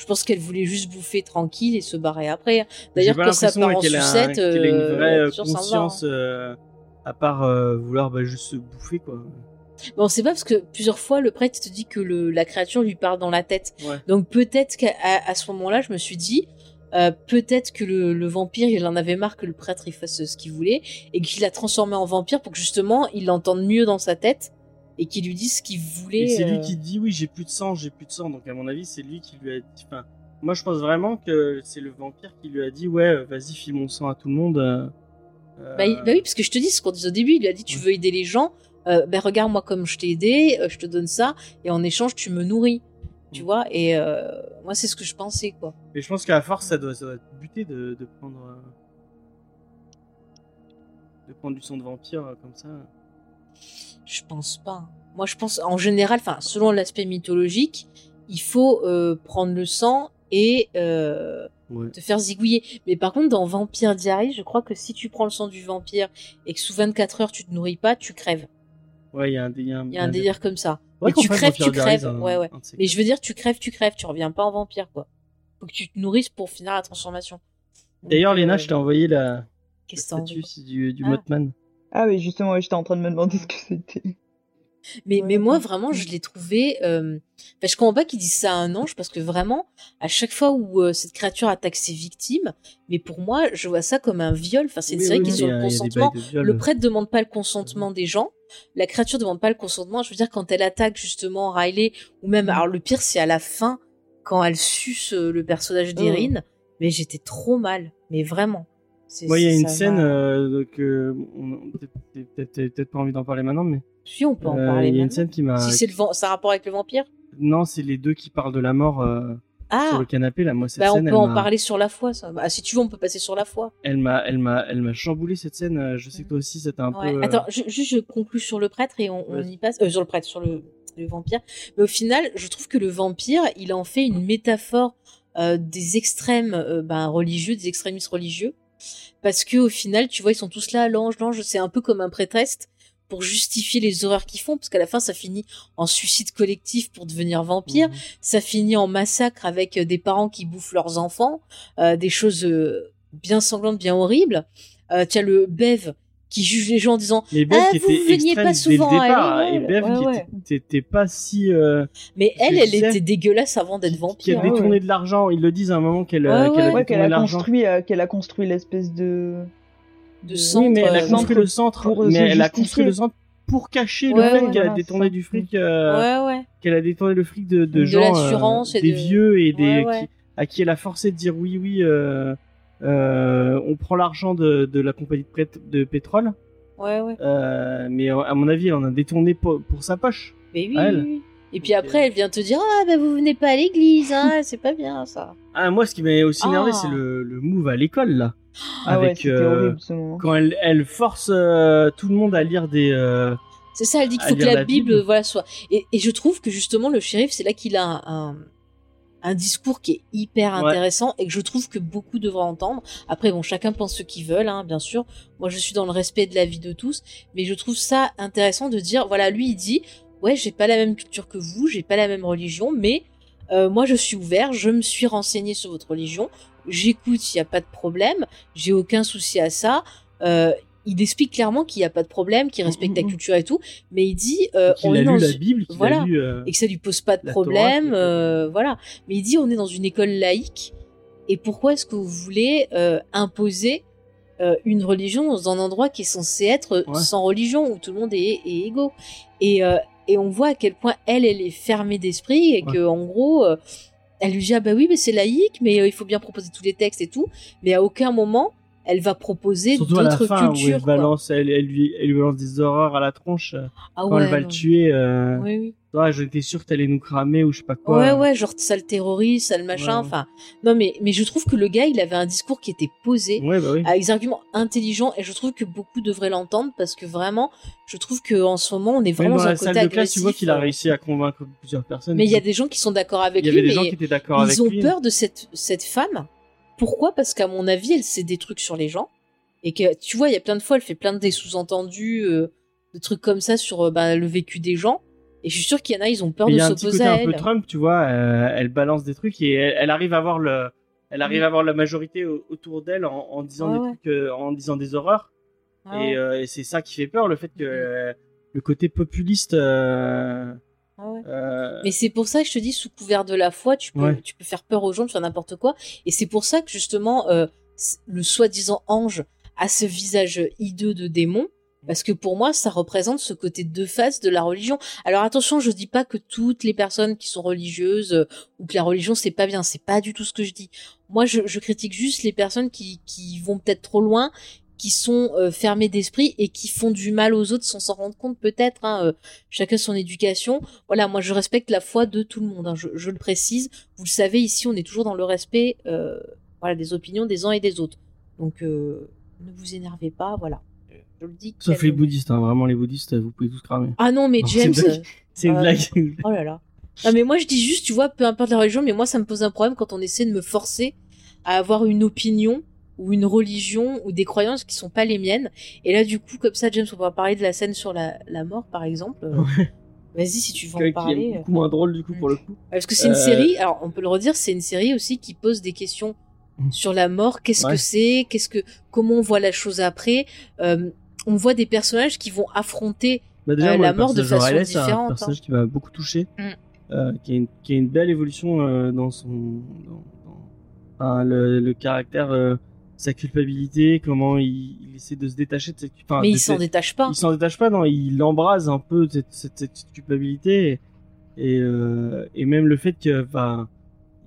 Je pense qu'elle voulait juste bouffer tranquille et se barrer après. D'ailleurs, quand ça part en a sucette, qu'elle a une euh, vraie euh, conscience, euh, à part euh, vouloir bah, juste se bouffer, quoi. Bon, c'est pas parce que plusieurs fois le prêtre te dit que le, la créature lui parle dans la tête. Ouais. Donc peut-être qu'à à, à ce moment-là, je me suis dit, euh, peut-être que le, le vampire, il en avait marre que le prêtre il fasse ce qu'il voulait et qu'il l'a transformé en vampire pour que justement il l'entende mieux dans sa tête et qu'il lui dise ce qu'il voulait. C'est lui euh. qui dit oui, j'ai plus de sang, j'ai plus de sang. Donc à mon avis, c'est lui qui lui a dit. Enfin, moi, je pense vraiment que c'est le vampire qui lui a dit ouais, euh, vas-y, file mon sang à tout le monde. euh, Bah, bah oui, parce que je te dis ce qu'on disait au début, il lui a dit tu veux aider les gens, euh, ben regarde moi comme je t'ai aidé, je te donne ça et en échange tu me nourris. Tu Mm. vois, et euh, moi c'est ce que je pensais quoi. Et je pense qu'à force, ça doit, ça doit être buté de, de prendre. de prendre du sang de vampire comme ça. Je pense pas. Moi, je pense, en général, enfin, selon l'aspect mythologique, il faut euh, prendre le sang et euh, Ouais. te faire zigouiller. Mais par contre, dans Vampire Diary, je crois que si tu prends le sang du vampire et que sous 24 heures tu te nourris pas, tu crèves. Ouais, il y a un, il y a un, Il y a un délire comme ça. Ouais, tu crèves, tu crèves. un- Ouais, ouais. Mais je veux dire, tu crèves, tu crèves, tu reviens pas en vampire, quoi. Faut que tu te nourrisses pour finir la transformation. D'ailleurs, Léna, euh, je t'ai envoyé la, envie c'est du, du Ah. Ah oui, justement, ouais, j'étais en train de me demander ce que c'était. Mais, Ouais, mais moi, vraiment, je l'ai trouvé. Euh... Enfin, je comprends pas qu'ils disent ça à un ange parce que vraiment, à chaque fois où euh, cette créature attaque ses victimes, mais pour moi, je vois ça comme un viol. Enfin, c'est une Oui, série oui, qui est oui, sur le consentement. Le prêtre demande pas le consentement des gens. La créature demande pas le consentement. Je veux dire, quand elle attaque justement Riley, ou même, alors le pire, c'est à la fin, quand elle suce euh, le personnage d'Erin. Mais j'étais trop mal. Mais vraiment. Moi, il y a une scène m'a- euh, que on- peut-être pas envie d'en parler maintenant, mais Si, on peut en euh, parler il y a une scène qui m'a. Si c'est le vent, ça a rapport avec le vampire? Non, c'est les deux qui parlent de la mort euh, Ah sur le canapé. Là, moi, cette Bah, on scène, peut elle en parler sur la foi, ça. Bah, si tu veux, on peut passer sur la foi. elle m'a, elle m'a, elle m'a chamboulé cette scène. euh, Je sais que toi aussi, c'était un Ouais. peu. euh, Attends, ju- juste je conclus sur le prêtre et on, on y passe. Euh, sur le prêtre, sur le, le vampire. Mais au final, je trouve que le vampire, il en fait une métaphore euh, des extrêmes euh, ben, religieux, des extrémistes religieux. Parce que au final, tu vois, ils sont tous là, l'ange, l'ange, c'est un peu comme un prêtresse pour justifier les horreurs qu'ils font, parce qu'à la fin, ça finit en suicide collectif pour devenir vampire. Mhm. ça finit en massacre avec euh, des parents qui bouffent leurs enfants, euh, des choses euh, bien sanglantes, bien horribles. Euh, tu as le Bev qui juge les gens en disant Mais Bev Ah, qui vous était veniez pas dès souvent le à départ, et. Bev Ouais, qui ouais. était, était pas si. euh, mais elle, elle était dégueulasse avant d'être qui a vampire. ouais. détourné de l'argent. Ils le disent à un moment qu'elle, euh, Ouais, qu'elle a détourné qu'elle a construit, euh, qu'elle a construit l'espèce de. de centre. Oui, mais elle a euh, construit le centre, pour mais se elle a construit le centre pour cacher Ouais, le fait ouais, qu'elle a détourné du fric, euh, Ouais, ouais. qu'elle a détourné le fric de, de, gens, euh, des de- vieux et des à qui elle a forcé de dire oui, oui, euh, euh, on prend l'argent de, de la compagnie de, pétrole, Ouais, ouais. euh, mais à mon avis, elle en a détourné pour, pour sa poche. Mais oui, elle. Et puis après, elle vient te dire Ah, bah vous venez pas à l'église, hein, (laughs) c'est pas bien ça. Ah, moi, ce qui m'a aussi énervé, Ah. c'est le, le move à l'école là, Ah avec euh, horrible ce moment. quand elle, elle force euh, tout le monde à lire des. euh, C'est ça, elle dit qu'il faut que la, la Bible, Bible. voilà, soit. Et, et je trouve que justement, le shérif, c'est là qu'il a un, un, un discours qui est hyper Ouais. intéressant et que je trouve que beaucoup devraient entendre. Après, bon, chacun pense ce qu'ils veulent, hein, bien sûr. Moi, je suis dans le respect de la vie de tous, mais je trouve ça intéressant de dire, voilà, lui, il dit, ouais, j'ai pas la même culture que vous, j'ai pas la même religion, mais euh, moi, je suis ouvert, je me suis renseigné sur votre religion, j'écoute, il n'y a pas de problème, j'ai aucun souci à ça. Euh, il explique clairement qu'il n'y a pas de problème, qu'il respecte la Mhm. culture et tout, mais il dit, euh, on est dans la Bible, voilà. lu. euh, et que ça lui pose pas de Torah, problème, euh, voilà. Mais il dit on est dans une école laïque et pourquoi est-ce que vous voulez imposer une religion dans un endroit qui est censé être Ouais. sans religion où tout le monde est, est égaux? Et et on voit à quel point elle elle est fermée d'esprit et Ouais. que en gros euh, elle lui dit ah bah oui mais c'est laïque mais euh, il faut bien proposer tous les textes et tout mais à aucun moment elle va proposer d'autres cultures elle balance, elle, elle lui, elle lui balance des horreurs à la tronche euh, ah quand ouais, elle va le tuer. Euh... oui oui Ouais, j'étais sûr que t'allais nous cramer ou je sais pas quoi. Ouais, ouais, genre sale terroriste, sale machin, ouais. enfin. Non, mais, mais je trouve que le gars, il avait un discours qui était posé, Ouais, bah oui. avec des arguments intelligents, et je trouve que beaucoup devraient l'entendre, parce que vraiment, je trouve que en ce moment, on est vraiment dans dans un la côté salle de classe, tu vois qu'il a euh, réussi à convaincre plusieurs personnes. Mais il y a des gens qui sont d'accord avec il y avait lui, des gens qui étaient d'accord avec ils ont lui. peur de cette, cette femme. Pourquoi? Parce qu'à mon avis, elle sait des trucs sur les gens. Et que, tu vois, il y a plein de fois, elle fait plein de des sous-entendus, euh, de trucs comme ça sur euh, bah, le vécu des gens. Et je suis sûre qu'il y en a, ils ont peur Mais il de y a un petit s'opposer côté à un peu elle. Trump, tu vois. euh, elle balance des trucs et elle, elle arrive à avoir le, elle arrive Mm. à avoir la majorité au- autour d'elle en, en disant Ouais, des ouais. trucs, euh, en disant des horreurs. Ah Et, c'est ça qui fait peur, le fait que euh, le côté populiste. Euh, ah ouais. euh, Mais c'est pour ça que je te dis, sous couvert de la foi, tu peux, Ouais. tu peux faire peur aux gens de faire n'importe quoi. Et c'est pour ça que justement, euh, le soi-disant ange a ce visage hideux de démon. Parce que pour moi, ça représente ce côté deux faces de la religion. Alors attention, je dis pas que toutes les personnes qui sont religieuses euh, ou que la religion c'est pas bien. C'est pas du tout ce que je dis. Moi, je, je critique juste les personnes qui, qui vont peut-être trop loin, qui sont euh, fermées d'esprit et qui font du mal aux autres sans s'en rendre compte peut-être. Hein, euh, chacun son éducation voilà, moi je respecte la foi de tout le monde, hein, je, je le précise. Vous le savez, ici on est toujours dans le respect euh, voilà, des opinions des uns et des autres. Donc ne vous énervez pas, voilà. Je le dis. Sauf les bouddhistes, hein, vraiment les bouddhistes, vous pouvez tous cramer. Ah non, mais Non, James. C'est une blague. (laughs) une blague. oh là là. Non, mais moi je dis juste, tu vois, peu importe la religion, mais moi ça me pose un problème quand on essaie de me forcer à avoir une opinion ou une religion ou des croyances qui sont pas les miennes. Et là, du coup, comme ça, James, on va parler de la scène sur la, la mort, par exemple. Vas-y, si tu veux Qui en est parler. beaucoup moins drôle du coup pour le coup. Parce que c'est une Euh, série, alors on peut le redire, c'est une série aussi qui pose des questions Mm. sur la mort. Qu'est-ce Ouais. que c'est? Qu'est-ce que comment on voit la chose après? Euh, On voit des personnages qui vont affronter. Bah déjà, Euh, moi, la mort de façon Riley, c'est un différente, personnage qui m'a beaucoup touché, Mm. euh, qui, a une, qui a une belle évolution dans son, dans, dans- enfin, le, le caractère, sa culpabilité, comment il, il essaie de se détacher de cette, enfin, mais il s'en détache pas. il s'en détache pas, non, il embrase un peu cette, cette, cette culpabilité et, et, euh, et même le fait que, enfin,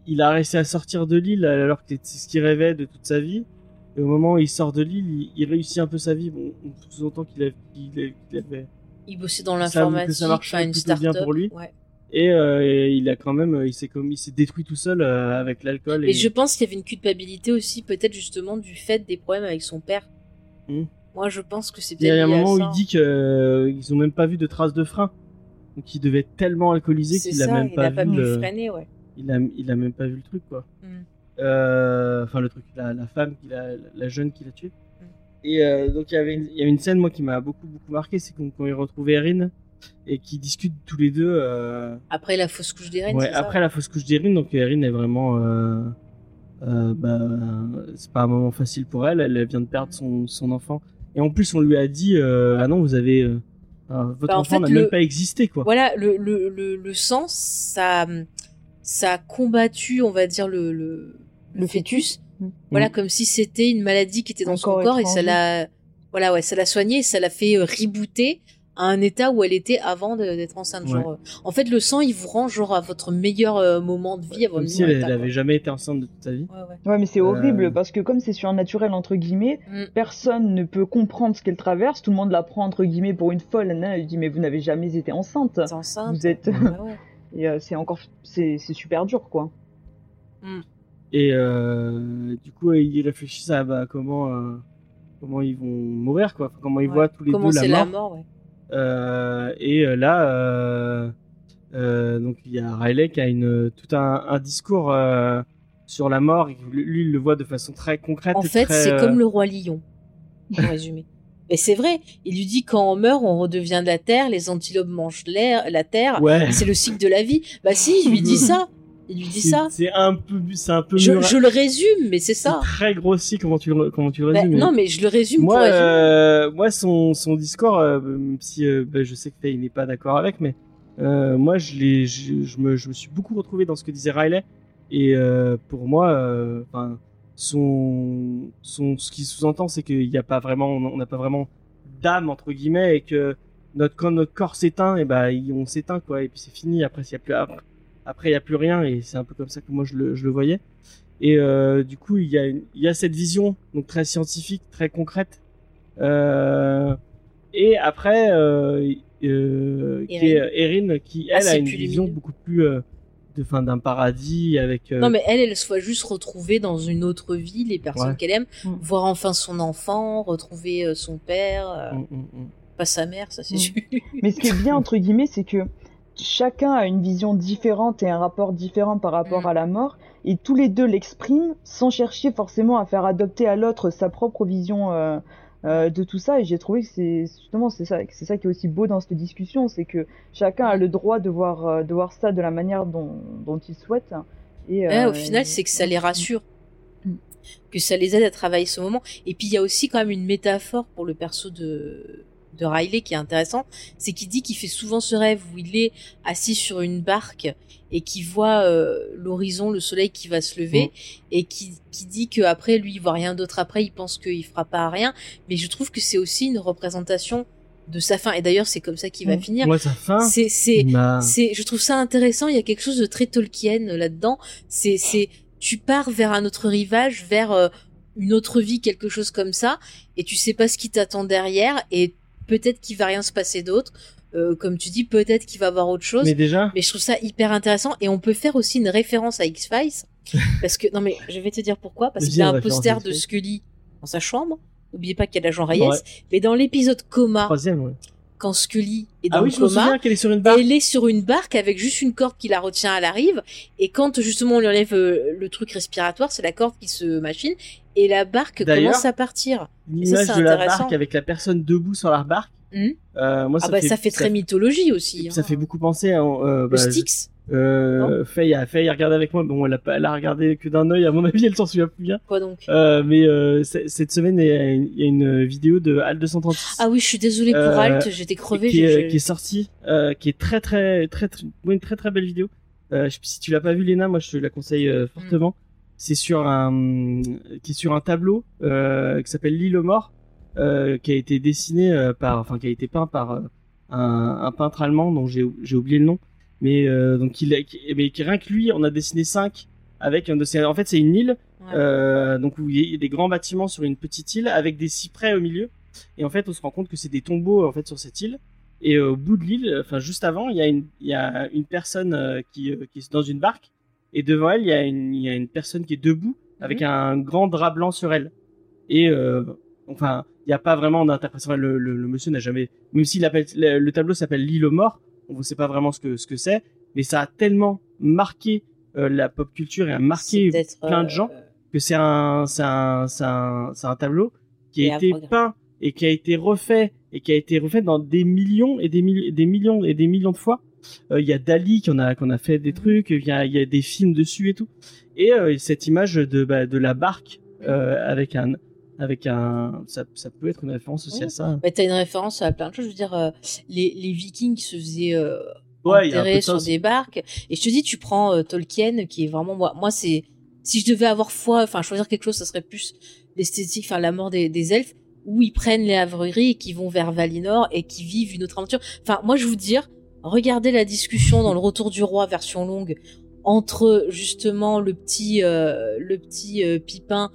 il a réussi à sortir de l'île alors que c'est ce qu'il rêvait de toute sa vie. Et au moment où il sort de l'île, il, il réussit un peu sa vie. Bon, on sous-entend qu'il a- qu'il a- qu'il avait Il bossait dans l'informatique, enfin une plutôt bien start-up. pour lui. Ouais. Et, euh, et il a quand même, il s'est comme, il s'est détruit tout seul euh, avec l'alcool. Et Et, je pense qu'il y avait une culpabilité aussi, peut-être justement du fait des problèmes avec son père. Mm. Moi, je pense que c'est il y peut-être a un moment où il dit que euh, ils ont même pas vu de traces de frein. Donc il devait être tellement alcoolisé qu'il a même il pas a pas vu le... freiner, ouais. il a, il a même pas vu le truc quoi. Mm. Euh, Enfin le truc, la, la femme, la jeune qu'il a tuée. Mm. Et euh, donc il y avait une, il y avait une scène moi qui m'a beaucoup beaucoup marqué, c'est quand, quand il retrouve Erin et qui discutent tous les deux. Euh, Après la fausse couche des reines, ouais, ça après la fausse couche d'Erin, donc Erin est vraiment, euh, euh, bah, c'est pas un moment facile pour elle. Elle vient de perdre son, son enfant et en plus on lui a dit ah non vous avez euh, votre Bah, en enfant fait, n'a le- même pas existé quoi. Voilà, le, le, le, le sang, ça, ça a combattu, on va dire, le, le, le fœtus. Mm. Voilà, Mm. comme si c'était une maladie qui était dans son corps et ça l'a, voilà, ouais, ça l'a soigné et ça l'a fait euh, rebooter à un état où elle était avant d'être enceinte. Ouais. Genre, euh, en fait, le sang, il vous rend genre à votre meilleur euh, moment de vie, à votre Comme si elle, état, elle quoi. avait jamais été enceinte de toute sa vie. Ouais, ouais. Ouais, mais c'est horrible Euh. parce que comme c'est surnaturel entre guillemets, Mm. personne ne peut comprendre ce qu'elle traverse. Tout le monde la prend entre guillemets pour une folle. Elle dit mais vous n'avez jamais été enceinte. Vous êtes Ouais, ouais. (laughs) et euh, c'est encore c'est super dur quoi. Et euh, du coup, ils réfléchissent à bah, comment, euh, comment ils vont mourir, quoi. Enfin, comment ils Ouais. voient tous les Comment deux c'est la la mort. Euh, et euh, là, euh, donc il y a Riley qui a une, tout un, un discours sur la mort. Lui, il le voit de façon très concrète. En et fait, c'est comme le roi lion, pour (laughs) résumer. Et c'est vrai, il lui dit quand on meurt, on redevient de la terre, les antilopes mangent l'air, la terre, Ouais. c'est le cycle de la vie. Bah si, il lui dit (laughs) ça. Il lui dit ça. C'est un peu, c'est un peu. Je, le résume, mais c'est ça. très grossi comment tu le, comment tu le Bah, résumes. non, mais je le résume moi, pour euh, moi, son, son discours, euh, même si euh, bah, je sais que Faye n'est pas d'accord avec, mais moi, je, l'ai- je, je me, je me suis beaucoup retrouvé dans ce que disait Riley. Et pour moi, enfin, son, son, ce qui sous-entend, c'est qu'il n'y a pas vraiment, on n'a pas vraiment d'âme entre guillemets, et que notre, quand notre corps s'éteint, et ben, il- on s'éteint quoi, et puis c'est fini. Après, s'il y a plus, après, après, il y a plus rien, et c'est un peu comme ça que moi je le, je le voyais. Et euh, du coup, il y a, une- il y a cette vision donc très scientifique, très concrète. Euh, et après, euh, euh, qui est Erin, qui Ah, elle a une plus vision lumineux. beaucoup plus euh, de fin d'un paradis avec. euh, Non, mais elle, elle soit juste retrouvée dans une autre vie, les personnes Ouais. qu'elle aime, Mm. voir enfin son enfant, retrouver euh, son père, euh, mm, mm, pas sa mère, ça c'est sûr. Mais ce qui est bien entre guillemets, c'est que chacun a une vision différente et un rapport différent par rapport Mm. à la mort, et tous les deux l'expriment sans chercher forcément à faire adopter à l'autre sa propre vision euh, euh, de tout ça. Et j'ai trouvé que c'est justement c'est ça, c'est ça qui est aussi beau dans cette discussion, c'est que chacun a le droit de voir euh, de voir ça de la manière dont, dont il souhaite. Et Ouais, euh, au final, c'est que ça les rassure. Mm. Que ça les aide à travailler ce moment. Et puis, il y a aussi quand même une métaphore pour le perso de, de Riley qui est intéressant. C'est qu'il dit qu'il fait souvent ce rêve où il est assis sur une barque et qui voit euh, l'horizon, le soleil qui va se lever et qui, qui dit que après lui, il voit rien d'autre après, il pense qu'il fera pas à rien. Mais je trouve que c'est aussi une représentation de sa fin. Et d'ailleurs, c'est comme ça qu'il va finir. Moi, sa fin. C'est, c'est, c'est, je trouve ça intéressant. Il y a quelque chose de très Tolkien là-dedans. C'est, c'est, tu pars vers un autre rivage, vers euh, une autre vie, quelque chose comme ça, et tu sais pas ce qui t'attend derrière, et peut-être qu'il va rien se passer d'autre. Euh, comme tu dis, peut-être qu'il va avoir autre chose. Mais Mais... déjà, je trouve ça hyper intéressant, et on peut faire aussi une référence à X Files, (laughs) parce que non mais je vais te dire pourquoi, parce qu'il y a un poster de X-Files. Scully dans sa chambre. N'oubliez pas qu'il y a l'agent Reyes, Ouais. mais dans l'épisode coma, troisième, ouais. quand Scully est dans Ah oui, le coma. qu'elle est sur une barre. Elle est sur une barque avec juste une corde qui la retient à la rive. Et quand justement on lui enlève euh, le truc respiratoire, c'est la corde qui se machine. Et la barque commence à partir. Une ça, image c'est de la intéressant. barque avec la personne debout sur la barque. Mhm. Euh, moi, ah bah ça fait très mythologie aussi. Ça hein. fait beaucoup penser à euh, Le bah, Styx, Euh, Faye a Faye a regardé avec moi. Bon, elle a, pas- elle a regardé que d'un œil. À mon avis, elle s'en souvient plus bien. quoi donc? Euh, mais euh, cette semaine, il y a une, il y a une vidéo de Al 236 Ah oui, je suis désolée pour Euh, Alt, j'étais crevée. qui, est, qui est sortie, euh, qui est très très très très ouais, une très très belle vidéo. Euh, je si tu l'as pas vu, Léna, moi je te la conseille euh, fortement. C'est sur un qui est sur un tableau euh, qui s'appelle L'île aux morts, euh, qui a été dessiné euh, par, enfin qui a été peint par un, un peintre allemand dont j'ai oublié le nom, mais euh, donc il a, qui, mais qui- rien que lui, on a dessiné cinq avec un de ces. En fait, c'est une île Ouais. donc où il y a des grands bâtiments sur une petite île avec des cyprès au milieu. Et en fait, on se rend compte que c'est des tombeaux en fait sur cette île. Et au bout de l'île, enfin juste avant, il y a une, il y a une personne qui, qui est dans une barque. Et devant elle, il y a une, il y a une personne qui est debout avec Mhm. un grand drap blanc sur elle. Et euh, enfin, il n'y a pas vraiment d'interprétation. Le, le, le monsieur n'a jamais, même appelle le, le tableau s'appelle l'île aux morts, on ne sait pas vraiment ce que ce que c'est, mais ça a tellement marqué euh, la pop culture et a marqué plein de euh, gens que c'est un, tableau qui a été peint et qui a été refait et qui a été refait dans des millions et des, des millions et des millions de fois. Euh, Il y a Dali qui en a, qu'on a fait des trucs, il y a, il y a des films dessus et tout. Et euh, cette image de, bah, de la barque euh, avec un, avec un, ça, ça peut être une référence aussi Oui. à ça. Bah, t'as une référence à plein de choses. Je veux dire, euh, les, les Vikings se faisaient euh, Ouais, enterrer de sur des barques. Et je te dis, tu prends euh, Tolkien, qui est vraiment moi. Moi, c'est si je devais avoir foi, enfin choisir quelque chose, ça serait plus l'esthétique, enfin la mort des, des elfes, où ils prennent les havreries et qui vont vers Valinor et qui vivent une autre aventure. Enfin, moi, je vous dire, regardez la discussion dans le (laughs) Retour du Roi version longue entre justement le petit euh, le petit euh, Pipin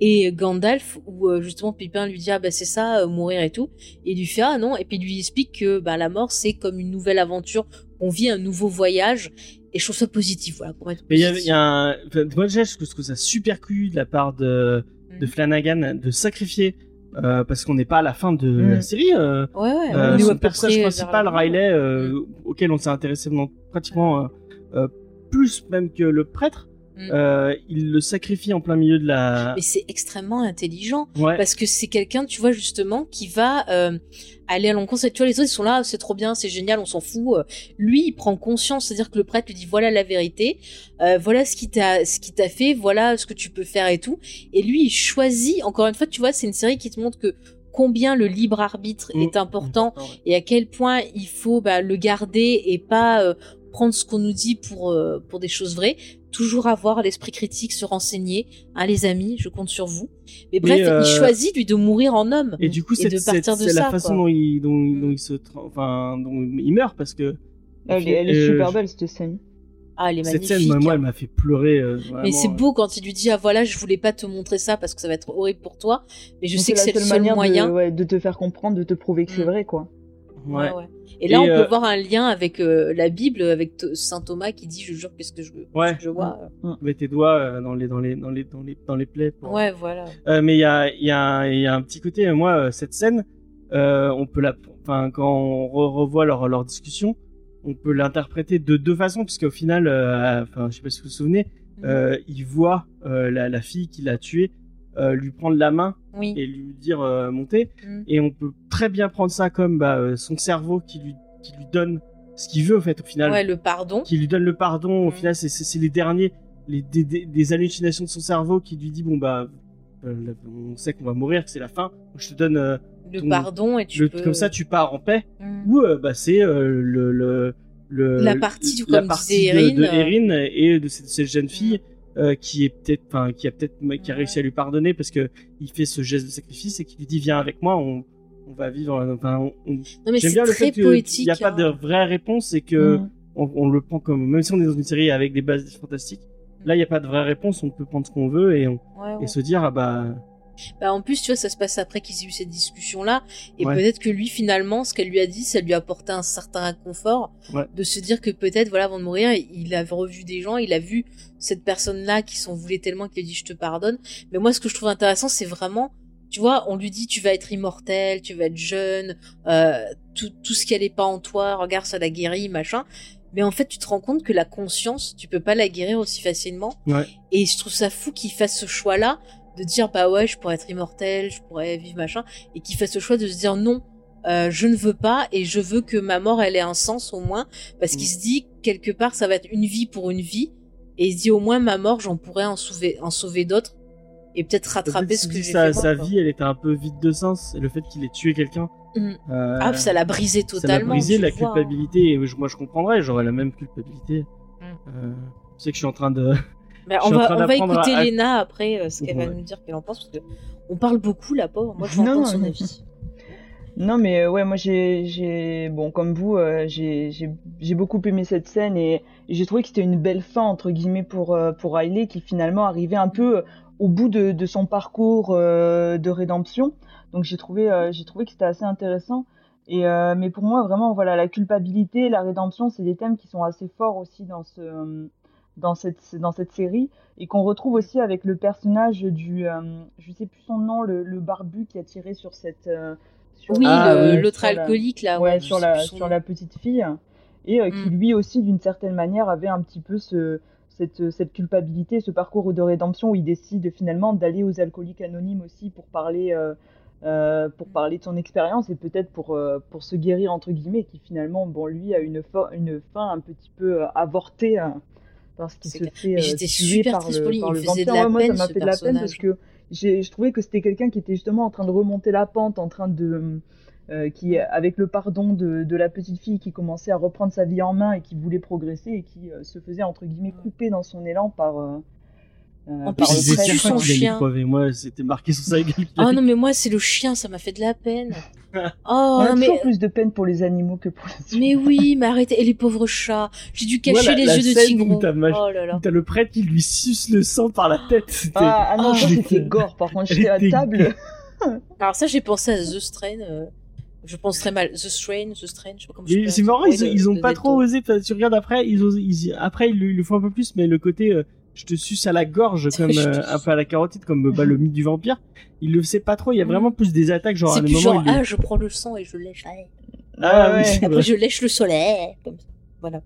et Gandalf où euh, justement Pipin lui dit ah bah c'est ça mourir et tout. Et il lui fait ah non. Et puis il lui explique que bah la mort c'est comme une nouvelle aventure. On vit un nouveau voyage. Et je trouve ça positif voilà pour être Mais il y a, y un, moi déjà je trouve ça super cool de la part de, de Mhm. Flanagan de sacrifier euh, parce qu'on n'est pas à la fin de la série. Euh, ouais ouais euh, on est à son peu personnage près principal, Riley, euh, auquel on s'est intéressé pratiquement euh, euh, plus même que le prêtre, Mm. euh, il le sacrifie en plein milieu de la. mais c'est extrêmement intelligent Ouais. parce que c'est quelqu'un tu vois justement qui va euh, aller à l'encontre tu vois les autres ils sont là c'est trop bien c'est génial on s'en fout Euh, lui il prend conscience c'est à dire que le prêtre lui dit voilà la vérité euh, voilà ce qui t'a ce qui t'a fait voilà ce que tu peux faire et tout et lui il choisit encore une fois tu vois c'est une série qui te montre que combien le libre arbitre Mm. est important et à quel point il faut bah, le garder et pas euh, prendre ce qu'on nous dit pour euh, pour des choses vraies toujours avoir l'esprit critique se renseigner hein les amis je compte sur vous mais bref Mais, euh, il choisit lui de mourir en homme Et du coup, c'est de partir de c'est la ça, façon dont il, dont, Mm. dont il se, enfin, dont il meurt parce que. Elle, est- elle est Euh, super je- belle cette scène. ah elle est Cette magnifique scène, moi, elle m'a fait pleurer. euh, mais c'est euh. beau quand il lui dit ah voilà je voulais pas te montrer ça parce que ça va être horrible pour toi mais je sais que c'est le seul manière moyen de, ouais, de te faire comprendre, de te prouver que c'est Mm. vrai, quoi. Ouais. Ouais, ouais. Et là, Et, on euh, peut voir un lien avec euh, la Bible, avec saint Thomas qui dit "Je jure qu'est-ce que je, Ouais. ce que je vois." Mets tes doigts euh, dans les, dans les, dans les, dans les, dans les plaies. pour- Ouais, voilà. Euh, mais il y a, y, a, un- il y a un petit côté, euh, moi, euh, cette scène, euh, on peut la, enfin, quand on re- revoit leur, leur discussion, on peut l'interpréter de deux façons, puisque au final, euh, enfin, je sais pas si vous vous souvenez, euh, il voit euh, la, la fille qui l'a tué euh, lui prendre la main Oui. et lui dire euh, monter, Mhm. et on peut très bien prendre ça comme bah, euh, son cerveau qui lui, qui lui donne ce qu'il veut, au fait, au final Ouais, le pardon. qui lui donne le pardon. Au Mhm. final, c'est- les derniers, les, des, des- des hallucinations de son cerveau qui lui dit bon bah, euh, on sait qu'on va mourir, que c'est la fin. Je te donne Le ton- pardon et tu le- peux. comme ça, tu pars en paix. Mhm. Ou bah c'est le, le le La partie, la comme partie disait de, Erin, de Erin et de cette, cette jeune fille. Euh, qui est peut-être, enfin, qui a peut-être, qui a réussi à lui pardonner parce que il fait ce geste de sacrifice et qui lui dit viens avec moi, on, on va vivre, enfin, on- on, Non, mais J'aime c'est bien le fait qu'il n'y a pas hein. de vraie réponse et que Mm. on, on le prend comme même si on est dans une série avec des bases fantastiques. Là, il n'y a pas de vraie réponse. On peut prendre ce qu'on veut et, on- Ouais, ouais. et se dire ah bah Bah, en plus, tu vois, ça se passe après qu'ils aient eu cette discussion-là. Et Ouais. peut-être que lui, finalement, ce qu'elle lui a dit, ça lui a apporté un certain inconfort. Ouais. De se dire que peut-être, voilà, avant de mourir, il a revu des gens, il a vu cette personne-là qui s'en voulait tellement qu'il a dit je te pardonne. Mais moi, ce que je trouve intéressant, c'est vraiment tu vois, on lui dit tu vas être immortel, tu vas être jeune, euh, tout, tout ce qui allait pas en toi, regarde ça la guérit, machin. Mais en fait, tu te rends compte que la conscience, tu peux pas la guérir aussi facilement. Ouais. Et je trouve ça fou qu'il fasse ce choix-là de dire bah ouais, je pourrais être immortel, je pourrais vivre machin, et qu'il fasse ce choix de se dire non, euh, je ne veux pas et je veux que ma mort elle ait un sens au moins, parce qu'il Mm. se dit quelque part ça va être une vie pour une vie, et il se dit au moins ma mort j'en pourrais en sauver, en sauver d'autres et peut-être rattraper ce que j'ai sa, fait. sa vie, elle était un peu vide de sens, et le fait qu'il ait tué quelqu'un. Mm. euh, Ah, ça l'a brisé ça l'a totalement. brisé la hein. culpabilité. Et moi, je comprendrais, j'aurais la même culpabilité. Mm. Euh, je sais que je suis en train de. Mais Je on va, on écouter à- Léna après euh, ce qu'elle va nous dire qu'elle en pense parce que on parle beaucoup la pauvre. Moi je veux Non, entendre son non. avis. (laughs) Non, mais euh, ouais, moi j'ai, j'ai, bon, comme vous, euh, j'ai, beaucoup aimé cette scène et, et j'ai trouvé que c'était une belle fin entre guillemets pour euh, pour Riley qui finalement arrivait un peu euh, au bout de, de son parcours euh, de rédemption. Donc j'ai trouvé, euh, j'ai trouvé que c'était assez intéressant. Et euh, mais pour moi vraiment, voilà, la culpabilité, la rédemption, c'est des thèmes qui sont assez forts aussi dans ce euh, dans cette dans cette série et qu'on retrouve aussi avec le personnage du, euh, je sais plus son nom, le, le barbu qui a tiré sur cette euh, sur Oui, Ah, ouais, l'autre la- alcoolique là. ouais, sur la sur la petite fille et euh, qui Mm. lui aussi d'une certaine manière avait un petit peu ce cette, cette culpabilité, ce parcours de rédemption où il décide finalement d'aller aux alcooliques anonymes aussi pour parler euh, euh, pour parler de son expérience et peut-être pour euh, pour se guérir entre guillemets qui finalement bon lui a une une fin un petit peu euh, avortée euh, parce qu'il se fait euh, j'étais super par le, par le vampire. Ouais, moi peine, ça m'a fait de la peine parce que j'ai je trouvais que c'était quelqu'un qui était justement en train de remonter la pente en train de euh, qui, avec le pardon de, de la petite fille qui commençait à reprendre sa vie en main et qui voulait progresser et qui euh, se faisait entre guillemets couper dans son élan par. euh, euh, En plus, le il tue son chien. crever. Moi, c'était marqué sur sa gueule. Ah non mais moi c'est le chien, ça m'a fait de la peine. (laughs) Oh On a mais toujours plus de peine pour les animaux que pour les mais oui, mais arrêtez. Et les pauvres chats. J'ai dû cacher Voilà, les la yeux de scène Tigron. t'as Oh là là. T'as le prêtre qui lui suce le sang par la tête. Ah, ah non, Ah, ça j'étais- c'était gore. Par contre, j'étais à table. (laughs) Alors ça j'ai pensé à The Strain. euh, Je pense très mal. The Strain, The Strain, je sais pas comment c'est marrant, ils, de- ils ont de pas trop osé. Tu regardes après, ils, osent- ils- après ils, le- ils le font un peu plus, mais le côté euh, je te suce à la gorge, (laughs) comme euh, un peu à la carotide, comme bah, le mythe du vampire. Il le faisait pas trop. Il y a vraiment plus des attaques, genre à des moments. genre le- ah je prends le sang et je lèche. Allez. Ah, Ouais, Après, vrai. je lèche le soleil. Comme ça. Voilà.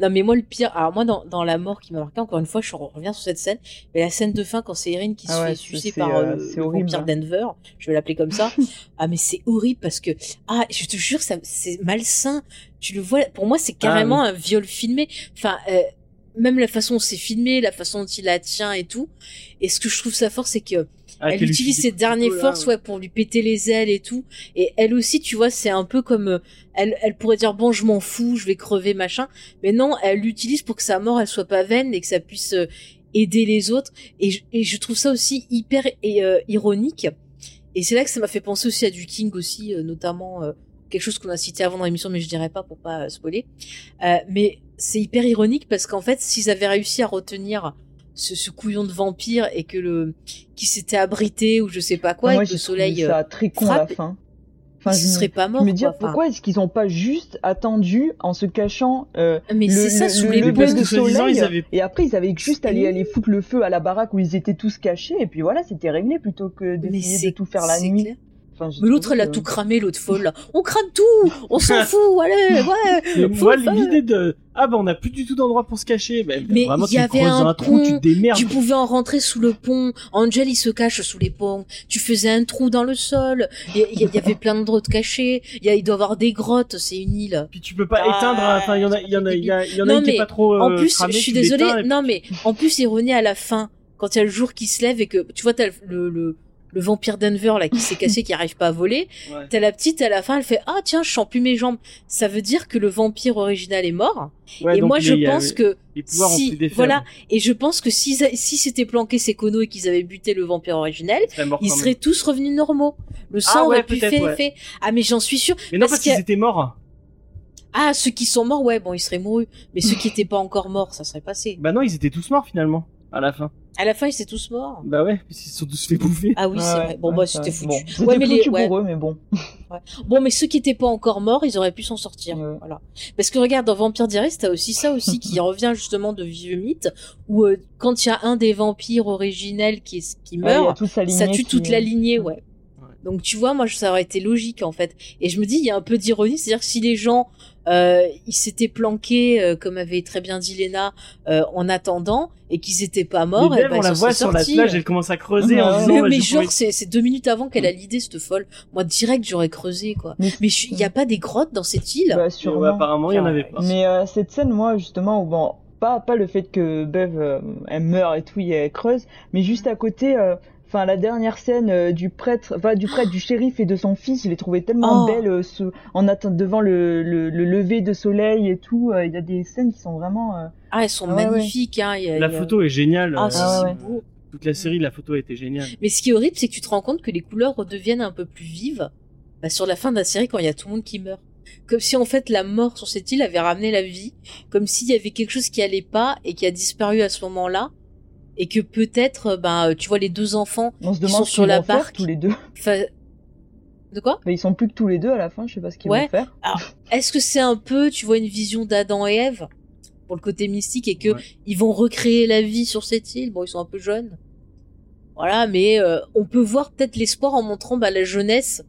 Non, mais moi, le pire, alors moi, dans, dans la mort qui m'a marqué, encore une fois, je reviens sur cette scène, mais la scène de fin, quand c'est Erin qui se Ah ouais, fait sucer par euh, euh, le horrible, vampire hein. Denver, je vais l'appeler comme ça. (laughs) ah, mais c'est horrible parce que, ah, je te jure, ça, c'est malsain. Tu le vois, pour moi, c'est carrément un viol filmé. Enfin, euh, même la façon dont c'est filmé, la façon dont il la tient et tout. Et ce que je trouve ça fort, c'est que Ah, elle utilise ses dernières forces ouais. pour lui péter les ailes et tout. Et elle aussi tu vois c'est un peu comme euh, elle elle pourrait dire bon je m'en fous je vais crever machin. Mais non elle l'utilise pour que sa mort elle soit pas vaine et que ça puisse euh, aider les autres. Et je, et je trouve ça aussi hyper et, euh, ironique. Et c'est là que ça m'a fait penser aussi à du King aussi euh, notamment euh, quelque chose qu'on a cité avant dans l'émission mais je dirais pas pour pas spoiler. Euh, mais c'est hyper ironique parce qu'en fait s'ils avaient réussi à retenir ce, ce couillon de vampire et que le qui s'était abrité ou je sais pas quoi Moi, et que le soleil ça très con à la fin. il je se me- serait pas Je mort me quoi. Enfin, pourquoi est-ce qu'ils ont pas juste attendu en se cachant euh, mais le, c'est ça le- sous le les parce que de soleil ils avaient- et après ils avaient juste allé aller foutre le feu à la baraque où ils étaient tous cachés et puis voilà c'était réglé plutôt que d'essayer de tout faire la nuit. clair. Enfin, mais l'autre elle a tout cramé l'autre folle là. on crame tout (laughs) on s'en fout allez ouais Mais moi, l'idée de ah bah on a plus du tout d'endroit pour se cacher. Bah, Mais vraiment, il y tu avait un un trou, tu te démerdes. Tu pouvais en rentrer sous le pont. Angel, il se cache sous les ponts. Tu faisais un trou dans le sol. Il y, avait plein de grottes cachées. Il, y a, il doit y avoir des grottes. C'est une île. Puis tu peux pas Ah, éteindre. Enfin, il y en a, il y en a, il y a, il y en a Non, une qui est mais pas trop. en euh, plus, cramée, je suis désolée. Non, mais en plus, ironie à la fin, quand il y a le jour qui se lève et que tu vois, t'as le, le, le, vampire Denver là qui s'est cassé, qui arrive pas à voler. (laughs) Ouais. T'as la petite à la fin, elle fait ah tiens, je sens plus mes jambes. Ça veut dire que le vampire original est mort. Ouais, et moi, je a- pense que si, voilà. Et je pense que si si c'était planqué ces conos et qu'ils avaient buté le vampire originel, Ils seraient même. tous revenus normaux. Le sang Ah ouais, aurait pu faire effet. Ah mais j'en suis sûre. Mais non, parce qu'ils étaient morts. Ah ceux qui sont morts, ouais, bon, ils seraient mourus. Mais ceux qui étaient pas encore morts, ça serait passé. Bah non, ils étaient tous morts finalement. À la fin. À la fin, ils étaient tous morts. Bah ouais, ils se sont tous fait bouffer. Ah oui, Ouais, c'est ouais, vrai. Bon ouais, bah c'était bon, foutu. C'était ouais, mais les, foutu ouais. pour eux, mais bon. (laughs) Bon, mais ceux qui étaient pas encore morts, ils auraient pu s'en sortir. Ouais. Voilà. Parce que regarde, dans Vampire Diaries, t'as aussi ça aussi qui (laughs) revient justement de vieux mythes, où euh, quand il y a un des vampires originels qui, qui Ouais, meurt, toute ça tue qui- toute la lignée, ouais. Donc tu vois, moi ça aurait été logique en fait. Et je me dis, il y a un peu d'ironie, c'est-à-dire que si les gens euh, ils s'étaient planqués, euh, comme avait très bien dit Léna, euh, en attendant, et qu'ils étaient pas morts, Mais et Bev, ben, on ils la voit sont sur la sortis. plage, elle commence à creuser en disant. Mais, bah, mais genre, c'est c'est deux minutes avant qu'elle a l'idée, cette folle. Moi, direct, j'aurais creusé, quoi. Mais- il y a pas des grottes dans cette île? Bah, Ouais, sûrement. apparemment, il y en avait pas. Mais euh, cette scène, moi, justement, où, bon, pas, pas le fait que Bev, euh, elle meurt et tout, et elle creuse, mais juste à côté, euh, enfin, la dernière scène euh, du prêtre, enfin, du prêtre, du shérif et de son fils, je l'ai trouvé tellement Oh. belle, euh, ce- en attendant devant le, le, le lever de soleil et tout. euh, Il y a des scènes qui sont vraiment. euh, Ah, elles sont Ah ouais, ouais. magnifiques, hein. y a- La y a- photo est géniale. Ah, euh, si, Ah c'est ouais. beau. Toute la série, la photo était géniale. Mais ce qui est horrible, c'est que tu te rends compte que les couleurs redeviennent un peu plus vives bah, sur la fin de la série quand il y a tout le monde qui meurt. Comme si en fait la mort sur cette île avait ramené la vie, comme s'il y avait quelque chose qui allait pas et qui a disparu à ce moment-là, et que peut-être, ben, tu vois les deux enfants, On se Ils demande sont sur la barque. tous les deux. de quoi? Bah, ils sont plus que tous les deux à la fin, je sais pas ce qu'ils Ouais. vont faire. Est-ce que c'est un peu, tu vois, une vision d'Adam et Ève pour le côté mystique et que Ouais. ils vont recréer la vie sur cette île? Bon, ils sont un peu jeunes, voilà, mais euh, on peut voir peut-être l'espoir en montrant bah, la jeunesse.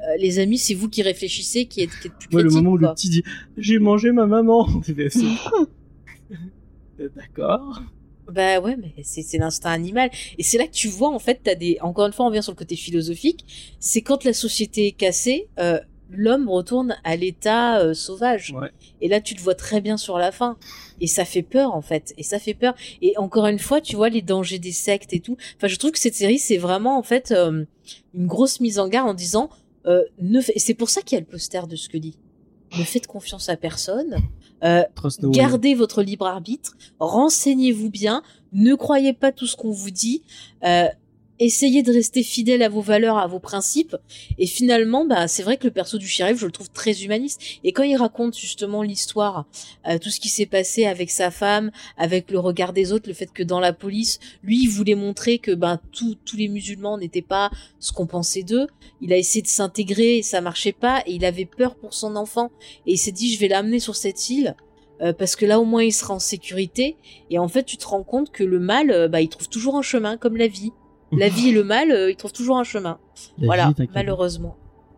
Euh, les amis, c'est vous qui réfléchissez, qui êtes, qui êtes plus Ouais, le moment où le petit dit J'ai mangé ma maman. (laughs) C'est- (laughs) D'accord. Bah ouais, mais c'est l'instinct animal. Et c'est là que tu vois, en fait, t'as des. Encore une fois, on vient sur le côté philosophique. C'est quand la société est cassée, euh, l'homme retourne à l'état euh, sauvage. Ouais. Et là, tu le vois très bien sur la fin. Et ça fait peur, en fait. Et ça fait peur. Et encore une fois, tu vois les dangers des sectes et tout. Enfin, je trouve que cette série, c'est vraiment, en fait, euh, une grosse mise en garde en disant, euh, ne et c'est pour ça qu'il y a le poster de Scully. Ne faites confiance à personne. Euh. Gardez votre libre arbitre, renseignez-vous bien, ne croyez pas tout ce qu'on vous dit, euh, essayez de rester fidèle à vos valeurs, à vos principes. Et finalement, bah, c'est vrai que le perso du shérif, je le trouve très humaniste. Et quand il raconte justement l'histoire, euh, tout ce qui s'est passé avec sa femme, avec le regard des autres, le fait que dans la police, lui, il voulait montrer que tous tous les musulmans n'étaient pas ce qu'on pensait d'eux. Il a essayé de s'intégrer et ça marchait pas. Et il avait peur pour son enfant. Et il s'est dit, je vais l'amener sur cette île. euh, parce que là au moins il sera en sécurité et en fait tu te rends compte que le mal euh, bah il trouve toujours un chemin comme la vie (laughs) la vie et le mal euh, il trouve toujours un chemin. La voilà vie, malheureusement.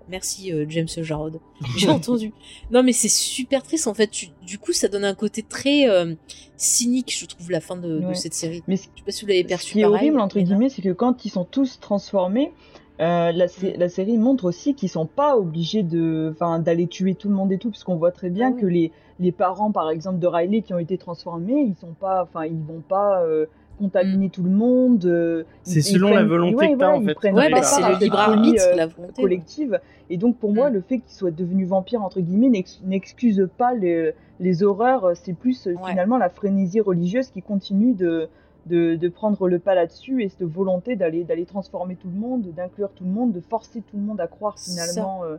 Merci euh, James Jarod. (laughs) J'ai entendu. Non mais c'est super triste en fait. Tu- du coup ça donne un côté très euh, cynique je trouve la fin de, cette série. Mais ce je sais pas si vous l'avez Ce perçu qui est pareil, horrible, entre guillemets, c'est que quand ils sont tous transformés, euh, la, sé- la série montre aussi qu'ils sont pas obligés de, enfin, d'aller tuer tout le monde et tout, parce qu'on voit très bien Ah oui. que les, les parents, par exemple, de Riley qui ont été transformés, ils sont pas, enfin, ils vont pas euh, contaminer tout le monde. euh, C'est selon la volonté ouais, que t'as, voilà, en fait. prennent ouais bah bah, c'est le libre arbitre euh, la volonté collective. Et donc pour moi, Mm. le fait qu'ils soient devenus vampires entre guillemets n'ex- n'excuse pas les, les horreurs. C'est plus euh, Ouais. finalement la frénésie religieuse qui continue de, de, de prendre le pas là-dessus et cette volonté d'aller d'aller transformer tout le monde, d'inclure tout le monde, de forcer tout le monde à croire finalement euh,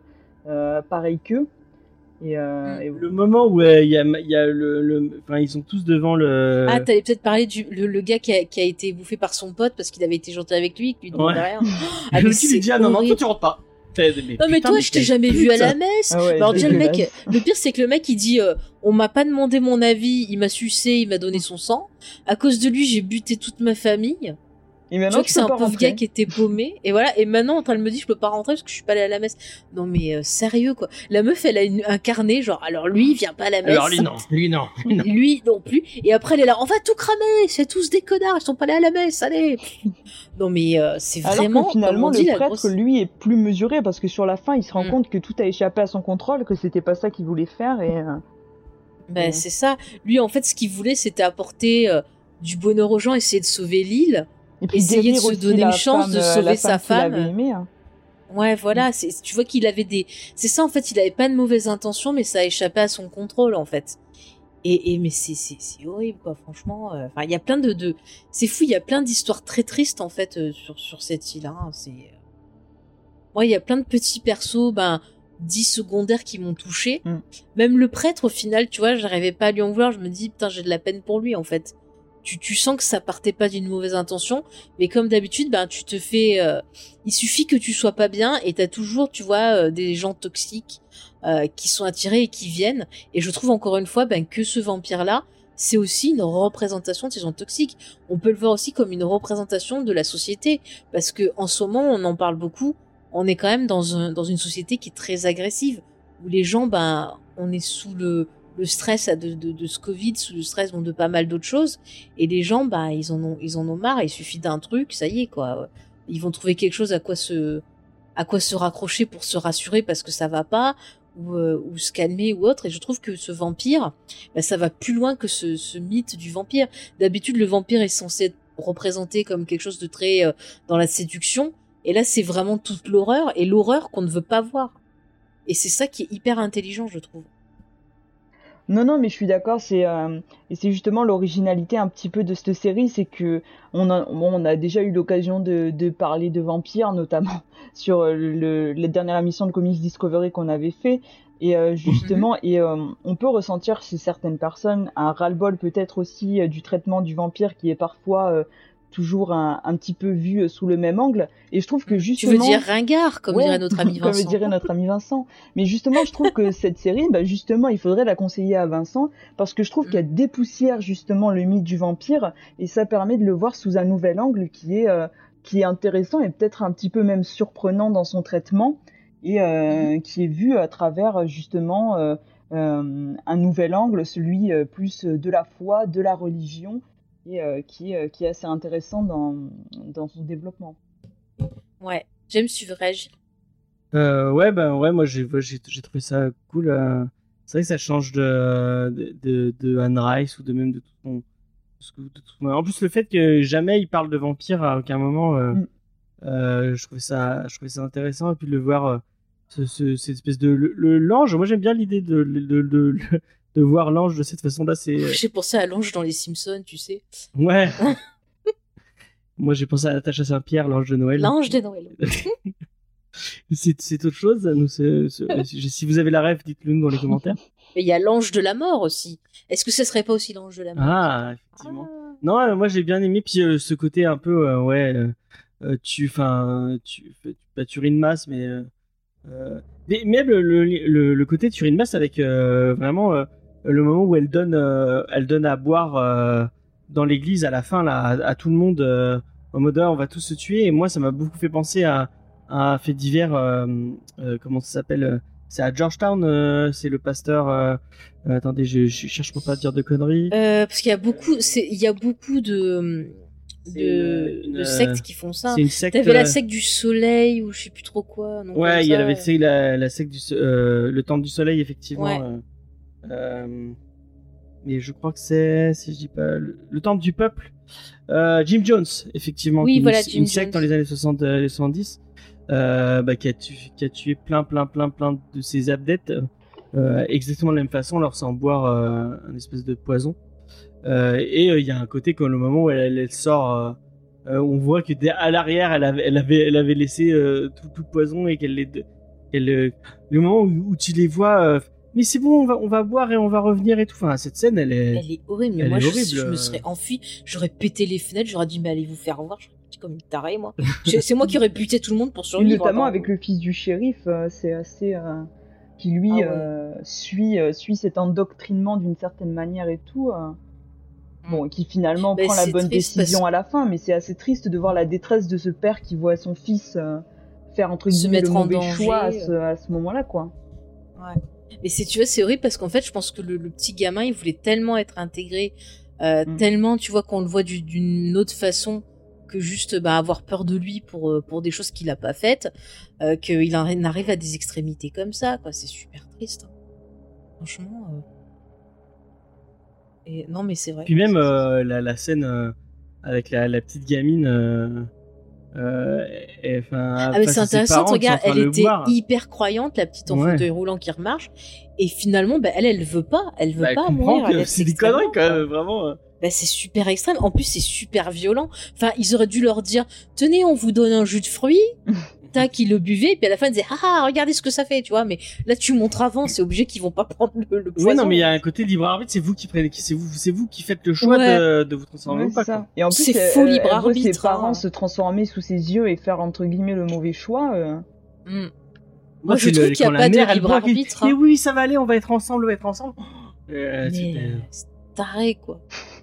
euh, pareil qu'eux. Et, euh, Mm. et Le moment où euh, il y a, il y a le, le- enfin ils sont tous devant le. Ah, t'allais peut-être parler du le, le gars qui a, qui a été bouffé par son pote parce qu'il avait été gentil avec lui, qu'il lui demandait Ouais. rien. (laughs) Ah, le mais lui dit ah non non toi tu rentres pas. Fait, Non mais toi, je t'ai jamais vu à la messe. Ah ouais, Alors déjà le mec, le pire c'est que le mec il dit, euh, on m'a pas demandé mon avis, il m'a sucé, il m'a donné son sang. À cause de lui, j'ai buté toute ma famille. Et Tu maintenant, vois que c'est un pauvre gars qui était paumé. Et voilà. Et maintenant, en train de me dire, je peux pas rentrer parce que je suis pas allée à la messe. Non mais euh, sérieux quoi. La meuf, elle a une- un carnet genre, alors lui, il vient pas à la messe. Alors lui non, lui non. (laughs) lui, non. Lui non plus. Et après, elle est là, on va tout cramer. C'est tous des connards. Ils sont pas allés à la messe. Allez. (laughs) Non mais euh, c'est vraiment. que finalement, dit, le prêtre, grosse- lui, est plus mesuré parce que sur la fin, il se rend Mm. compte que tout a échappé à son contrôle, que c'était pas ça qu'il voulait faire et. euh, Ben, Ouais. c'est ça. Lui, en fait, ce qu'il voulait, c'était apporter euh, du bonheur aux gens, essayer de sauver l'île. Et puis Essayer de se donner une chance femme, de euh, sauver sa femme hein. Ouais, voilà. C'est, tu vois qu'il avait des. C'est ça, en fait. Il avait pas de mauvaises intentions, mais ça a échappé à son contrôle, en fait. Et, et mais c'est, c'est, c'est horrible, quoi. Franchement. euh, Enfin, il y a plein de, de. C'est fou. Il y a plein d'histoires très tristes, en fait, euh, sur sur cette île. Hein. C'est. Moi, il y a plein de petits persos, ben. dits secondaires qui m'ont touché. Mm. Même le prêtre, au final, tu vois, j'arrivais pas à lui en vouloir. Je me dis, putain, j'ai de la peine pour lui, en fait. Tu, tu sens que ça partait pas d'une mauvaise intention, mais comme d'habitude, ben, tu te fais. euh, il suffit que tu sois pas bien et t'as toujours, tu vois, euh, des gens toxiques euh, qui sont attirés et qui viennent. Et je trouve encore une fois ben, que ce vampire-là, c'est aussi une représentation de ces gens toxiques. On peut le voir aussi comme une représentation de la société, parce que en ce moment, on en parle beaucoup. on est quand même dans, un, dans une société qui est très agressive, où les gens, ben, on est sous le, le stress de, ce Covid, sous le stress bon, de pas mal d'autres choses, et les gens, ben, ils en ont, ils en ont marre, il suffit d'un truc, ça y est, quoi. Ils vont trouver quelque chose à quoi se, à quoi se raccrocher pour se rassurer parce que ça va pas, ou, euh, ou se calmer ou autre. Et je trouve que ce vampire, ben, ça va plus loin que ce, ce mythe du vampire. D'habitude, le vampire est censé être représenté comme quelque chose de très euh, dans la séduction. Et là, c'est vraiment toute l'horreur et l'horreur qu'on ne veut pas voir. Et c'est ça qui est hyper intelligent, je trouve. Non, non, mais je suis d'accord. C'est euh, et c'est justement l'originalité un petit peu de cette série, c'est que on a, bon, on a déjà eu l'occasion de, de parler de vampires, notamment (laughs) sur le, la dernière émission de Comics Discovery qu'on avait fait. Et euh, justement, et euh, on peut ressentir chez certaines personnes un ras-le-bol peut-être aussi du traitement du vampire qui est parfois toujours un, un, petit peu vu sous le même angle. Et je trouve que justement, tu veux dire ringard, comme Ouais, dirait notre ami (laughs) Vincent. comme dirait notre ami Vincent. Mais justement, je trouve que (laughs) cette série, bah justement, il faudrait la conseiller à Vincent parce que je trouve Mm. qu'elle dépoussière justement le mythe du vampire et ça permet de le voir sous un nouvel angle qui est euh, qui est intéressant et peut-être un petit peu même surprenant dans son traitement et euh, qui est vu à travers justement euh, un nouvel angle, celui plus de la foi, de la religion et euh, qui, est- qui est assez intéressant dans, dans son développement. Ouais. James, tu veux Euh, ouais, bah ouais, moi j'ai j'ai j'ai trouvé ça cool. euh. C'est vrai que ça change de de, de, de Anne Rice ou de même de tout son. En plus, le fait que jamais il parle de vampire à aucun moment, euh, Mm. euh, je trouvais ça, je trouvais ça intéressant et puis de le voir euh, ce, ce- cette espèce de le- le- l'ange. Moi j'aime bien l'idée de de, de, de voir l'ange de cette façon-là. C'est J'ai pensé à l'ange dans les Simpsons, tu sais. ouais. (laughs) Moi j'ai pensé à Natacha Saint-Pierre, l'ange de Noël. L'ange de Noël. (laughs) C'est autre chose. c'est- (laughs) si vous avez la rêve, dites-le nous dans les commentaires. Mais il y a l'ange de la mort aussi. Est-ce que ce serait pas aussi l'ange de la mort? Ah, effectivement. Ah. Non, euh, moi j'ai bien aimé puis euh, ce côté un peu euh, ouais, euh, euh, tu, enfin, tu, tu, bah, tu urines masse, mais euh, euh, mais même le, le, le, le côté tu urines masse avec euh, vraiment euh, le moment où elle donne, euh, elle donne à boire euh, dans l'église à la fin là, à, à tout le monde euh, en mode ah, on va tous se tuer. Et moi ça m'a beaucoup fait penser à, à un fait divers, comment ça s'appelle C'est à Georgetown, euh, c'est le pasteur. euh, euh, attendez, je, je cherche pour pas dire de conneries. Parce qu'il y a beaucoup, il y a beaucoup de, C'est de, une- de une, sectes qui font ça. C'est une secte. T'avais la secte du soleil ou je sais plus trop quoi. non, Ouais, il y avait la, la secte du le temple du soleil effectivement. Ouais. Euh, mais je crois que c'est si je dis pas le, le temple du peuple. Euh, Jim Jones effectivement. Oui, qui est une- voilà, une, Jim secte dans les années 60 euh, les 70 euh, bah, qui a tué qui a tué plein plein plein plein de ses adeptes euh, exactement de la même façon leur faisant boire euh, un espèce de poison. Euh, et il y a un côté quand le moment où elle, elle sort on voit que dès- à l'arrière elle avait elle avait elle avait laissé tout, tout le poison et qu'elle les le moment où, où tu les vois mais c'est bon on va on va boire et on va revenir et tout enfin cette scène elle est Elle est horrible. Mais Elle moi, est je, horrible, je me euh. serais enfui. J'aurais pété les fenêtres. J'aurais dit, mais allez vous faire voir. J'aurais dit comme une tarée, moi. C'est moi qui aurais buté tout le monde pour Et survivre. notamment attends. avec le fils du shérif, euh, c'est assez euh, qui lui Ah ouais. euh, suit euh, suit cet endoctrinement d'une certaine manière et tout. euh, Bon, et qui finalement Mais prend la bonne décision parce- à la fin, mais c'est assez triste de voir la détresse de ce père qui voit son fils euh, faire entre Se guillemets le mettre en danger. choix à ce, à ce moment-là, quoi. Mais c'est, tu vois, c'est horrible parce qu'en fait, je pense que le, le petit gamin, il voulait tellement être intégré, euh, Mm. tellement, tu vois, qu'on le voit du- d'une autre façon que juste bah, avoir peur de lui pour, euh, pour des choses qu'il a pas faites, euh, qu'il en arrive à des extrémités comme ça, quoi. C'est super triste. hein. Franchement. euh. Et non, mais c'est vrai. puis même la, la scène avec la, la petite gamine euh, et- Ah mais c'est intéressant, regarde, elle était hyper croyante, la petite en Ouais. fauteuil roulant qui remarche, et finalement, bah, elle, elle veut pas, elle veut Bah, pas mourir. elle est (laughs) c'est des conneries quand même vraiment euh. Bah, c'est super extrême. En plus, c'est super violent. Enfin, ils auraient dû leur dire, tenez, on vous donne un jus de fruits. Tac, ils le buvaient, et puis à la fin, ils disaient, ah, ah, regardez ce que ça fait, tu vois. Mais là, tu montres avant, c'est obligé qu'ils vont pas prendre le, le poison. Oui, non, mais il y a un côté libre arbitre, c'est vous qui prenez, c'est vous, c'est vous qui faites le choix Ouais. de, de vous transformer Ouais, ou pas, c'est ça. Et en plus, C'est elle- faux libre elle voit ses arbitre, parents hein. se transformer sous ses yeux et faire entre guillemets le mauvais choix. euh. Mm. Moi, je c'est trouve qu'il y a pas de libre arbitre, Mais hein. oui, ça va aller, on va être ensemble, on va être ensemble. Euh, Mais c'était- euh, c'est taré, quoi.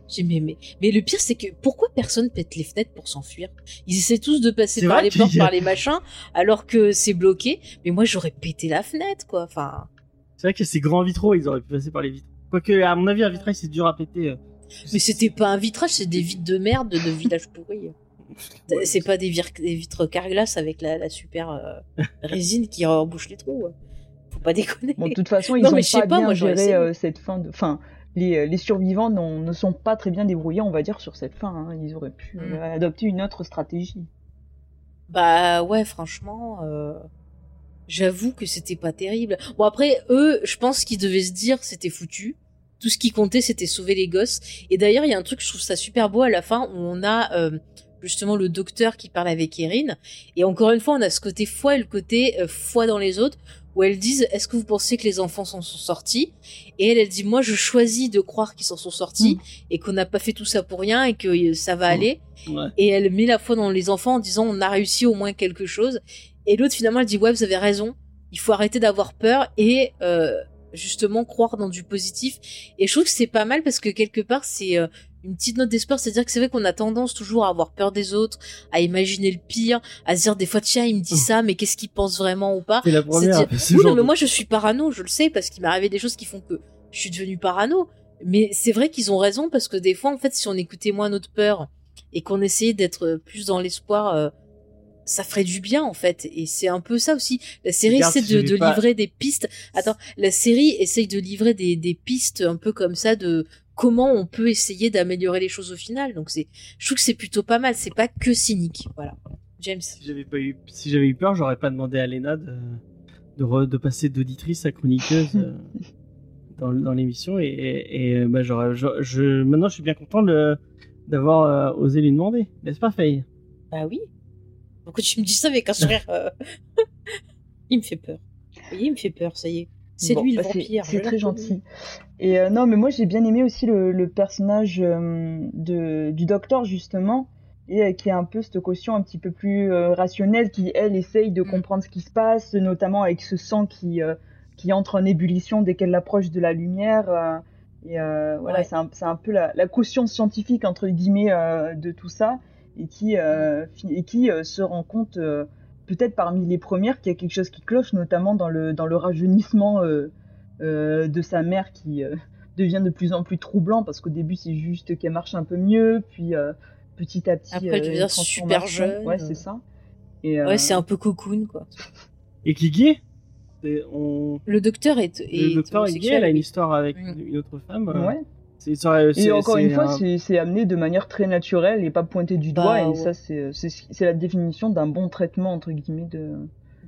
J'ai dit, mais, mais, mais le pire, c'est que pourquoi personne pète les fenêtres pour s'enfuir? Ils essaient tous de passer par les portes, y par les machins, alors que c'est bloqué. Mais moi, j'aurais pété la fenêtre, quoi. Enfin, C'est vrai que ces grands vitraux, ils auraient pu passer par les vitres. Quoique, à mon avis, un vitrail, c'est dur à péter. euh. mais c'était pas un vitrage, c'est des vitres de merde de village pourri. Ouais, (laughs) c'est pas des, vir- des vitres carglass avec la, la super euh, résine qui embouche les trous. ouais. Faut pas déconner. Bon, de toute façon, (laughs) ils Non, ont mais je sais pas, pas, bien moi, j'aurais géré euh, cette fin de. Enfin, les, les survivants ne sont pas très bien débrouillés, on va dire, sur cette fin. hein. Ils auraient pu Mm. euh, adopter une autre stratégie. Bah ouais, franchement, euh, j'avoue que c'était pas terrible. Bon après, eux, je pense qu'ils devaient se dire c'était foutu. Tout ce qui comptait, c'était sauver les gosses. Et d'ailleurs, il y a un truc, je trouve ça super beau à la fin, où on a euh, justement le docteur qui parle avec Erin. Et encore une fois, on a ce côté foi et le côté euh, foi dans les autres, où elles disent, est-ce que vous pensez que les enfants s'en sont sortis? Et elle, elle dit, moi, je choisis de croire qu'ils s'en sont sortis et qu'on n'a pas fait tout ça pour rien et que euh, ça va Mm. aller. Ouais. et elle met la foi dans les enfants en disant on a réussi au moins quelque chose. Et l'autre finalement elle dit ouais vous avez raison. Il faut arrêter d'avoir peur et euh, justement croire dans du positif. Et je trouve que c'est pas mal parce que quelque part c'est euh, une petite note d'espoir c'est à dire que c'est vrai qu'on a tendance toujours à avoir peur des autres à imaginer le pire à se dire des fois tiens il me dit ça mais qu'est-ce qu'il pense vraiment ou pas? C'est la première. dire, oui, non, mais moi je suis parano, je le sais, parce qu'il m'est arrivé des choses qui font que je suis devenue parano. Mais c'est vrai qu'ils ont raison, parce que des fois, en fait, si on écoutait moins notre peur et qu'on essayait d'être plus dans l'espoir, euh, ça ferait du bien, en fait. Et c'est un peu ça aussi. La série Regarde, essaie de, pas- livrer des pistes. Attends, la série essaye de livrer des, des pistes un peu comme ça de comment on peut essayer d'améliorer les choses au final. Donc c'est, je trouve que c'est plutôt pas mal. C'est pas que cynique. Voilà. James. Si j'avais pas eu, si j'avais eu peur, j'aurais pas demandé à Lena de, de, re- de passer d'auditrice à chroniqueuse euh, (laughs) dans, dans l'émission et, et, et, bah j'aurais, je, je- maintenant je suis bien content de, d'avoir euh, osé lui demander, n'est-ce pas Faye? Bah oui. Pourquoi tu me dis ça avec un sourire euh, (laughs) Il me fait peur. Vous voyez, il me fait peur, ça y est. C'est Bon, lui le bah, c'est- vampire. C'est très gentil. Et euh, non, mais moi j'ai bien aimé aussi le, le personnage euh, de, du docteur justement, et euh, qui a un peu cette caution un petit peu plus rationnelle, qui elle essaye de Mm. comprendre ce qui se passe, notamment avec ce sang qui qui entre en ébullition dès qu'elle approche de la lumière. et voilà, Ouais. c'est un, un peu la, la caution scientifique entre guillemets de tout ça, et qui fi- et qui se rend compte peut-être parmi les premières qu'il y a quelque chose qui cloche, notamment dans le dans le rajeunissement. Euh, de sa mère qui euh, (laughs) devient de plus en plus troublant parce qu'au début c'est juste qu'elle marche un peu mieux, puis euh, petit à petit. Après, elle devient super jeune. Ouais, c'est ça. Et, euh, Ouais, c'est un peu cocoon, quoi. Et qui gay on... Le docteur est. est Le docteur est gay, elle a une histoire avec Mm. une autre femme. euh, Ouais. Et encore une fois, un- c'est amené de manière très naturelle et pas pointé du Bah, doigt. Et ouais. ça, c'est la définition d'un bon traitement entre guillemets de,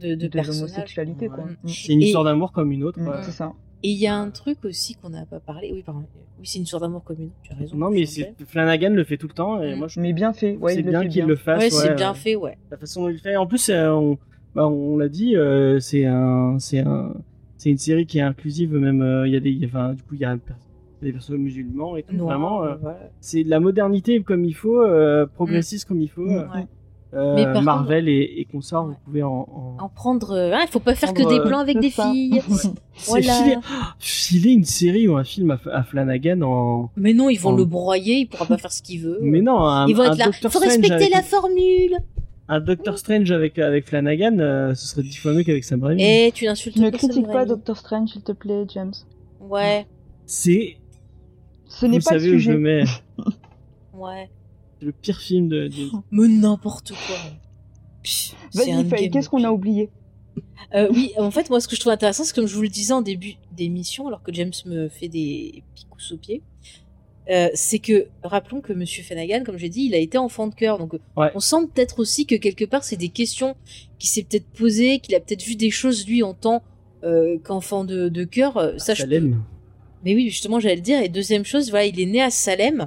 de, de, l'homosexualité. Mm. c'est une histoire d'amour comme une autre. Mm, quoi. C'est ça. Et il y a un truc aussi qu'on n'a pas parlé. Oui, pardon. Oui, c'est une histoire d'amour commune. Tu as raison. Non, mais Flanagan le fait tout le temps et Mm. moi je Mais bien fait. Ouais, c'est bien qu'il le fasse. Ouais, c'est ouais, bien ouais. fait, ouais. la façon dont il le fait. En plus, euh, on, bah, on l'a dit, euh, c'est un, c'est un, c'est une série qui est inclusive. Même, euh, il y a des, il y a- enfin, du coup, il y a un des personnes musulmans et tout. Noir, vraiment, euh, voilà. c'est de la modernité comme il faut, euh, progressiste comme il faut. Mm. Euh, Marvel et, et consorts, Ouais. vous pouvez en, en- En prendre. euh, il faut pas faire que des euh, plans avec des ça. filles. (laughs) (laughs) Voilà. filer, filer une série ou un film à, à Flanagan en. Mais non, ils vont En- le broyer, il pourra pas faire ce qu'il veut. Mais non, un, ils vont un être là. Doctor Faut Strange respecter avec, la formule. un Doctor Strange avec avec Flanagan, euh, ce serait dix fois mieux qu'avec Sam Raimi. Eh, tu n'insultes Ne critique pas. Doctor Strange, s'il te plaît, James. Ouais, C'est, Ce n'est vous pas le savez où je mets. ouais. Le pire film de. de- (laughs) Mais n'importe quoi. Vas-y, qu'est-ce qu'on a oublié Euh, oui, en fait, moi, ce que je trouve intéressant, c'est comme je vous le disais en début d'émission, alors que James me fait des picous aux pieds, euh, c'est que, rappelons que Monsieur Flanagan, comme j'ai dit, il a été enfant de cœur, donc Ouais. on sent peut-être aussi que quelque part, c'est des questions qu'il s'est peut-être posées, qu'il a peut-être vu des choses, lui, en tant euh, qu'enfant de, de cœur. euh, Ça, je. Mais oui, justement, j'allais le dire. Et deuxième chose, voilà, il est né à Salem.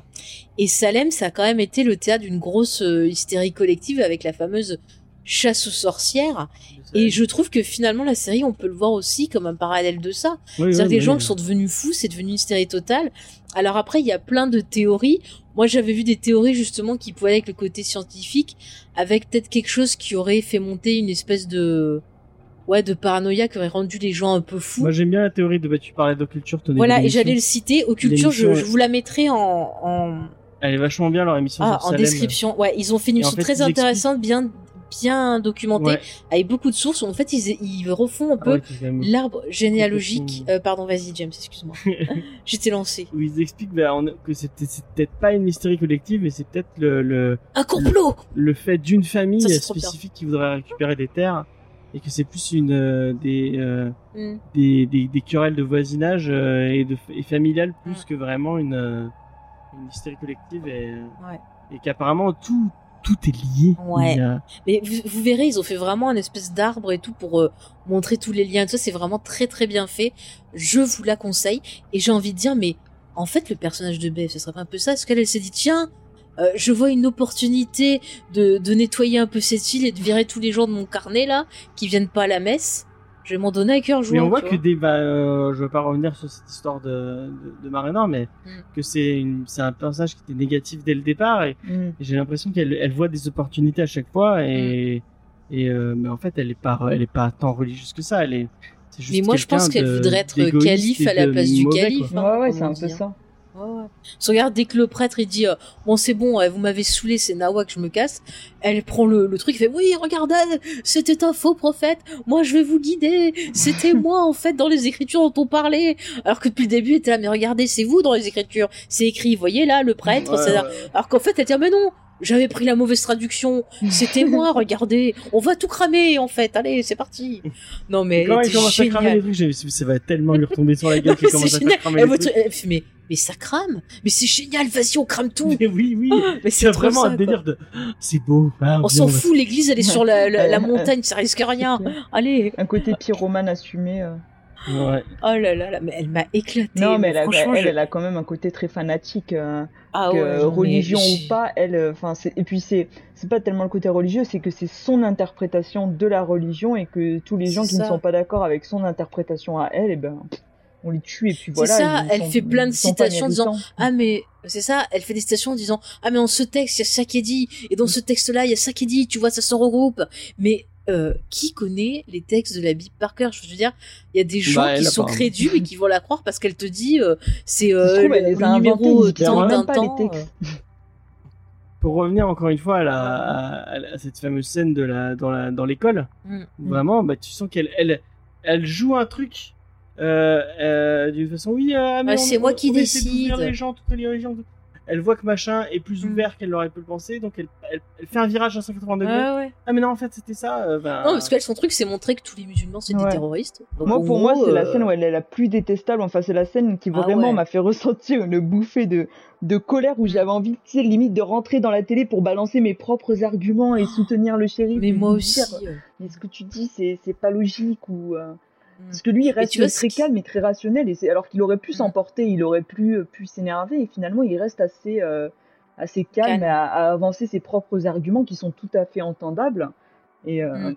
Et Salem, ça a quand même été le théâtre d'une grosse euh, hystérie collective avec la fameuse chasse aux sorcières. Et je trouve que finalement, la série, on peut le voir aussi comme un parallèle de ça. Oui, C'est-à-dire oui, que les oui. gens qui sont devenus fous, c'est devenu une hystérie totale. Alors après, il y a plein de théories. Moi, j'avais vu des théories justement qui pouvaient aller avec le côté scientifique, avec peut-être quelque chose qui aurait fait monter une espèce de ouais, de paranoïa qui aurait rendu les gens un peu fous. Moi j'aime bien la théorie de bah, tu parlais d'occulture. voilà, et j'allais le citer. Occulture, je, je vous la mettrai en, en, Elle est vachement bien leur émission. ah, en description. Ouais, ils ont fait une en émission fait, très intéressante, bien, bien documentée, Ouais. avec beaucoup de sources. En fait, ils, ils refont un Ah peu ouais, l'arbre généalogique. Euh, pardon, vas-y, James, excuse-moi. (laughs) (laughs) J'étais lancé. Où ils expliquent bah, on- que c'est peut-être pas une hystérie collective, mais c'est peut-être le, le, Un complot le fait d'une famille Ça, spécifique qui voudrait récupérer des terres et que c'est plus une euh, des, euh, Hmm. des, des des querelles de voisinage euh, et de et familiales plus Mm. que vraiment une une hystérie collective et Ouais. et qu'apparemment tout tout est lié. Ouais. A- Mais vous, vous verrez, ils ont fait vraiment un espèce d'arbre et tout pour montrer tous les liens. Ça, c'est vraiment très très bien fait. Je vous la conseille. Et j'ai envie de dire, mais en fait, le personnage de Bev, ce serait pas un peu ça? Parce qu'elle, elle s'est dit, tiens, euh, je vois une opportunité de, de nettoyer un peu cette île et de virer tous les gens de mon carnet là, qui viennent pas à la messe. Je vais m'en donner à cœur joie. Mais on voit que vois. des, bah, euh, je veux pas revenir sur cette histoire de, de, de Marina, mais Mm. que c'est un personnage qui était négatif dès le départ et, Mm. et j'ai l'impression qu'elle, elle voit des opportunités à chaque fois et, Mm. et euh, mais en fait elle est pas, elle est pas tant religieuse que ça, elle est, Mais moi, je pense quelqu'un qu'elle de- voudrait être calife à la place du mauvais, calife. Enfin, Ouais, c'est un peu hein. ça. Ouais, que regarde, dès que le prêtre il dit euh, bon c'est bon, vous m'avez saoulé, c'est Nawa que je me casse, elle prend le, le truc, elle fait oui regardez, c'était un faux prophète, moi je vais vous guider, c'était moi en fait dans les écritures dont on parlait, alors que depuis le début elle était là mais regardez c'est vous dans les écritures, c'est écrit, voyez là le prêtre, ouais. alors qu'en fait elle dit ah, mais non, j'avais pris la mauvaise traduction, c'était moi, (laughs) regardez, on va tout cramer en fait, allez c'est parti. Non mais Quand elle il était commence à cramer géniale. les trucs, j'ai dit, ça va tellement lui retomber sur la gueule (laughs) qu'il commence à cramer les trucs. mais, mais ça crame Mais c'est génial, vas-y, on crame tout Mais oui, oui. Mais C'est vraiment ça, un quoi. délire de, c'est beau. ah, On s'en va- fout, l'église, elle est sur la, la, la (laughs) montagne, ça risque rien. Allez Un côté pyromane assumé. euh. Ouais. (laughs) Oh là là là, mais elle m'a éclaté. Non, mais elle a, franchement, elle, je- elle a quand même un côté très fanatique. euh, Ah que ouais, non, mais religion ou pas, elle, euh, enfin, c'est et puis c'est c'est pas tellement le côté religieux, c'est que c'est son interprétation de la religion et que tous les gens C'est qui ne ça. sont pas d'accord avec son interprétation à elle, et ben on les tue et puis C'est voilà. ça, ils elle sont- fait plein de citations en disant. Ah mais c'est ça, elle fait des citations en disant ah mais dans ce texte il y a ça qui est dit et dans ce texte là il y a ça qui est dit, tu vois ça se regroupe. Mais euh, qui connaît les textes de la Bible par cœur Je veux dire, il y a des gens Bah, qui sont crédules et qui vont la croire parce qu'elle te dit euh, c'est euh, le, le numéro euh, tant d'un temps. (laughs) Pour revenir encore une fois à, la, à, à cette fameuse scène de la, dans la, dans l'école, Mm. où vraiment, bah, tu sens qu'elle, elle, elle joue un truc, euh, euh, d'une façon, oui, euh, mais c'est moi on- qui on décide. les gens, toutes les religions. Elle voit que machin est plus Mm. ouvert qu'elle l'aurait pu le penser, donc elle, elle, elle fait un virage à 180 degrés. Ouais, ouais. Ah, mais non, en fait, c'était ça. euh, ben, Non, parce qu'elle, son truc, c'est montrer que tous les musulmans, c'est des Ouais. terroristes. Donc, Moi, pour moi, c'est la euh, scène où elle est la plus détestable. Enfin, c'est la scène qui Ah vraiment ouais. m'a fait (laughs) ressentir une bouffée de, de colère où j'avais envie, tu sais, limite de rentrer dans la télé pour balancer mes propres arguments et soutenir le shérif. Mais moi aussi. dire, euh, Mais ce que tu dis, c'est pas logique ou. euh. Parce que lui, il reste très calme et très rationnel. Et c'est alors qu'il aurait pu Mm. s'emporter, il aurait pu, euh, pu s'énerver. Et finalement, il reste assez, euh, assez calme, À, à avancer ses propres arguments qui sont tout à fait entendables. Et euh, Mm.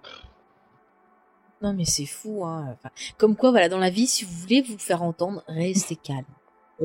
Non, mais c'est fou, hein. Enfin, comme quoi, voilà, dans la vie, si vous voulez vous faire entendre, restez calme.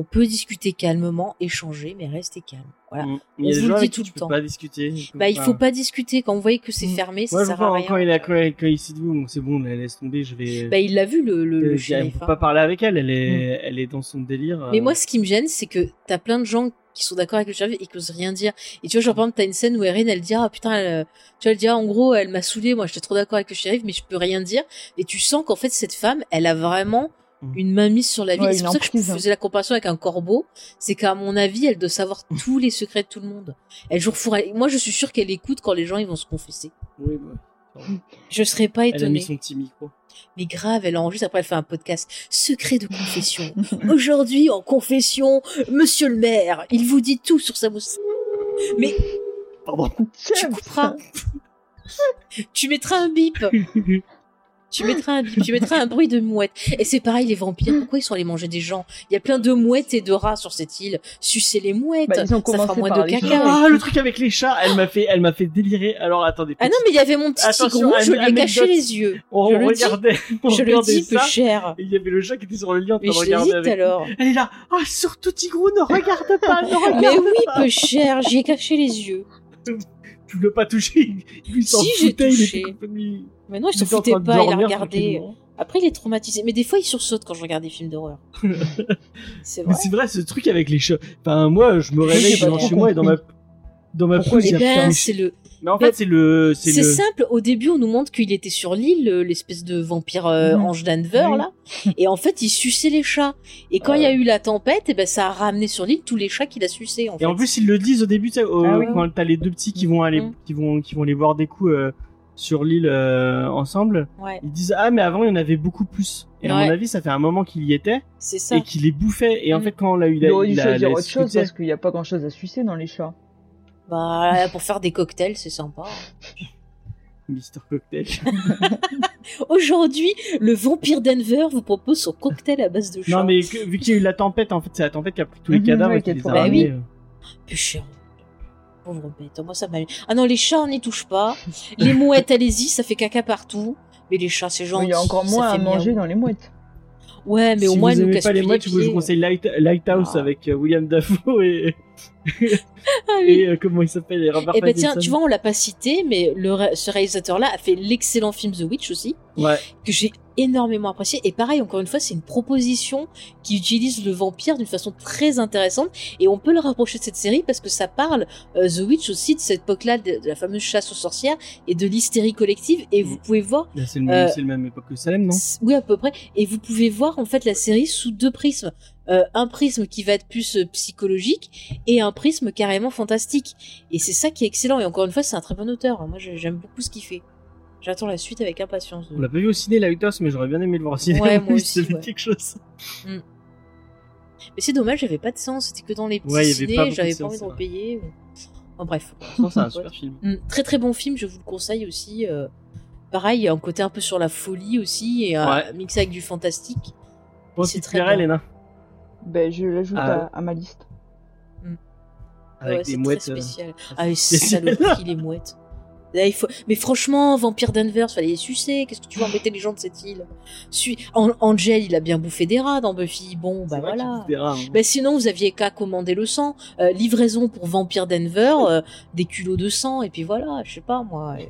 On peut discuter calmement, échanger, mais restez calme. Voilà. mm. on vous le dit tout temps. pas discuter. Bah, il faut pas discuter quand vous voyez que c'est Mm. fermé, ça je sert à rien. quand il a, quand, il- quand il s'est dit, bon, c'est bon, laisse tomber, je vais. Bah, il l'a vu, le, le, le Euh, il faut pas parler avec elle, elle est, elle est dans son délire. Mais euh, moi, ce qui me gêne, c'est que t'as plein de gens qui sont d'accord avec le shérif et qui osent rien dire. Et tu vois, genre, par exemple, t'as une scène où Erin, elle dit, ah, putain, elle, euh, tu vois, elle dit, ah, en gros, elle m'a saoulé, moi, j'étais trop d'accord avec le shérif, mais je peux rien dire. Et tu sens qu'en fait, cette femme, elle a vraiment. Une mainmise sur la vie. Ouais, c'est pour ça que je faisais la comparaison avec un corbeau. C'est qu'à mon avis, elle doit savoir tous les secrets de tout le monde. Elle joue. Moi, je suis sûre qu'elle écoute quand les gens, ils vont se confesser. Oui, bah, Je serais pas elle a mis étonnée. son petit micro. Mais grave, elle enregistre, après elle fait un podcast. Secret de confession. (laughs) (laughs) Aujourd'hui, en confession, monsieur le maire, il vous dit tout sur sa mousse. Mais Pardon. tu couperas. (laughs) tu mettras un bip. Tu mettras un. Tu mettras un bruit de mouette. Et c'est pareil, les vampires. Pourquoi ils sont allés manger des gens? Il y a plein de mouettes et de rats sur cette île. Sucez les mouettes. Bah, ils ont ça fera moins de caca. Ah, le truc avec les chats, elle m'a fait, elle m'a fait délirer. Alors, attendez. Ah non, mais il y avait mon petit Attention, tigrou, je lui ai caché les yeux. on je le dis. regardait, on Je le dis, peu cher. et il y avait le chat qui était sur le lit en train de regarder avec alors. Elle est là. Ah, surtout Tigrou, ne regarde pas, ne regarde Mais oui, pas. peu cher, j'y ai caché les yeux. tu veux pas toucher? Lui, il s'en Si, j'ai foutait, il touché. était Mais non, il s'en foutait pas, il a regardé. Après, il est traumatisé. Mais des fois, il sursaute quand je regarde des films d'horreur. (laughs) c'est Mais vrai. c'est vrai, ce truc avec les chats. Enfin, moi, je me réveille devant trop chez moi et dans ma, dans ma Pourquoi pelouse, les il y a Eh plein ben, de c'est chats. le. Mais en fait, c'est le, c'est C'est le, simple. Au début, on nous montre qu'il était sur l'île, euh, l'espèce de vampire euh, Mhm. ange Denver Oui. là, et en fait, il suçait les chats. Et quand il y a eu la tempête, et ben ça a ramené sur l'île tous les chats qu'il a sucés. En Et fait. en plus, ils le disent au début, au- Ah oui. quand t'as les deux petits qui vont aller, Mhm. qui vont, qui vont aller boire des coups euh, sur l'île euh, ensemble, ouais, ils disent ah mais avant il y en avait beaucoup plus. Et à mon avis, ça fait un moment qu'il y était c'est ça. et qu'il les bouffait. Et en Mhm. fait, quand on l'a eu, Il aurait dû choisir autre chose parce qu'il n'y a pas grand chose à sucer dans les chats. Bah, pour faire des cocktails, c'est sympa. (laughs) Mister Cocktail. (laughs) Aujourd'hui, le vampire Denver vous propose son cocktail à base de chat. non mais que- vu qu'il y a eu la tempête, en fait, c'est la tempête qui a pris tous les Mhm, cadavres ouais, et qui les a Bah ramenés. oui. euh. Plus cher. Pauvre bête, moi ça m'a. Ah non, les chats, on n'y touche pas. Les mouettes, allez-y, ça fait caca partout. Mais les chats, c'est gentil. Il y a encore moins à manger dans les mouettes. Ouais, mais si au moins, vous ils nous aimez cassent pas les matchs, je vous conseille Light- Lighthouse Ah. avec euh, William Dafoe et, Ah oui. (laughs) et euh, comment il s'appelle et Robert Eh ben tiens, tu vois, on l'a pas cité, mais le ce réalisateur-là a fait l'excellent film The Witch aussi, Ouais. que j'ai énormément apprécié. Et pareil, encore une fois, c'est une proposition qui utilise le vampire d'une façon très intéressante. Et on peut le rapprocher de cette série parce que ça parle, euh, The Witch aussi, de cette époque-là, de, de la fameuse chasse aux sorcières et de l'hystérie collective. Et vous Mm. pouvez voir C'est le, même- Euh, c'est le même époque que Salem, non? Oui, à peu près. Et vous pouvez voir en fait la série sous deux prismes. Euh, un prisme qui va être plus psychologique et un prisme carrément fantastique. Et c'est ça qui est excellent. Et encore une fois, c'est un très bon auteur. Moi, j'ai- j'aime beaucoup ce qu'il fait. J'attends la suite avec impatience. On l'a pas vu au ciné, Lighthouse, mais j'aurais bien aimé le voir au ciné. Ouais, moi aussi, ouais. quelque chose. Mais c'est dommage, j'avais pas de sens. C'était que dans les petits Ouais, il y avait ciné. J'avais pas envie de repayer. Enfin, bref. C'est un super film. Mm, Très très bon film, je vous le conseille aussi. euh, pareil, il y a un côté un peu sur la folie aussi et un Ouais. mix avec du fantastique. Bon, C'est c'est très bien. Léna? Ben, je l'ajoute Ah. à, à ma liste. Avec Ouais, des c'est mouettes. Très euh, spécial. assez Ah, les saloperies, les mouettes. Là, il faut... Mais franchement, Vampire Danvers, fallait les sucer. Qu'est-ce que tu veux embêter les gens de cette île? Suis... Angel, il a bien bouffé des rats dans Buffy. Bon, bah voilà. rats, hein. Bah sinon, vous aviez qu'à commander le sang. Euh, livraison pour Vampire Denver, euh, des kilos de sang, et puis voilà, je sais pas moi. euh,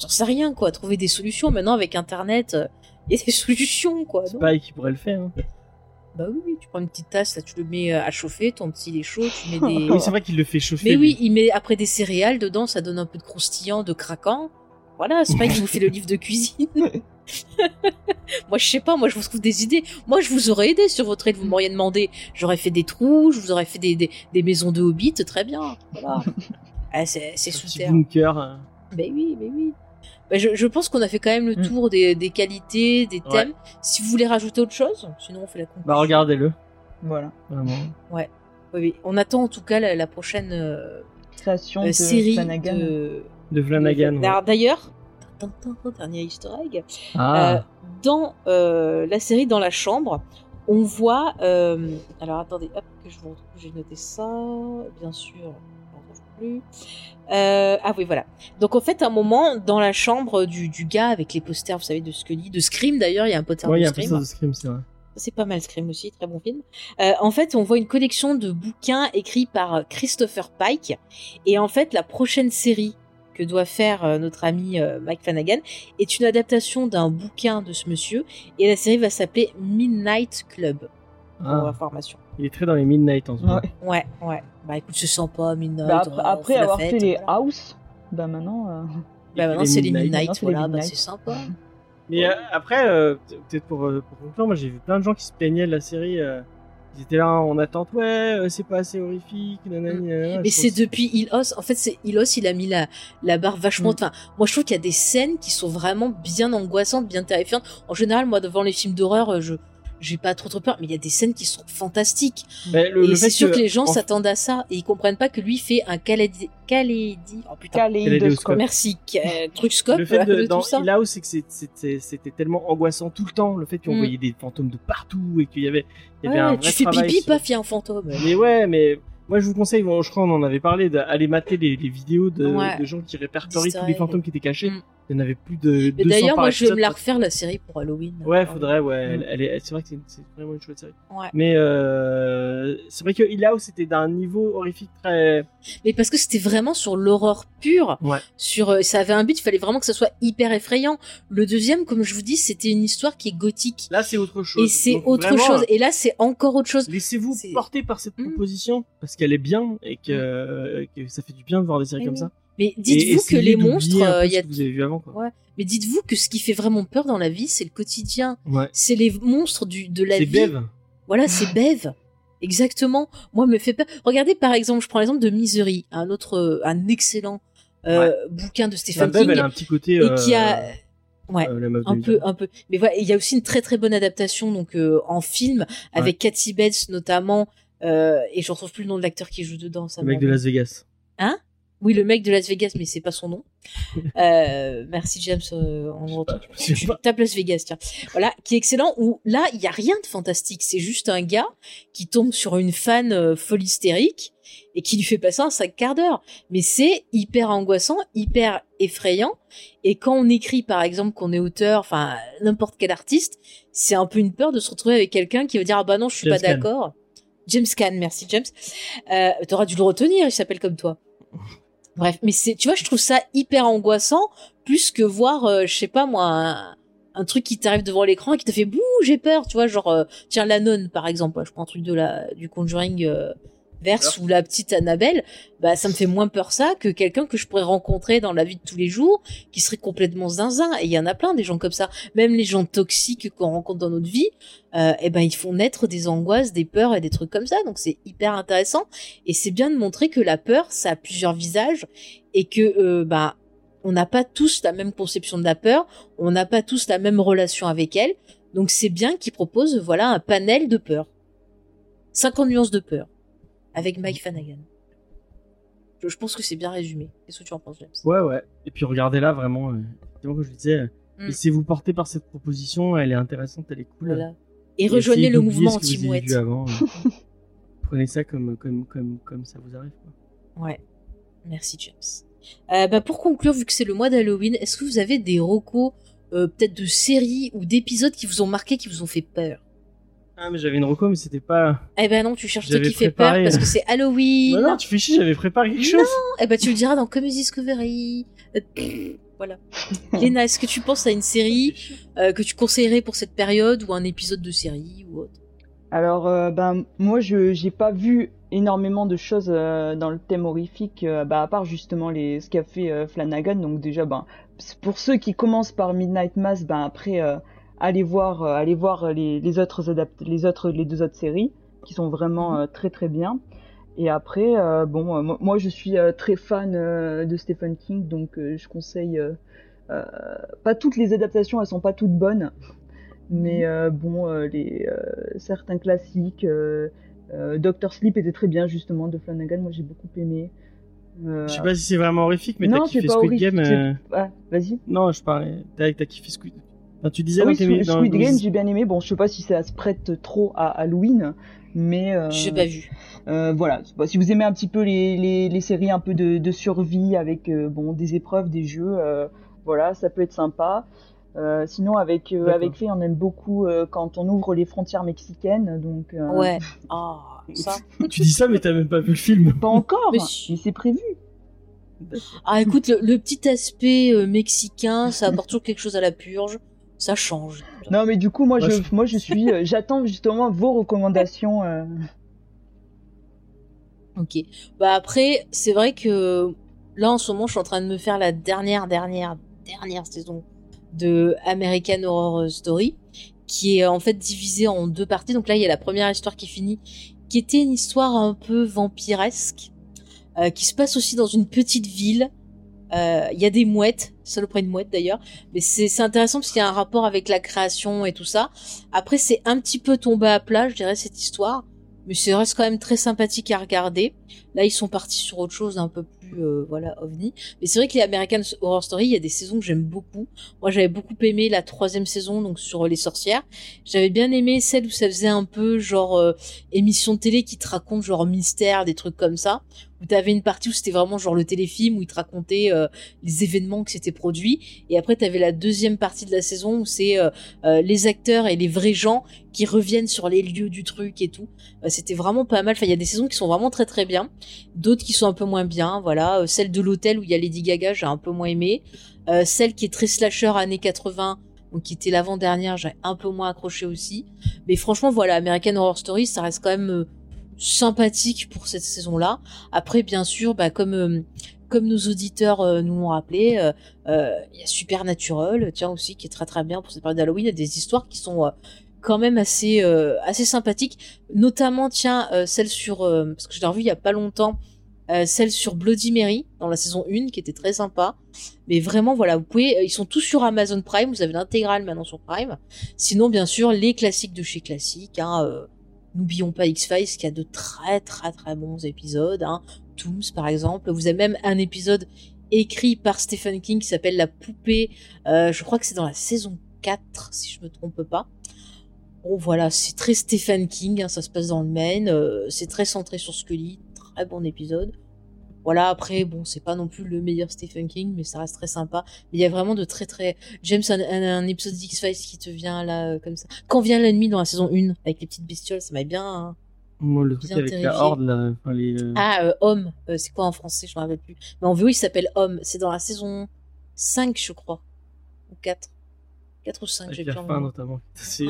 J'en sais rien, quoi. Trouver des solutions. Maintenant, avec Internet, euh, il y a des (laughs) solutions, quoi. C'est pareil qui pourrait le faire. hein. Bah oui, oui, tu prends une petite tasse, là, tu le mets euh, à chauffer, ton petit il est chaud, tu mets (laughs) des... Oui, c'est vrai qu'il le fait chauffer. Mais oui, lui. il met après des céréales dedans, ça donne un peu de croustillant, de craquant. Voilà, c'est pas qu'il vous fait le livre de cuisine. (laughs) (laughs) moi, je sais pas, moi, je vous trouve des idées. Moi, je vous aurais aidé sur votre aide, vous m'auriez demandé. J'aurais fait des trous, je vous aurais fait des, des, des maisons de hobbits, très bien. Voilà. Ah, c'est sous terre. bunker. euh. Mais oui, mais oui. Bah, je, je pense qu'on a fait quand même le Mm. tour des, des qualités, des Ouais. thèmes. Si vous voulez rajouter autre chose, sinon on fait la conclusion. Bah, regardez-le. Voilà. Vraiment. Oui, oui. On attend en tout cas la, la prochaine euh, Création euh, de série Flanagan. de, De Flanagan. ouais. Alors, D'ailleurs, dernier easter egg, Ah. euh, dans euh, la série Dans la chambre, on voit. euh, alors attendez, hop, que je vous retrouve, j'ai noté ça, bien sûr. je ne retrouve plus. Euh, ah oui, voilà. Donc en fait, à un moment, dans la chambre du, du gars avec les posters, vous savez, de Scully, de Scream d'ailleurs, il y a un poster ouais, il y de a un Scream. de Scream, c'est vrai. C'est pas mal Scream aussi, très bon film. Euh, en fait, on voit une collection de bouquins écrits par euh, Christopher Pike. Et en fait, la prochaine série que doit faire notre ami Mike Flanagan est une adaptation d'un bouquin de ce monsieur. Et la série va s'appeler Midnight Club, pour Ah. information. Il est très dans les Midnight en ce moment. Ouais. Ouais, ouais. Bah écoute, c'est sympa, Midnight. Bah, après avoir fête, fait les voilà. House, bah maintenant. euh, Bah maintenant, c'est les Midnight. Voilà, bah c'est sympa. Mais euh, après, euh, peut- peut-être pour, euh, pour conclure, moi j'ai vu plein de gens qui se plaignaient de la série. euh, ils étaient là en attente, ouais, euh, c'est pas assez horrifique, nanani, nanana. Mais Je c'est trouve- depuis Hilos. En fait, c'est Hilos, il a mis la, la barre vachement. Mm. Enfin, moi, je trouve qu'il y a des scènes qui sont vraiment bien angoissantes, bien terrifiantes. En général, moi, devant les films d'horreur, je j'ai pas trop trop peur, mais il y a des scènes qui sont fantastiques. Mais le, et c'est sûr que, les gens en- s'attendent à ça et ils comprennent pas que lui fait un calédi... calédi... Oh putain. Kaléidoscope. Merci. euh, trucscope Le fait de, de dans tout ça. House, c'est que c'est- c'était c'était tellement angoissant tout le temps, le fait qu'on Mm. voyait des fantômes de partout et qu'il y avait, il y avait Ouais, un vrai tu fais pipi, sur- paf, il y a un fantôme. Mais ouais, mais moi je vous conseille, bon, je crois qu'on en avait parlé, d'aller mater les, les vidéos de, Ouais. de gens qui répertorient tous les fantômes qui étaient cachés. Mm. Il y en avait plus de. Mais 200 d'ailleurs, moi, je vais me la refaire la série pour Halloween. Ouais, faudrait, ouais. Mm. Elle, elle est, c'est vrai que c'est, vraiment une chouette série. Ouais. Mais euh, c'est vrai que Hill c'était d'un niveau horrifique très. Mais parce que c'était vraiment sur l'horreur pure. Ouais. Sur, euh, ça avait un but, il fallait vraiment que ça soit hyper effrayant. Le deuxième, comme je vous dis, c'était une histoire qui est gothique. Là, c'est autre chose. Et c'est autre vraiment, chose. Et là, c'est encore autre chose. Laissez-vous porter par cette Mm. proposition parce qu'elle est bien et que, que ça fait du bien de voir des séries Oui, comme oui. ça. Mais dites-vous que les monstres, peu euh, il y a que vous avez vu avant. Quoi. Ouais. Mais dites-vous que ce qui fait vraiment peur dans la vie, c'est le quotidien. Ouais. C'est les monstres du, de la C'est vie. Bev. Voilà, c'est (gasps) Bev. Exactement. Moi, me fait peur. Regardez, par exemple, je prends l'exemple de Misery, un autre, euh, un excellent euh, bouquin de Stephen Bev, King. elle a un petit côté. et qui a, ouais, euh, un peu, un peu. Mais voilà, il y a aussi une très très bonne adaptation donc euh, en film avec Cathy Bates notamment. Euh, et je retrouve plus le nom de l'acteur qui joue dedans. Ça Le mec de. Las Vegas. Oui, le mec de Las Vegas, mais c'est pas son nom. (laughs) Euh, merci James, euh, on le retrouve. Je sais pas. Tape Las Vegas, tiens. Voilà, qui est excellent. Où là, il y a rien de fantastique. C'est juste un gars qui tombe sur une fan euh, folle hystérique et qui lui fait passer un cinq quart d'heure. Mais c'est hyper angoissant, hyper effrayant. Et quand on écrit, par exemple, qu'on est auteur, enfin n'importe quel artiste, c'est un peu une peur de se retrouver avec quelqu'un qui va dire ah bah non, je suis James pas d'accord. James Caan, merci James. Euh, T'auras dû le retenir, il s'appelle comme toi. Bref, mais c'est, tu vois, je trouve ça hyper angoissant, plus que voir, euh, je sais pas moi, un, truc qui t'arrive devant l'écran et qui te fait bouh, j'ai peur, tu vois, genre, euh, tiens, la nonne, par exemple, je prends un truc de la, du Conjuring euh, verse ou la petite Annabelle, bah, ça me fait moins peur ça que quelqu'un que je pourrais rencontrer dans la vie de tous les jours, qui serait complètement zinzin. Et il y en a plein des gens comme ça. Même les gens toxiques qu'on rencontre dans notre vie, euh, eh ben, ils font naître des angoisses, des peurs et des trucs comme ça. Donc c'est hyper intéressant. Et c'est bien de montrer que la peur, ça a plusieurs visages et que, euh, bah, on n'a pas tous la même conception de la peur, on n'a pas tous la même relation avec elle. Donc c'est bien qu'ils proposent, voilà, un panel de peur. 50 nuances de peur. Avec Mike Flanagan. Je, je pense que c'est bien résumé. Qu'est-ce que tu en penses, James? Ouais, ouais. Et puis regardez là, vraiment, euh, effectivement, comme je disais, euh, Mm. laissez-vous porter par cette proposition, elle est intéressante, elle est cool. Voilà. Et Et rejoignez le mouvement anti-mouette. euh. (laughs) Prenez ça comme, comme, comme, comme ça vous arrive. quoi. Ouais. Merci, James. Euh, bah, pour conclure, vu que c'est le mois d'Halloween, est-ce que vous avez des recos, euh, peut-être de séries ou d'épisodes qui vous ont marqué, qui vous ont fait peur? Ah, mais j'avais une reco, mais c'était pas. Eh ben non, tu cherches ce qui fait peur parce que c'est Halloween. Bah non, tu fais chier, j'avais préparé quelque chose. Eh ben tu le diras dans Comedy Discovery. Euh, voilà. (laughs) Léna, est-ce que tu penses à une série euh, que tu conseillerais pour cette période ou un épisode de série ou autre? Alors, euh, ben, moi, je j'ai pas vu énormément de choses euh, dans le thème horrifique, euh, bah, à part justement les, ce qu'a fait euh, Flanagan. Donc déjà, ben, pour ceux qui commencent par Midnight Mass, ben après, euh, allez voir, euh, allez voir les, les autres les autres, les deux autres séries qui sont vraiment euh, très très bien. Et après, euh, bon, euh, moi- je suis euh, très fan euh, de Stephen King, donc euh, je conseille. euh, euh, pas toutes les adaptations, elles sont pas toutes bonnes, mais euh, bon, euh, les euh, certains classiques. Euh, euh, Doctor Sleep était très bien justement de Flanagan, moi j'ai beaucoup aimé. Euh, Je sais pas si c'est vraiment horrifique, mais t'as kiffé Squid horrifique. Game. euh, Ah, vas-y. Non, je parlais. T'as t'as kiffé Squid. Enfin, tu disais Ah oui, Squid, dans- Squid dans- Game, j'ai bien aimé. Bon, je sais pas si ça se prête trop à Halloween, mais euh, J'ai pas vu. euh, voilà. Bon, si vous aimez un petit peu les, les, les séries un peu de, de survie avec euh, bon des épreuves, des jeux, euh, voilà, ça peut être sympa. Euh, sinon, avec euh, avec Faye, on aime beaucoup euh, quand on ouvre les frontières mexicaines, donc. euh, Ouais. (laughs) Ah, ça. (laughs) Tu dis ça, mais t'as même pas vu le film. Pas encore, Mais c'est prévu. Ah, écoute, le, le petit aspect euh, mexicain, ça apporte toujours quelque chose à la purge. Ça change. Non, mais du coup, moi, Moi, je, je- moi, je suis, euh, j'attends justement vos recommandations. euh. Ok. Bah après, c'est vrai que là en ce moment, je suis en train de me faire la dernière, dernière, dernière saison de American Horror Story, qui est en fait divisée en deux parties. Donc là, il y a la première histoire qui finit, qui était une histoire un peu vampiresque, euh, qui se passe aussi dans une petite ville. Euh, Il y a des mouettes, saloperie de mouettes d'ailleurs, mais c'est c'est intéressant parce qu'il y a un rapport avec la création et tout ça. Après, c'est un petit peu tombé à plat, je dirais, cette histoire mais ça reste quand même très sympathique à regarder. Là, ils sont partis sur autre chose un peu plus, euh, voilà, ovni. Mais c'est vrai que les American Horror Story, il y a des saisons que j'aime beaucoup. Moi, j'avais beaucoup aimé la troisième saison, donc sur les sorcières. J'avais bien aimé celle où ça faisait un peu genre euh, émission de télé qui te raconte genre mystère, des trucs comme ça. T'avais une partie où c'était vraiment genre le téléfilm où il te racontait euh, les événements qui s'étaient produits. Et après t'avais la deuxième partie de la saison où c'est euh, euh, les acteurs et les vrais gens qui reviennent sur les lieux du truc et tout. C'était vraiment pas mal. Enfin il y a des saisons qui sont vraiment très très bien. D'autres qui sont un peu moins bien voilà. Celle de l'hôtel où il y a Lady Gaga j'ai un peu moins aimé. Celle qui est très slasher années 80 donc qui était l'avant-dernière j'ai un peu moins accroché aussi. Mais franchement voilà American Horror Story ça reste quand même sympathique pour cette saison-là. Après, bien sûr, bah, comme euh, comme nos auditeurs euh, nous l'ont rappelé, euh, euh, il y a Supernatural, tiens aussi, qui est très très bien pour cette période d'Halloween. Il y a des histoires qui sont euh, quand même assez euh, assez sympathiques, notamment tiens euh, celle sur euh, parce que je l'ai revue il y a pas longtemps. euh, celle sur Bloody Mary dans la saison 1 qui était très sympa mais vraiment voilà vous pouvez euh, ils sont tous sur Amazon Prime vous avez l'intégrale maintenant sur Prime sinon bien sûr les classiques de chez classique hein, euh, N'oublions pas X-Files qui a de très très très bons épisodes. Hein. Tooms par exemple. Vous avez même un épisode écrit par Stephen King qui s'appelle La poupée. Euh, je crois que c'est dans la saison 4 si je me trompe pas. Bon voilà, c'est très Stephen King, hein, ça se passe dans le Maine. euh, c'est très centré sur Scully. Très bon épisode. Voilà, après, bon, c'est pas non plus le meilleur Stephen King, mais ça reste très sympa. Mais il y a vraiment de très très... James, un, un, épisode d'X-Files qui te vient là, euh, comme ça. Quand vient l'ennemi dans la saison 1, avec les petites bestioles, ça m'a bien... hein. Moi, le truc avec terrifié. la horde, là, enfin, les, euh, Ah, euh, Homme, Euh, c'est quoi en français, je me rappelle plus. Mais en VO, il s'appelle Homme. C'est dans la saison 5, je crois. Ou 4. 4 ou 5, j'ai avec plus notamment. C'est-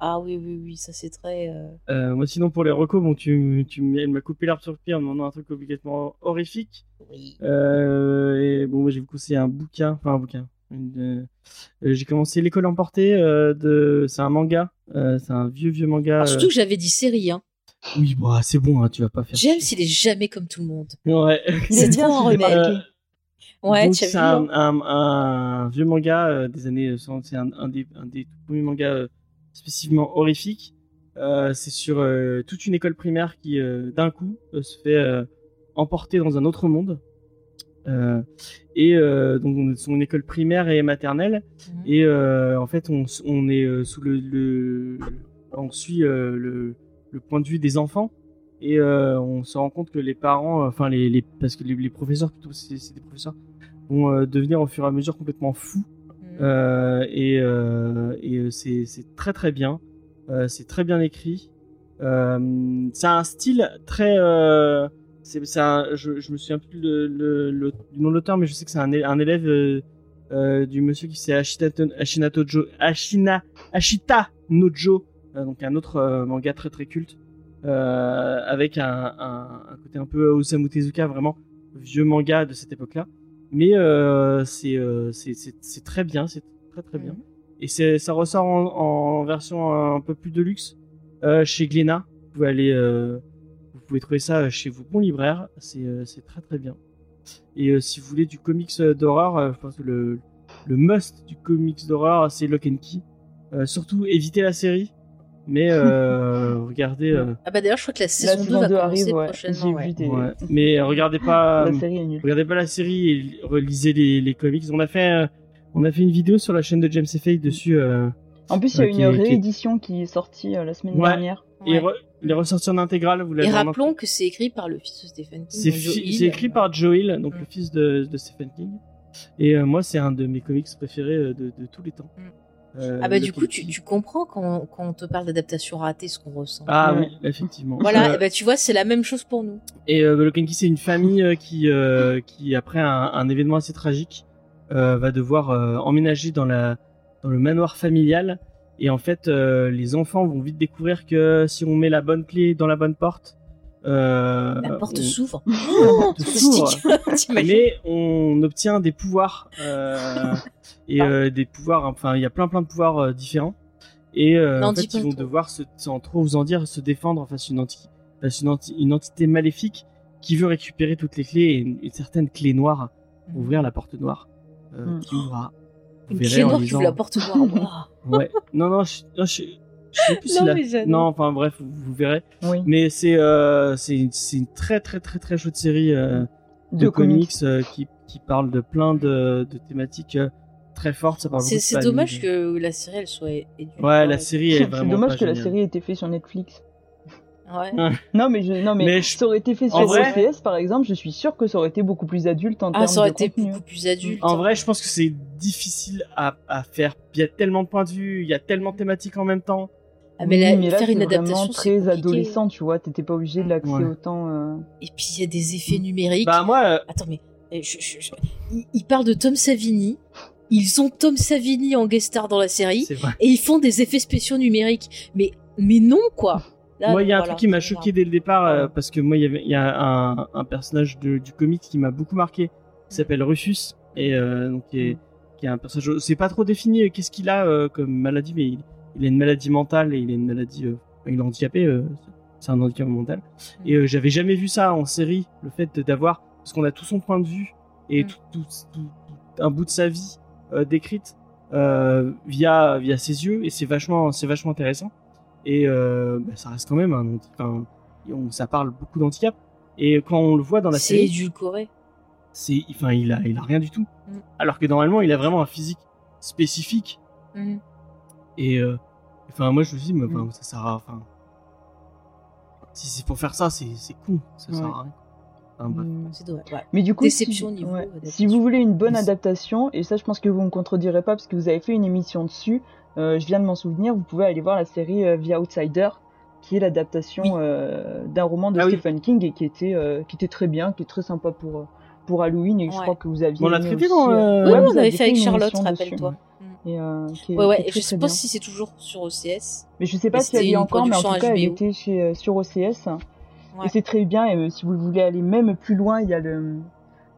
Ah oui, oui, oui, ça c'est très... euh, Euh, moi, sinon, pour les recos, bon, tu, tu elle m'a coupé l'herbe sur le pied en me demandant un truc obligatoirement horrifique. Oui. Euh, et bon, moi, j'ai vous conseillé un bouquin, enfin un bouquin. une, j'ai commencé l'école emportée euh, de, c'est un manga, euh, c'est un vieux vieux manga. Alors, surtout euh, que j'avais dit série, hein. Oui, bah, c'est bon, hein, tu vas pas faire. James, il est jamais comme tout le monde. Ouais. C'est est bien un. Euh, Ouais, Donc, tu as c'est vu, un, hein. un, un vieux manga euh, des années 60, c'est un, un des, un des tout premiers mangas euh, spécifiquement horrifiques. Euh, c'est sur euh, toute une école primaire qui, euh, d'un coup, se fait emporter dans un autre monde. Euh, et euh, donc, on est son école primaire et maternelle. Mhm. Et euh, en fait, on, est sous le, le- on suit le, le point de vue des enfants et on se rend compte que les parents, enfin les, les parce que les, les professeurs plutôt, c'est des professeurs, vont devenir au fur et à mesure complètement fous. Euh, et euh, euh, c'est très très bien, c'est très bien écrit. C'est un style très je, me souviens plus le, du nom de l'auteur, mais je sais que c'est un, élève du monsieur qui c'est Ashita, Nojo, donc un autre manga très très culte, avec un, un côté un peu Osamu Tezuka, vraiment vieux manga de cette époque-là. Mais euh, c'est euh, c'est c'est très bien, c'est très très bien. Et ça ressort en, en version un peu plus de luxe euh, chez Glénat. Vous pouvez aller, euh, vous pouvez trouver ça chez vos bons libraires. C'est très très bien. Et si vous voulez du comics d'horreur, je pense que le le must du comics d'horreur c'est Lock and Key. Surtout évitez la série, mais euh, (laughs) regardez. euh, Ah bah d'ailleurs, je crois que la La saison 2 saison va 2 commencer arrive, ouais. prochainement. Ouais. vu des... ouais. Mais regardez pas. (laughs) La nulle. Regardez pas la série et relisez les, les comics. On a fait, euh, on a fait une vidéo sur la chaîne de James Fate dessus. euh, En plus, il y a Euh, une qui réédition qui est sortie euh, la semaine Ouais. dernière. et Ouais. re- il est ressorti en intégrale. Vous l'avez Et en rappelons que c'est écrit par le fils de Stephen King. C'est fi- écrit par Joe Hill, donc Mm. le fils de, de Stephen King. Et euh, moi, c'est un de mes comics préférés euh, de, de tous les temps. Mm. Euh, Ah bah le du coup, tu, tu comprends quand, quand on te parle d'adaptation ratée, ce qu'on ressent. Ah Ouais. oui, effectivement. Voilà, Euh, et bah tu vois, c'est la même chose pour nous. Et euh, and Key, c'est une famille qui, euh, qui après un, un événement assez tragique, euh, va devoir euh, emménager dans, la, dans le manoir familial. Et en fait, euh, les enfants vont vite découvrir que si on met la bonne clé dans la bonne porte, euh, La porte on- s'ouvre. (laughs) la Oh, porte s'ouvre. T'imagines mais on obtient des pouvoirs euh, et euh, des pouvoirs. Enfin, il y a plein plein de pouvoirs euh, différents. Et euh, en fait, ils vont trop. devoir, se, sans trop vous en dire, se défendre face à une, anti- face à une, anti- une entité maléfique qui veut récupérer toutes les clés et une, une certaine clé noire pour ouvrir la porte noire euh, Mm. qui ouvrira. Une clé noire qui ouvre la porte noire. Ouais. Non, non, je, non, je, je sais plus (laughs) si Non, la- enfin bref, vous, vous verrez. Oui. Mais c'est euh, c'est une, très très très très chouette série euh, de, De comics, euh, qui, qui parle de plein de, de thématiques euh, très fortes. C'est dommage que la série elle soit édulcorée. Ouais, la série est (laughs) C'est vraiment dommage pas que la série ait été faite sur Netflix. Ouais. Non, mais, je, non, mais, Mais je- ça aurait été fait sur vrai- OCS, par exemple, je suis sûr que ça aurait été beaucoup plus adulte en Ah, termes ça aurait de été contenu. beaucoup plus adulte. En vrai, je pense que c'est difficile à, à faire. Il y a tellement de points de vue, il y a tellement de thématiques en même temps. Ah, mais, Oui, là, mais là, faire une adaptation, très compliqué. adolescent, tu vois. T'étais pas obligé de l'axer Ouais. autant. euh, Et puis il y a des effets numériques. Bah moi, euh, Attends, mais eh, je, je- je- Ils, ils parlent de Tom Savini. Ils ont Tom Savini en guest star dans la série et ils font des effets spéciaux numériques. Mais mais non quoi. Là, moi, il y a un voilà, truc qui m'a choqué dès le départ euh, parce que moi, il y avait, il y a un, un personnage de- du comics qui m'a beaucoup marqué, qui s'appelle Rufus et euh, donc qui est, qui est un personnage. C'est pas trop défini qu'est-ce qu'il a euh, comme maladie, mais il, il a une maladie mentale et il a une maladie. euh, il est handicapé. euh, c'est un handicap mental. Et euh, j'avais jamais vu ça en série, le fait d'avoir parce qu'on a tout son point de vue et Mm. tout, tout- tout- tout un bout de sa vie décrite via via ses yeux et c'est vachement c'est vachement intéressant et bah, ça reste quand même un anti- enfin, on, ça parle beaucoup d'handicap et quand on le voit dans la C'est série édulcoré. c'est enfin il a il a rien du tout Mm. alors que normalement il a vraiment un physique spécifique Mhm. Et euh, enfin moi je me dis mais enfin, ça sert à enfin si c'est pour faire ça c'est con ça sert Ouais. à rien Enfin, mm. Ouais. Mais du coup, Déception si, niveau ouais, si vous voulez une bonne adaptation, et ça je pense que vous me contredirez pas parce que vous avez fait une émission dessus, euh, je viens de m'en souvenir, vous pouvez aller voir la série euh, The Outsider, qui est l'adaptation Oui. euh, d'un roman de Ah oui. Stephen King et qui était, euh, qui était très bien, qui est très sympa pour, pour Halloween et que je crois que vous aviez. On l'a traité dans, Oui, Ouais, oui, vous on avait fait avec Charlotte, rappelle-toi. Et, euh, qui est- Ouais, ouais, qui est et je sais pas bien. si c'est toujours sur OCS. Mais je sais pas Mais si elle est encore, mais en tout cas, elle HBO. était chez, euh, sur OCS. Ouais. Et c'est très bien. Et euh, si vous voulez aller même plus loin, il y a le,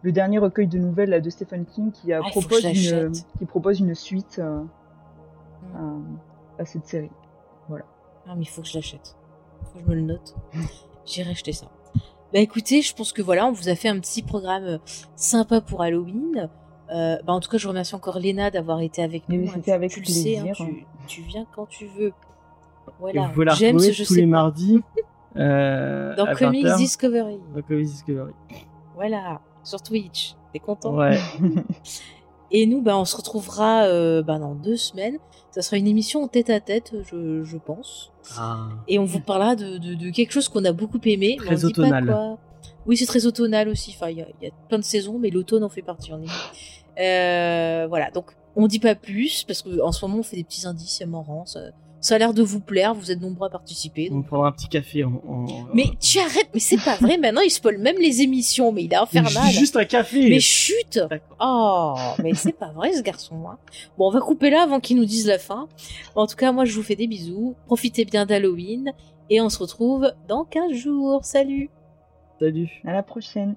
le dernier recueil de nouvelles là, de Stephen King qui, euh, Ah, propose, une, l'achète. qui propose une suite euh, Mm. à, à cette série. Ah, mais il faut que je l'achète. Faut que je me le note. (laughs) J'irai acheter ça. Bah écoutez, je pense que voilà, on vous a fait un petit programme euh, sympa pour Halloween. Euh, bah en tout cas, je remercie encore Léna d'avoir été avec nous. oui, c'était Tu- avec tu le sais, hein, tu, tu viens quand tu veux. Voilà. vous pouvez la James, je tous sais les pas. mardis (laughs) euh, Dans Comics 20h, Discovery. dans Comics Discovery. Voilà. Sur Twitch. T'es content? Ouais. (laughs) Et nous, bah, on se retrouvera euh, bah, dans deux semaines. Ça sera une émission en tête à tête, je, je pense. Ah. Et on vous parlera de, de, de quelque chose qu'on a beaucoup aimé. mais Très on dit pas automnal. quoi. Oui, c'est très automnal aussi. Enfin, il y, y a plein de saisons, mais l'automne en fait partie. On est... Euh, voilà, donc on dit pas plus parce qu'en ce moment on fait des petits indices, c'est marrant. Ça, ça a l'air de vous plaire. Vous êtes nombreux à participer. On donc- prendra un petit café en. en- Mais tu arrêtes, mais c'est pas vrai. Maintenant il spoil même les émissions, mais il est infernal. juste un café. Mais chut. Oh, mais c'est pas vrai ce garçon. Hein. Bon, on va couper là avant qu'il nous dise la fin. En tout cas, moi je vous fais des bisous. Profitez bien d'Halloween et on se retrouve dans 15 jours. Salut Salut. à la prochaine.